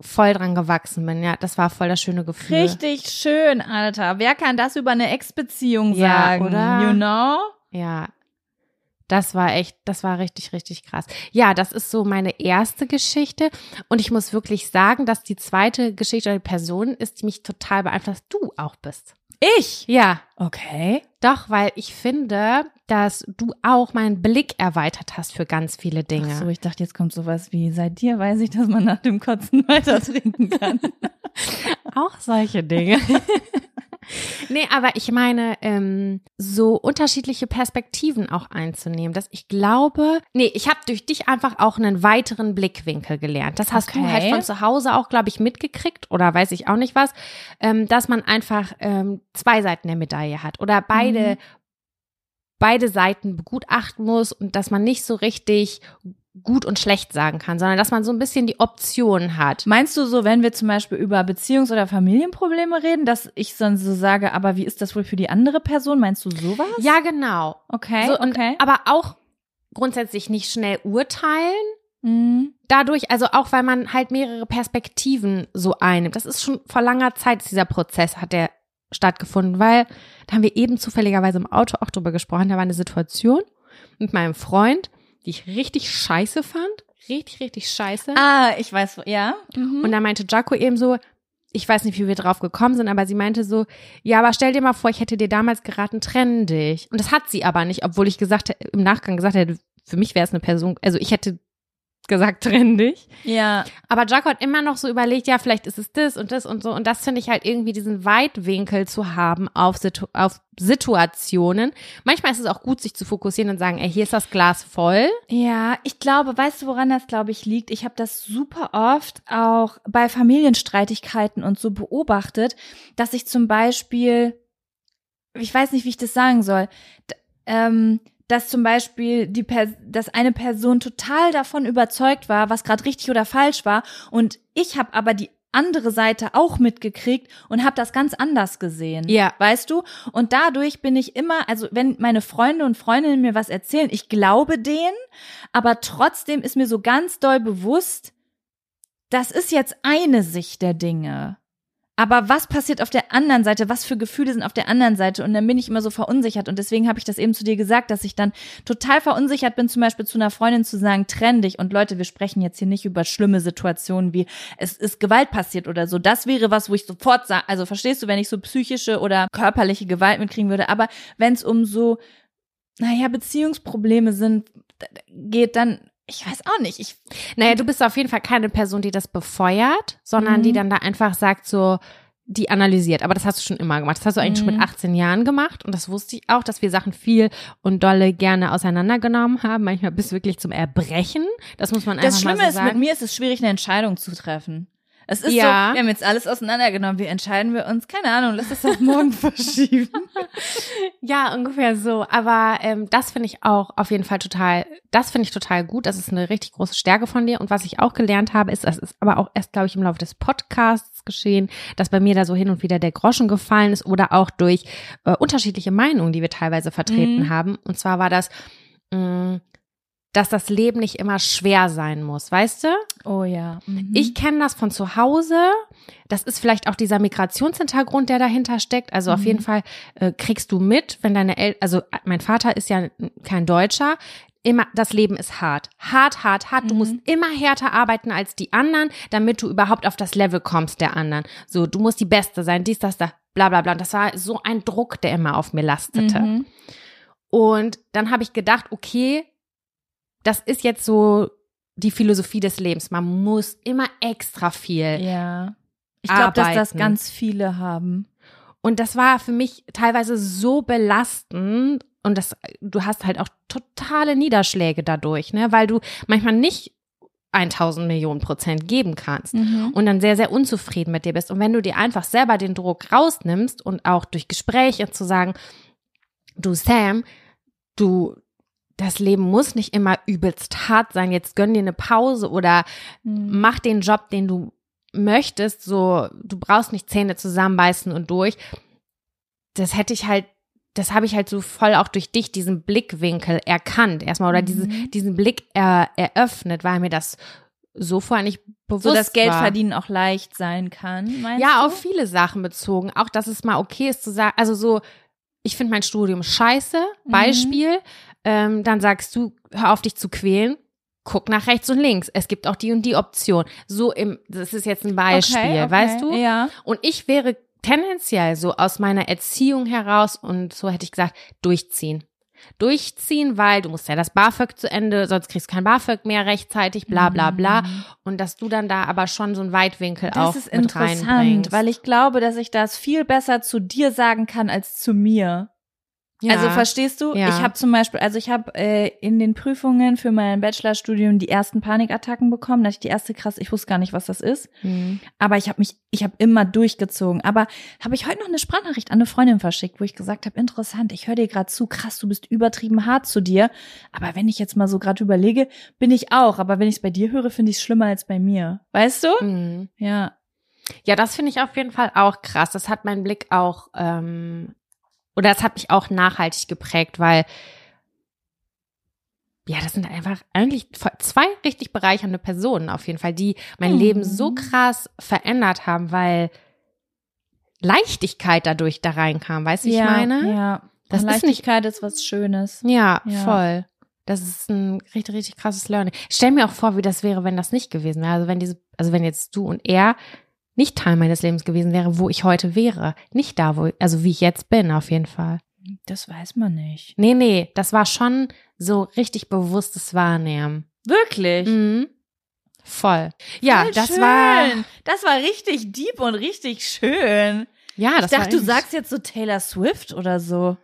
[SPEAKER 1] voll dran gewachsen bin. Ja, das war voll das schöne Gefühl.
[SPEAKER 2] Richtig schön, Alter. Wer kann das über eine Ex-Beziehung
[SPEAKER 1] Ja,
[SPEAKER 2] sagen?
[SPEAKER 1] oder?
[SPEAKER 2] You know?
[SPEAKER 1] Ja. Das war echt, das war richtig, richtig krass. Ja, das ist so meine erste Geschichte. Und ich muss wirklich sagen, dass die zweite Geschichte oder die Person ist, die mich total beeinflusst, du auch bist.
[SPEAKER 2] Ich?
[SPEAKER 1] Ja,
[SPEAKER 2] Okay.
[SPEAKER 1] doch, weil ich finde, dass du auch meinen Blick erweitert hast für ganz viele Dinge.
[SPEAKER 2] Ach so, ich dachte, jetzt kommt sowas wie, seit dir weiß ich, dass man nach dem Kotzen weiter trinken kann.
[SPEAKER 1] Auch solche Dinge. nee, aber ich meine, ähm, so unterschiedliche Perspektiven auch einzunehmen, dass ich glaube, nee, ich habe durch dich einfach auch einen weiteren Blickwinkel gelernt. Das hast du
[SPEAKER 2] Okay.
[SPEAKER 1] halt von zu Hause auch, glaube ich, mitgekriegt oder weiß ich auch nicht was, ähm, dass man einfach ähm, zwei Seiten der Medaille hat oder beide beide Seiten begutachten muss und dass man nicht so richtig gut und schlecht sagen kann, sondern dass man so ein bisschen die Option hat.
[SPEAKER 2] Meinst du so, wenn wir zum Beispiel über Beziehungs- oder Familienprobleme reden, dass ich dann so sage, aber wie ist das wohl für die andere Person? Meinst du sowas?
[SPEAKER 1] Ja, genau.
[SPEAKER 2] Okay,
[SPEAKER 1] So, und,
[SPEAKER 2] okay.
[SPEAKER 1] Aber auch grundsätzlich nicht schnell urteilen.
[SPEAKER 2] Mhm.
[SPEAKER 1] Dadurch, also auch weil man halt mehrere Perspektiven so einnimmt. Das ist schon vor langer Zeit, dieser Prozess hat der stattgefunden, weil da haben wir eben zufälligerweise im Auto auch drüber gesprochen. Da war eine Situation mit meinem Freund, die ich richtig scheiße fand. Richtig, richtig scheiße.
[SPEAKER 2] Ah, ich weiß, ja. Mhm.
[SPEAKER 1] Und da meinte Jaco eben so, ich weiß nicht, wie wir drauf gekommen sind, aber sie meinte so, ja, aber stell dir mal vor, ich hätte dir damals geraten, trenn dich. Und das hat sie aber nicht, obwohl ich gesagt hätte, im Nachgang gesagt hätte, für mich wäre es eine Person, also ich hätte gesagt, trenn dich.
[SPEAKER 2] ja.
[SPEAKER 1] Aber Jaco hat immer noch so überlegt, ja, vielleicht ist es das und das und so. Und das finde ich halt irgendwie diesen Weitwinkel zu haben auf, Situ auf Situationen. Manchmal ist es auch gut, sich zu fokussieren und sagen, ey, hier ist das Glas voll.
[SPEAKER 2] Ja, ich glaube, weißt du, woran das, glaube ich, liegt? Ich habe das super oft auch bei Familienstreitigkeiten und so beobachtet, dass ich zum Beispiel, ich weiß nicht, wie ich das sagen soll, ähm, dass zum Beispiel die per dass eine Person total davon überzeugt war, was gerade richtig oder falsch war, und ich habe aber die andere Seite auch mitgekriegt und habe das ganz anders gesehen.
[SPEAKER 1] Ja.
[SPEAKER 2] Weißt du? Und dadurch bin ich immer, also wenn meine Freunde und Freundinnen mir was erzählen, ich glaube denen, aber trotzdem ist mir so ganz doll bewusst, das ist jetzt eine Sicht der Dinge. Aber was passiert auf der anderen Seite? Was für Gefühle sind auf der anderen Seite? Und dann bin ich immer so verunsichert. Und deswegen habe ich das eben zu dir gesagt, dass ich dann total verunsichert bin, zum Beispiel zu einer Freundin zu sagen, trenn dich. Und Leute, wir sprechen jetzt hier nicht über schlimme Situationen wie es ist Gewalt passiert oder so. Das wäre was, wo ich sofort sage, also verstehst du, wenn ich so psychische oder körperliche Gewalt mitkriegen würde. Aber wenn es um so, naja, Beziehungsprobleme sind, geht dann ich weiß auch nicht. Ich,
[SPEAKER 1] naja, du bist auf jeden Fall keine Person, die das befeuert, sondern mhm. die dann da einfach sagt so, die analysiert. Aber das hast du schon immer gemacht. Das hast du eigentlich mhm. schon mit 18 mhm. Jahren gemacht. Und das wusste ich auch, dass wir Sachen viel und dolle gerne auseinandergenommen haben. Manchmal bis wirklich zum Erbrechen. Das muss man einfach
[SPEAKER 2] das Schlimme
[SPEAKER 1] mal so sagen.
[SPEAKER 2] ist, mit mir ist es schwierig, eine Entscheidung zu treffen. Es ist ja. so, wir haben jetzt alles auseinandergenommen. Wie entscheiden wir uns? Keine Ahnung, lass das auf morgen verschieben.
[SPEAKER 1] ja, ungefähr so. Aber ähm, das finde ich auch auf jeden Fall total, das finde ich total gut. Das ist eine richtig große Stärke von dir. Und was ich auch gelernt habe, ist, das ist aber auch erst, glaube ich, im Laufe des Podcasts geschehen, dass bei mir da so hin und wieder der Groschen gefallen ist oder auch durch äh, unterschiedliche Meinungen, die wir teilweise vertreten mhm. haben. Und zwar war das, mh, mm, dass das Leben nicht immer schwer sein muss, weißt du?
[SPEAKER 2] Oh ja.
[SPEAKER 1] Mhm. Ich kenne das von zu Hause. Das ist vielleicht auch dieser Migrationshintergrund, der dahinter steckt. Also mhm. auf jeden Fall äh, kriegst du mit, wenn deine Eltern, also mein Vater ist ja kein Deutscher. Immer, das Leben ist hart. Hart, hart, hart. Du musst mhm. immer härter arbeiten als die anderen, damit du überhaupt auf das Level kommst der anderen. So, du musst die Beste sein, dies, das, da, bla, bla, bla. Und das war so ein Druck, der immer auf mir lastete. Mhm. Und dann habe ich gedacht, okay, das ist jetzt so die Philosophie des Lebens. Man muss immer extra viel.
[SPEAKER 2] Ja. Ich glaube, dass das ganz viele haben.
[SPEAKER 1] Und das war für mich teilweise so belastend und das, du hast halt auch totale Niederschläge dadurch, ne, weil du manchmal nicht 1000 Millionen Prozent geben kannst mhm. und dann sehr, sehr unzufrieden mit dir bist. Und wenn du dir einfach selber den Druck rausnimmst und auch durch Gespräche zu sagen, du Sam, du, das Leben muss nicht immer übelst hart sein. Jetzt gönn dir eine Pause oder mhm. mach den Job, den du möchtest. So, du brauchst nicht Zähne zusammenbeißen und durch. Das hätte ich halt, das habe ich halt so voll auch durch dich, diesen Blickwinkel erkannt erstmal oder mhm. diesen, diesen Blick er, eröffnet, weil mir das so vorher nicht bewusst
[SPEAKER 2] So, dass Geld verdienen auch leicht sein kann, meinst
[SPEAKER 1] Ja,
[SPEAKER 2] du?
[SPEAKER 1] auf viele Sachen bezogen. Auch, dass es mal okay ist zu sagen, also so, ich finde mein Studium scheiße, mhm. Ähm, dann sagst du, hör auf dich zu quälen, guck nach rechts und links. Es gibt auch die und die Option. So im, das ist jetzt ein Beispiel, okay, okay, weißt du?
[SPEAKER 2] Ja.
[SPEAKER 1] Und ich wäre tendenziell so aus meiner Erziehung heraus und so hätte ich gesagt, durchziehen. Durchziehen, weil du musst ja das BAföG zu Ende, sonst kriegst du kein BAföG mehr rechtzeitig, bla bla bla. Mhm. Und dass du dann da aber schon so einen Weitwinkel
[SPEAKER 2] das
[SPEAKER 1] auch
[SPEAKER 2] ist interessant, weil ich glaube, dass ich das viel besser zu dir sagen kann als zu mir. Ja. Also verstehst du? Ja. Ich habe zum Beispiel, also ich habe äh, in den Prüfungen für mein Bachelorstudium die ersten Panikattacken bekommen. Da ich die erste krass, ich wusste gar nicht, was das ist. Mhm. Aber ich habe mich, ich habe immer durchgezogen. Aber habe ich heute noch eine Sprachnachricht an eine Freundin verschickt, wo ich gesagt habe, interessant, ich höre dir gerade zu, krass, du bist übertrieben hart zu dir. Aber wenn ich jetzt mal so gerade überlege, bin ich auch. Aber wenn ich es bei dir höre, finde ich es schlimmer als bei mir. Weißt du?
[SPEAKER 1] Mhm.
[SPEAKER 2] Ja.
[SPEAKER 1] Ja, das finde ich auf jeden Fall auch krass. Das hat meinen Blick auch ähm, oder es hat mich auch nachhaltig geprägt, weil ja, das sind einfach eigentlich zwei richtig bereichernde Personen auf jeden Fall, die mein mhm. Leben so krass verändert haben, weil Leichtigkeit dadurch da reinkam, weißt du, wie
[SPEAKER 2] ja,
[SPEAKER 1] ich meine?
[SPEAKER 2] Ja, das Leichtigkeit ist, nicht, ist was Schönes.
[SPEAKER 1] Ja, ja, voll. Das ist ein richtig, richtig krasses Learning. stell mir auch vor, wie das wäre, wenn das nicht gewesen wäre. Also wenn diese, also wenn jetzt du und er nicht Teil meines Lebens gewesen wäre, wo ich heute wäre. Nicht da, wo, also wie ich jetzt bin, auf jeden Fall.
[SPEAKER 2] Das weiß man nicht.
[SPEAKER 1] Nee, nee, das war schon so richtig bewusstes Wahrnehmen.
[SPEAKER 2] Wirklich?
[SPEAKER 1] Mhm. Voll. Ja,
[SPEAKER 2] Voll
[SPEAKER 1] das
[SPEAKER 2] schön.
[SPEAKER 1] war.
[SPEAKER 2] Das war richtig deep und richtig schön.
[SPEAKER 1] Ja, das
[SPEAKER 2] ich dachte, du sagst jetzt so Taylor Swift oder so.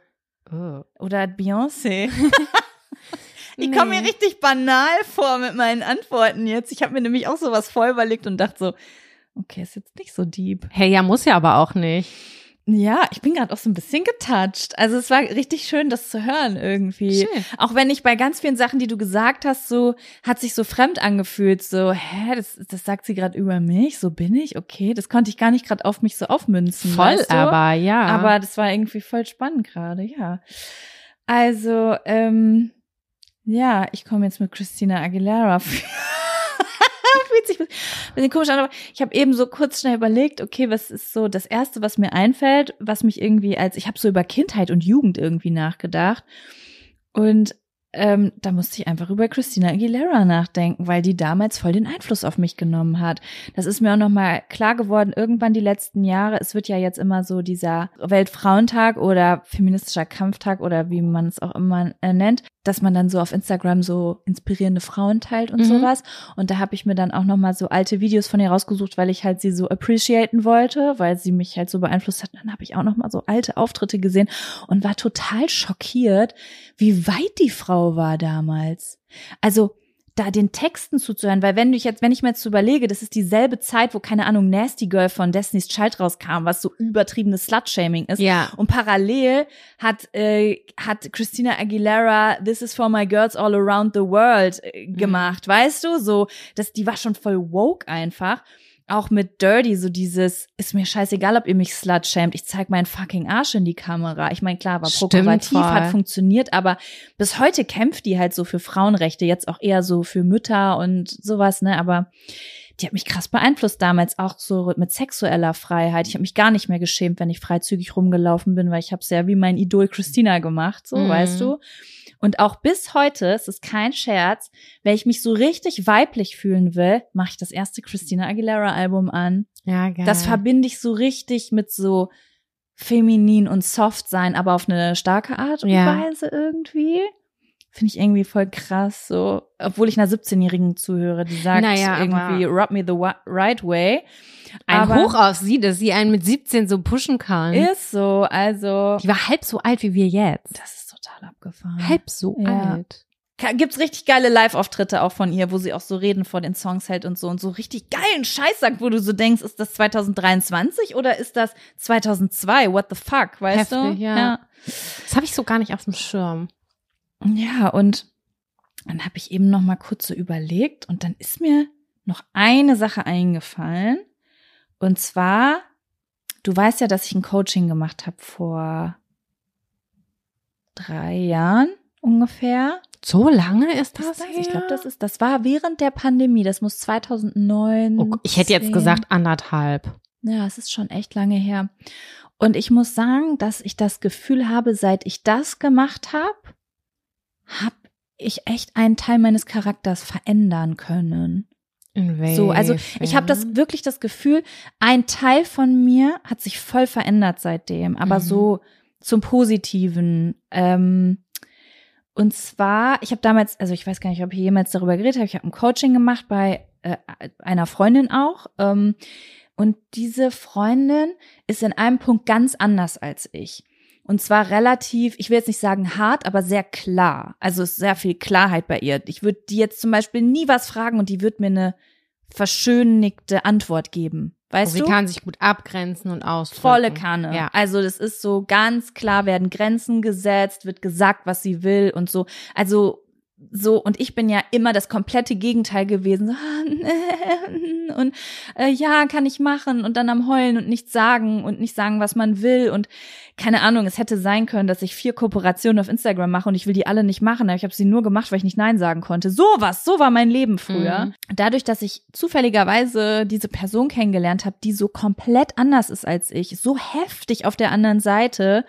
[SPEAKER 1] Oh.
[SPEAKER 2] Oder Beyoncé. ich nee. komme mir richtig banal vor mit meinen Antworten jetzt. Ich habe mir nämlich auch sowas voll überlegt und dachte so, Okay, ist jetzt nicht so deep.
[SPEAKER 1] Hey, ja, muss ja aber auch nicht.
[SPEAKER 2] Ja, ich bin gerade auch so ein bisschen getouched. Also es war richtig schön, das zu hören irgendwie.
[SPEAKER 1] Schön.
[SPEAKER 2] Auch wenn ich bei ganz vielen Sachen, die du gesagt hast, so hat sich so fremd angefühlt. So, hä, das, das sagt sie gerade über mich. So bin ich. Okay, das konnte ich gar nicht gerade auf mich so aufmünzen.
[SPEAKER 1] Voll,
[SPEAKER 2] weißt du?
[SPEAKER 1] aber ja.
[SPEAKER 2] Aber das war irgendwie voll spannend gerade. Ja. Also ähm, ja, ich komme jetzt mit Christina Aguilera. sich ein bisschen komisch an, aber ich habe eben so kurz schnell überlegt, okay, was ist so das Erste, was mir einfällt, was mich irgendwie als, ich habe so über Kindheit und Jugend irgendwie nachgedacht. Und ähm, da musste ich einfach über Christina Aguilera nachdenken, weil die damals voll den Einfluss auf mich genommen hat. Das ist mir auch nochmal klar geworden, irgendwann die letzten Jahre. Es wird ja jetzt immer so dieser Weltfrauentag oder feministischer Kampftag oder wie man es auch immer äh, nennt, dass man dann so auf Instagram so inspirierende Frauen teilt und mhm. sowas. Und da habe ich mir dann auch nochmal so alte Videos von ihr rausgesucht, weil ich halt sie so appreciaten wollte, weil sie mich halt so beeinflusst hat. Und dann habe ich auch nochmal so alte Auftritte gesehen und war total schockiert, wie weit die Frau war damals. Also da den Texten zuzuhören, weil wenn ich jetzt, wenn ich mir jetzt überlege, das ist dieselbe Zeit, wo keine Ahnung Nasty Girl von Destiny's Child rauskam, was so übertriebenes Slut-Shaming ist.
[SPEAKER 1] Ja.
[SPEAKER 2] Und parallel hat äh, hat Christina Aguilera This is for my girls all around the world äh, gemacht, mhm. weißt du? So, das, die war schon voll woke einfach auch mit Dirty so dieses, ist mir scheißegal, ob ihr mich slut schämt, ich zeig meinen fucking Arsch in die Kamera. Ich meine, klar, war provokativ, hat funktioniert, aber bis heute kämpft die halt so für Frauenrechte, jetzt auch eher so für Mütter und sowas, ne, aber die hat mich krass beeinflusst damals auch so mit sexueller Freiheit. Ich habe mich gar nicht mehr geschämt, wenn ich freizügig rumgelaufen bin, weil ich habe es ja wie mein Idol Christina gemacht, so, mhm. weißt du. Und auch bis heute, es ist kein Scherz, wenn ich mich so richtig weiblich fühlen will, mache ich das erste Christina Aguilera Album an.
[SPEAKER 1] Ja, geil.
[SPEAKER 2] Das verbinde ich so richtig mit so feminin und soft sein, aber auf eine starke Art und ja. Weise irgendwie. Finde ich irgendwie voll krass, so, obwohl ich einer 17-Jährigen zuhöre, die sagt naja, irgendwie, rub me the right way.
[SPEAKER 1] Ein aber Hoch auf sie, dass sie einen mit 17 so pushen kann.
[SPEAKER 2] Ist so, also.
[SPEAKER 1] Die war halb so alt wie wir jetzt.
[SPEAKER 2] Das ist total abgefahren.
[SPEAKER 1] Halb so ja. alt.
[SPEAKER 2] Gibt's richtig geile Live-Auftritte auch von ihr, wo sie auch so Reden vor den Songs hält und so und so richtig geilen Scheiß sagt, wo du so denkst, ist das 2023 oder ist das 2002? What the fuck, weißt Heftig,
[SPEAKER 1] du? Ja. ja. Das habe ich so gar nicht auf dem Schirm.
[SPEAKER 2] Ja, und dann habe ich eben noch mal kurz so überlegt und dann ist mir noch eine Sache eingefallen und zwar du weißt ja, dass ich ein Coaching gemacht habe vor drei Jahren ungefähr.
[SPEAKER 1] So lange ist das?
[SPEAKER 2] Ist das? Ich glaube, das ist, das war während der Pandemie. Das muss 2009. Oh,
[SPEAKER 1] ich hätte jetzt gesagt anderthalb.
[SPEAKER 2] Ja, es ist schon echt lange her. Und ich muss sagen, dass ich das Gefühl habe, seit ich das gemacht habe, habe ich echt einen Teil meines Charakters verändern können. So, also ich habe das wirklich das Gefühl, ein Teil von mir hat sich voll verändert seitdem, aber mhm. so zum Positiven. Ähm, und zwar, ich habe damals, also ich weiß gar nicht, ob ich jemals darüber geredet habe, ich habe ein Coaching gemacht bei äh, einer Freundin auch. Ähm, und diese Freundin ist in einem Punkt ganz anders als ich. Und zwar relativ, ich will jetzt nicht sagen hart, aber sehr klar. Also ist sehr viel Klarheit bei ihr. Ich würde die jetzt zum Beispiel nie was fragen und die wird mir eine verschönigte Antwort geben. Weißt
[SPEAKER 1] sie
[SPEAKER 2] du?
[SPEAKER 1] Sie kann sich gut abgrenzen und ausdrücken.
[SPEAKER 2] Volle Kanne. Ja. Also das ist so ganz klar werden Grenzen gesetzt, wird gesagt, was sie will und so. Also so und ich bin ja immer das komplette Gegenteil gewesen. Und äh, ja kann ich machen und dann am heulen und nichts sagen und nicht sagen was man will. Und keine Ahnung es hätte sein können dass ich vier Kooperationen auf Instagram mache und ich will die alle nicht machen aber ich habe sie nur gemacht weil ich nicht nein sagen konnte. Sowas so war mein Leben früher. Mhm. dadurch dass ich zufälligerweise diese Person kennengelernt habe die so komplett anders ist als ich so heftig auf der anderen Seite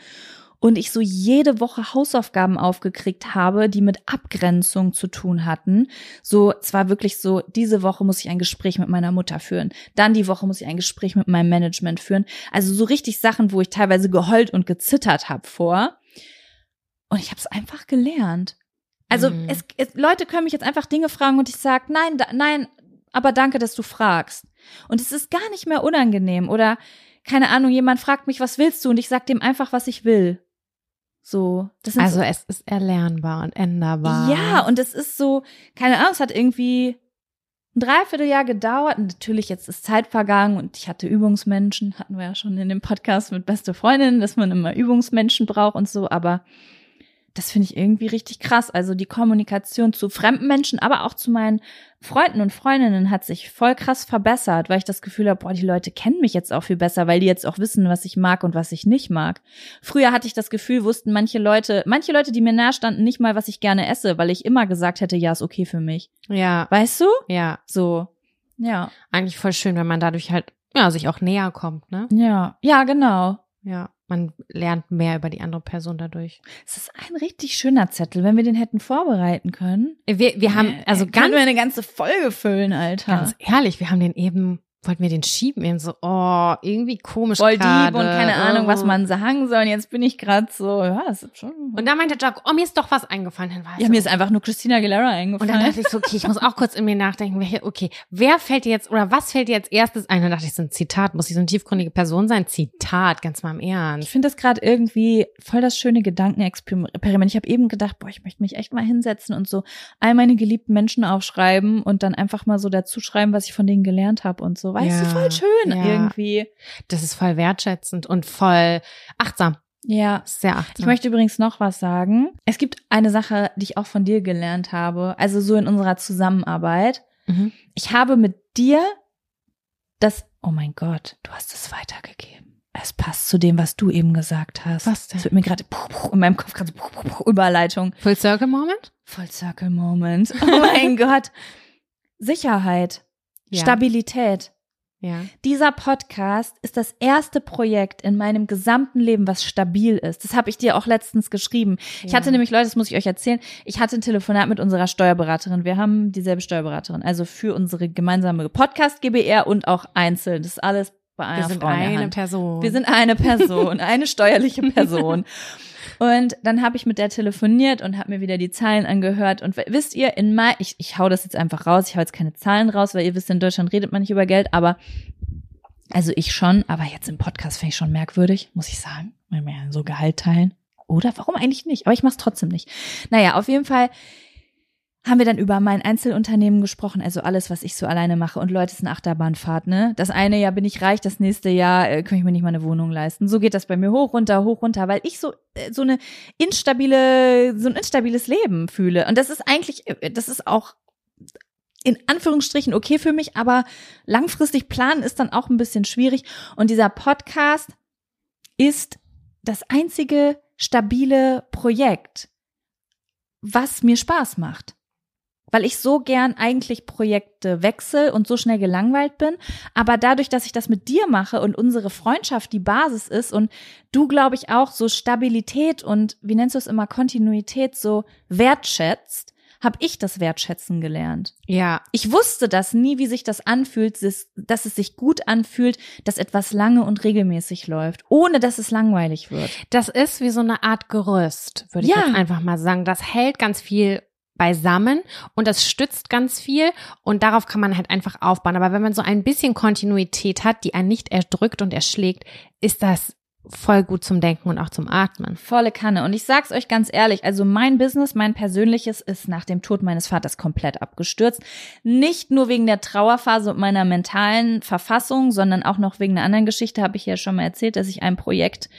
[SPEAKER 2] und ich so jede Woche Hausaufgaben aufgekriegt habe, die mit Abgrenzung zu tun hatten. So, es war wirklich so, diese Woche muss ich ein Gespräch mit meiner Mutter führen. Dann die Woche muss ich ein Gespräch mit meinem Management führen. Also so richtig Sachen, wo ich teilweise geheult und gezittert habe vor. Und ich habe es einfach gelernt. Also mhm. es, es, Leute können mich jetzt einfach Dinge fragen und ich sag nein, da, nein, aber danke, dass du fragst. Und es ist gar nicht mehr unangenehm oder keine Ahnung, jemand fragt mich, was willst du? Und ich sag dem einfach, was ich will. So,
[SPEAKER 1] also so, es ist erlernbar und änderbar.
[SPEAKER 2] Ja, und es ist so, keine Ahnung, es hat irgendwie ein Dreivierteljahr gedauert. Und natürlich jetzt ist Zeit vergangen und ich hatte Übungsmenschen, hatten wir ja schon in dem Podcast mit beste Freundinnen, dass man immer Übungsmenschen braucht und so, aber das finde ich irgendwie richtig krass. Also die Kommunikation zu fremden Menschen, aber auch zu meinen Freunden und Freundinnen hat sich voll krass verbessert, weil ich das Gefühl habe, boah, die Leute kennen mich jetzt auch viel besser, weil die jetzt auch wissen, was ich mag und was ich nicht mag. Früher hatte ich das Gefühl, wussten manche Leute, manche Leute, die mir nahe standen, nicht mal, was ich gerne esse, weil ich immer gesagt hätte, ja, ist okay für mich.
[SPEAKER 1] Ja.
[SPEAKER 2] Weißt du?
[SPEAKER 1] Ja.
[SPEAKER 2] So. Ja.
[SPEAKER 1] Eigentlich voll schön, wenn man dadurch halt, ja, sich auch näher kommt, ne?
[SPEAKER 2] Ja. Ja, genau.
[SPEAKER 1] Ja. Man lernt mehr über die andere Person dadurch.
[SPEAKER 2] Es ist ein richtig schöner Zettel, wenn wir den hätten vorbereiten können.
[SPEAKER 1] Wir, wir haben, also
[SPEAKER 2] Können
[SPEAKER 1] ganz,
[SPEAKER 2] wir eine ganze Folge füllen, Alter.
[SPEAKER 1] ganz ehrlich, wir haben den eben, wollten wir den schieben, eben so, oh, irgendwie komisch
[SPEAKER 2] Voll
[SPEAKER 1] gerade.
[SPEAKER 2] deep und keine Ahnung, was
[SPEAKER 1] oh.
[SPEAKER 2] man sagen soll. Und jetzt bin ich gerade so, ja, das ist schon.
[SPEAKER 1] Und dann meinte Jack, oh, mir ist doch was eingefallen. Dann war ich
[SPEAKER 2] ja,
[SPEAKER 1] so,
[SPEAKER 2] mir ist einfach nur Christina Aguilera
[SPEAKER 1] Und
[SPEAKER 2] eingefallen.
[SPEAKER 1] dann dachte ich so, okay, ich muss auch kurz in mir nachdenken, welche, okay, wer fällt dir jetzt oder was fällt dir jetzt erstes ein? Dann dachte ich so ein Zitat, muss ich so eine tiefgründige Person sein? Zitat, ganz mal im
[SPEAKER 2] ich
[SPEAKER 1] Ernst.
[SPEAKER 2] finde das gerade irgendwie voll das schöne Gedankenexperiment. Ich habe eben gedacht, boah, ich möchte mich echt mal hinsetzen und so all meine geliebten Menschen aufschreiben und dann einfach mal so dazu schreiben, was ich von denen gelernt habe und so. Weißt du,
[SPEAKER 1] Ja,
[SPEAKER 2] voll schön
[SPEAKER 1] ja.
[SPEAKER 2] irgendwie.
[SPEAKER 1] Das ist voll wertschätzend und voll achtsam.
[SPEAKER 2] Ja.
[SPEAKER 1] Sehr achtsam.
[SPEAKER 2] Ich möchte übrigens noch was sagen. Es gibt eine Sache, die ich auch von dir gelernt habe, also so in unserer Zusammenarbeit.
[SPEAKER 1] Mhm.
[SPEAKER 2] Ich habe mit dir das, oh mein Gott, du hast es weitergegeben. Es passt zu dem, was du eben gesagt hast.
[SPEAKER 1] Was denn?
[SPEAKER 2] Es wird mir gerade in meinem Kopf gerade so Überleitung.
[SPEAKER 1] Full Circle Moment?
[SPEAKER 2] Full Circle Moment. Oh mein Gott. Sicherheit.
[SPEAKER 1] Ja.
[SPEAKER 2] Stabilität.
[SPEAKER 1] Ja.
[SPEAKER 2] Dieser Podcast ist das erste Projekt in meinem gesamten Leben, was stabil ist. Das habe ich dir auch letztens geschrieben. Ich
[SPEAKER 1] Ja.
[SPEAKER 2] hatte nämlich, Leute, das muss ich euch erzählen, ich hatte ein Telefonat mit unserer Steuerberaterin. Wir haben dieselbe Steuerberaterin, also für unsere gemeinsame Podcast GBR und auch einzeln. Das ist alles bei einer
[SPEAKER 1] Wir sind
[SPEAKER 2] Frau
[SPEAKER 1] eine
[SPEAKER 2] Hand.
[SPEAKER 1] Person.
[SPEAKER 2] Wir sind eine Person, eine steuerliche Person. Und dann habe ich mit der telefoniert und habe mir wieder die Zahlen angehört. Und wisst ihr, in Mai, ich, ich hau das jetzt einfach raus, ich hau jetzt keine Zahlen raus, weil ihr wisst, in Deutschland redet man nicht über Geld, aber also ich schon, aber jetzt im Podcast finde ich schon merkwürdig, muss ich sagen, weil wir ja so Gehalt teilen. Oder warum eigentlich nicht? Aber ich mache es trotzdem nicht. Naja, auf jeden Fall haben wir dann über mein Einzelunternehmen gesprochen, also alles, was ich so alleine mache. Und Leute, es ist eine Achterbahnfahrt, ne? Das eine Jahr bin ich reich, das nächste Jahr äh, kann ich mir nicht mal eine Wohnung leisten. So geht das bei mir hoch, runter, hoch, runter, weil ich so, äh, so eine instabile, so ein instabiles Leben fühle. Und das ist eigentlich, äh, das ist auch in Anführungsstrichen okay für mich, aber langfristig planen ist dann auch ein bisschen schwierig. Und dieser Podcast ist das einzige stabile Projekt, was mir Spaß macht. Weil ich so gern eigentlich Projekte wechsel und so schnell gelangweilt bin. Aber dadurch, dass ich das mit dir mache und unsere Freundschaft die Basis ist und du, glaube ich, auch so Stabilität und, wie nennst du es immer, Kontinuität so wertschätzt, habe ich das Wertschätzen gelernt.
[SPEAKER 1] ja.
[SPEAKER 2] Ich wusste das nie, wie sich das anfühlt, dass es sich gut anfühlt, dass etwas lange und regelmäßig läuft, ohne dass es langweilig wird.
[SPEAKER 1] Das ist wie so eine Art Gerüst, würde ich
[SPEAKER 2] Ja.
[SPEAKER 1] jetzt einfach mal sagen. Das hält ganz viel beisammen und das stützt ganz viel und darauf kann man halt einfach aufbauen. Aber wenn man so ein bisschen Kontinuität hat, die einen nicht erdrückt und erschlägt, ist das voll gut zum Denken und auch zum Atmen.
[SPEAKER 2] Volle Kanne. Und ich sag's euch ganz ehrlich, also mein Business, mein persönliches ist nach dem Tod meines Vaters komplett abgestürzt. Nicht nur wegen der Trauerphase und meiner mentalen Verfassung, sondern auch noch wegen einer anderen Geschichte, habe ich ja schon mal erzählt, dass ich ein Projekt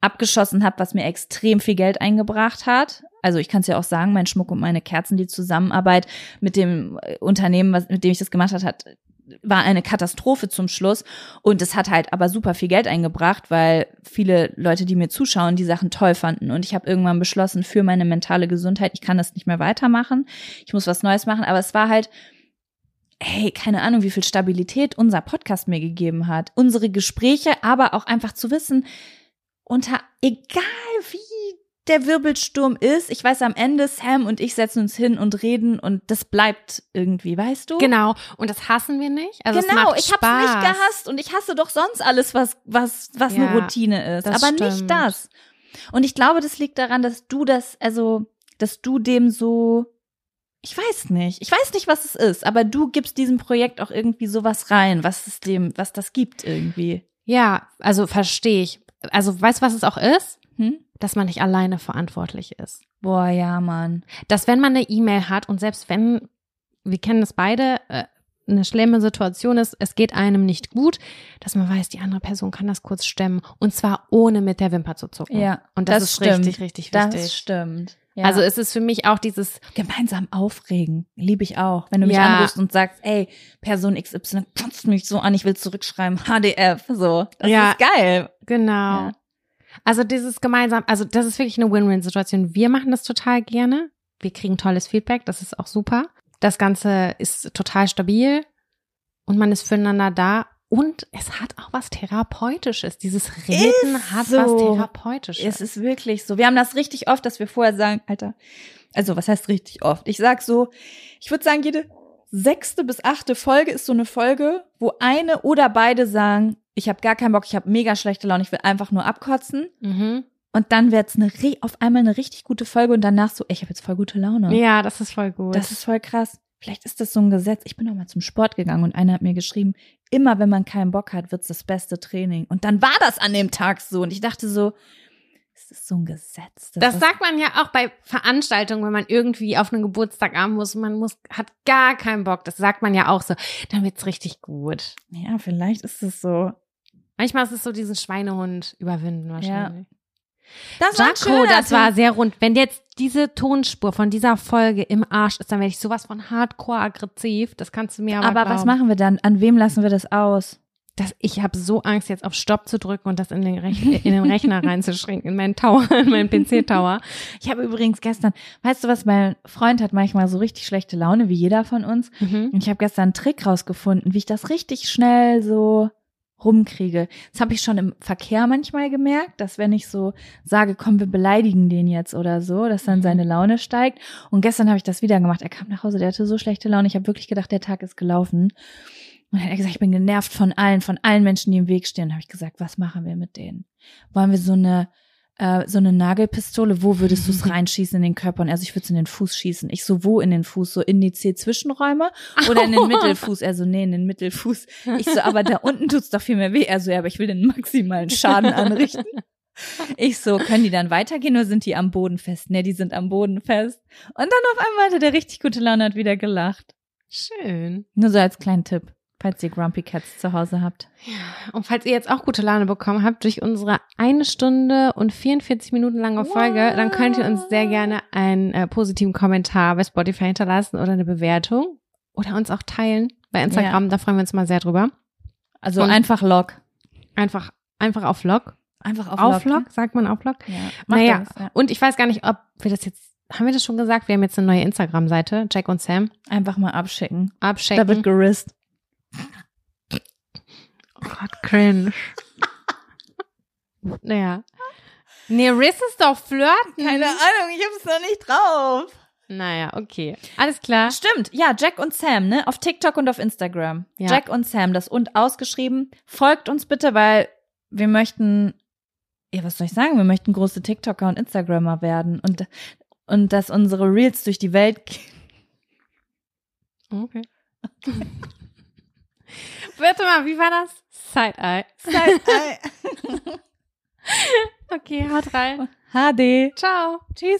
[SPEAKER 2] abgeschossen habe, was mir extrem viel Geld eingebracht hat. Also ich kann es ja auch sagen, mein Schmuck und meine Kerzen, die Zusammenarbeit mit dem äh, Unternehmen, was, mit dem ich das gemacht hat, hat war eine Katastrophe zum Schluss. Und es hat halt aber super viel Geld eingebracht, weil viele Leute, die mir zuschauen, die Sachen toll fanden. Und ich habe irgendwann beschlossen, für meine mentale Gesundheit, ich kann das nicht mehr weitermachen, ich muss was Neues machen, aber es war halt hey, keine Ahnung, wie viel Stabilität unser Podcast mir gegeben hat, unsere Gespräche, aber auch einfach zu wissen, unter egal wie der Wirbelsturm ist, ich weiß am Ende, Sam und ich setzen uns hin und reden und das bleibt irgendwie, weißt du?
[SPEAKER 1] Genau. Und das hassen wir nicht. Also
[SPEAKER 2] genau, ich hab's nicht gehasst und ich hasse doch sonst alles, was was was
[SPEAKER 1] Ja,
[SPEAKER 2] eine Routine ist, aber
[SPEAKER 1] stimmt.
[SPEAKER 2] nicht das. Und ich glaube, das liegt daran, dass du das also, dass du dem so ich weiß nicht. Ich weiß nicht, was es ist, aber du gibst diesem Projekt auch irgendwie sowas rein, was es dem, was das gibt irgendwie.
[SPEAKER 1] Ja, also verstehe ich. Also weißt du, was es auch ist?
[SPEAKER 2] Hm?
[SPEAKER 1] Dass man nicht alleine verantwortlich ist.
[SPEAKER 2] Boah, ja, Mann.
[SPEAKER 1] dass wenn man eine E-Mail hat und selbst wenn, wir kennen das beide, äh, eine schlimme Situation ist, es geht einem nicht gut, dass man weiß, die andere Person kann das kurz stemmen und zwar ohne mit der Wimper zu zucken.
[SPEAKER 2] Ja,
[SPEAKER 1] und das,
[SPEAKER 2] das
[SPEAKER 1] ist
[SPEAKER 2] stimmt.
[SPEAKER 1] richtig, richtig
[SPEAKER 2] Das
[SPEAKER 1] wichtig.
[SPEAKER 2] stimmt. Ja.
[SPEAKER 1] Also es ist für mich auch dieses,
[SPEAKER 2] gemeinsam aufregen, liebe ich auch. Wenn du mich
[SPEAKER 1] Ja.
[SPEAKER 2] anrufst und sagst, ey, Person XY kotzt mich so an, ich will zurückschreiben, HDF, so. Das
[SPEAKER 1] Ja.
[SPEAKER 2] ist geil.
[SPEAKER 1] genau.
[SPEAKER 2] Ja.
[SPEAKER 1] Also dieses gemeinsam, also das ist wirklich eine Win-Win-Situation. Wir machen das total gerne. Wir kriegen tolles Feedback, das ist auch super. Das Ganze ist total stabil. und man ist füreinander da und es hat auch was Therapeutisches. Dieses Reden
[SPEAKER 2] Ist
[SPEAKER 1] hat
[SPEAKER 2] so.
[SPEAKER 1] was Therapeutisches.
[SPEAKER 2] Es ist wirklich so. Wir haben das richtig oft, dass wir vorher sagen, Alter, also was heißt richtig oft? Ich sag so, ich würde sagen, jede sechste bis achte Folge ist so eine Folge, wo eine oder beide sagen, ich habe gar keinen Bock, ich habe mega schlechte Laune, ich will einfach nur abkotzen.
[SPEAKER 1] mhm.
[SPEAKER 2] Und dann wird's eine re- auf einmal eine richtig gute Folge und danach so, ey, ich habe jetzt voll gute Laune.
[SPEAKER 1] Ja, das ist voll gut.
[SPEAKER 2] Das ist voll krass. Vielleicht ist das so ein Gesetz. Ich bin auch mal zum Sport gegangen und einer hat mir geschrieben, immer wenn man keinen Bock hat, wird's das beste Training. Und dann war das an dem Tag so. Und ich dachte so, ist das so ein Gesetz?
[SPEAKER 1] Das
[SPEAKER 2] ist-
[SPEAKER 1] sagt man ja auch bei Veranstaltungen, wenn man irgendwie auf einen Geburtstag haben muss, man muss, hat gar keinen Bock. Das sagt man ja auch so. Dann wird's richtig gut.
[SPEAKER 2] Ja, vielleicht ist es so.
[SPEAKER 1] Manchmal ist es so diesen Schweinehund überwinden wahrscheinlich.
[SPEAKER 2] Das
[SPEAKER 1] Jaco, das war sehr rund. Wenn jetzt diese Tonspur von dieser Folge im Arsch ist, dann werde ich sowas von hardcore aggressiv. Das kannst du mir aber,
[SPEAKER 2] Aber,
[SPEAKER 1] glauben.
[SPEAKER 2] was machen wir dann? An wem lassen wir das aus?
[SPEAKER 1] Das, ich habe so Angst, jetzt auf Stopp zu drücken und das in den, Rech in den Rechner reinzuschränken, in meinen Tower, in meinen PC-Tower.
[SPEAKER 2] Ich habe übrigens gestern, weißt du was, mein Freund hat manchmal so richtig schlechte Laune, wie jeder von uns.
[SPEAKER 1] Mhm.
[SPEAKER 2] Und ich habe gestern einen Trick rausgefunden, wie ich das richtig schnell so rumkriege. Das habe ich schon im Verkehr manchmal gemerkt, dass wenn ich so sage, komm, wir beleidigen den jetzt oder so, dass dann seine Laune steigt. Und gestern habe ich das wieder gemacht. Er kam nach Hause, der hatte so schlechte Laune. Ich habe wirklich gedacht, der Tag ist gelaufen. Und dann hat er gesagt, ich bin genervt von allen, von allen Menschen, die im Weg stehen. habe ich gesagt, was machen wir mit denen? Wollen wir so eine äh, so eine Nagelpistole, wo würdest du es reinschießen in den Körper? Und er so, ich würde es in den Fuß schießen. Ich so, wo in den Fuß? So in die C-Zwischenräume oder in den Mittelfuß? Er so, nee, in den Mittelfuß. Ich so, aber da unten tut's doch viel mehr weh. Er so, ja, aber ich will den maximalen Schaden anrichten. Ich so, können die dann weitergehen oder sind die am Boden fest? Nee, die sind am Boden fest. Und dann auf einmal hatte der richtig gute Laune, hat wieder gelacht.
[SPEAKER 1] Schön.
[SPEAKER 2] Nur so als kleinen Tipp, falls ihr Grumpy Cats zu Hause habt.
[SPEAKER 1] Und falls ihr jetzt auch gute Laune bekommen habt durch unsere eine Stunde und 44 Minuten lange Folge, dann könnt ihr uns sehr gerne einen äh, positiven Kommentar bei Spotify hinterlassen oder eine Bewertung oder uns auch teilen bei Instagram. Da freuen wir uns mal sehr drüber.
[SPEAKER 2] Also
[SPEAKER 1] Und-
[SPEAKER 2] einfach Log.
[SPEAKER 1] Einfach, einfach auf Log.
[SPEAKER 2] Einfach auf,
[SPEAKER 1] Auf
[SPEAKER 2] Log.
[SPEAKER 1] Log, sagt man auf Log.
[SPEAKER 2] Ja.
[SPEAKER 1] Naja,
[SPEAKER 2] das, ja.
[SPEAKER 1] und ich weiß gar nicht, ob wir das jetzt, haben wir das schon gesagt? Wir haben jetzt eine neue Instagram-Seite, Jack und Sam.
[SPEAKER 2] Einfach mal abschicken.
[SPEAKER 1] Abchecken.
[SPEAKER 2] Da wird gerist.
[SPEAKER 1] Oh Gott, cringe. naja. Nee, Riss ist doch flirten.
[SPEAKER 2] Ahnung, ich hab's noch nicht drauf.
[SPEAKER 1] Naja, okay. Alles klar.
[SPEAKER 2] Stimmt, ja, Jack und Sam, ne? Auf TikTok und auf Instagram.
[SPEAKER 1] Ja.
[SPEAKER 2] Jack und Sam, das und ausgeschrieben. Folgt uns bitte, weil wir möchten, ja, was soll ich sagen? Wir möchten große TikToker und Instagrammer werden und, und dass unsere Reels durch die Welt gehen.
[SPEAKER 1] Okay. Warte mal, wie war das? Side-Eye. Okay, haut rein.
[SPEAKER 2] HD.
[SPEAKER 1] Ciao.
[SPEAKER 2] Tschüss.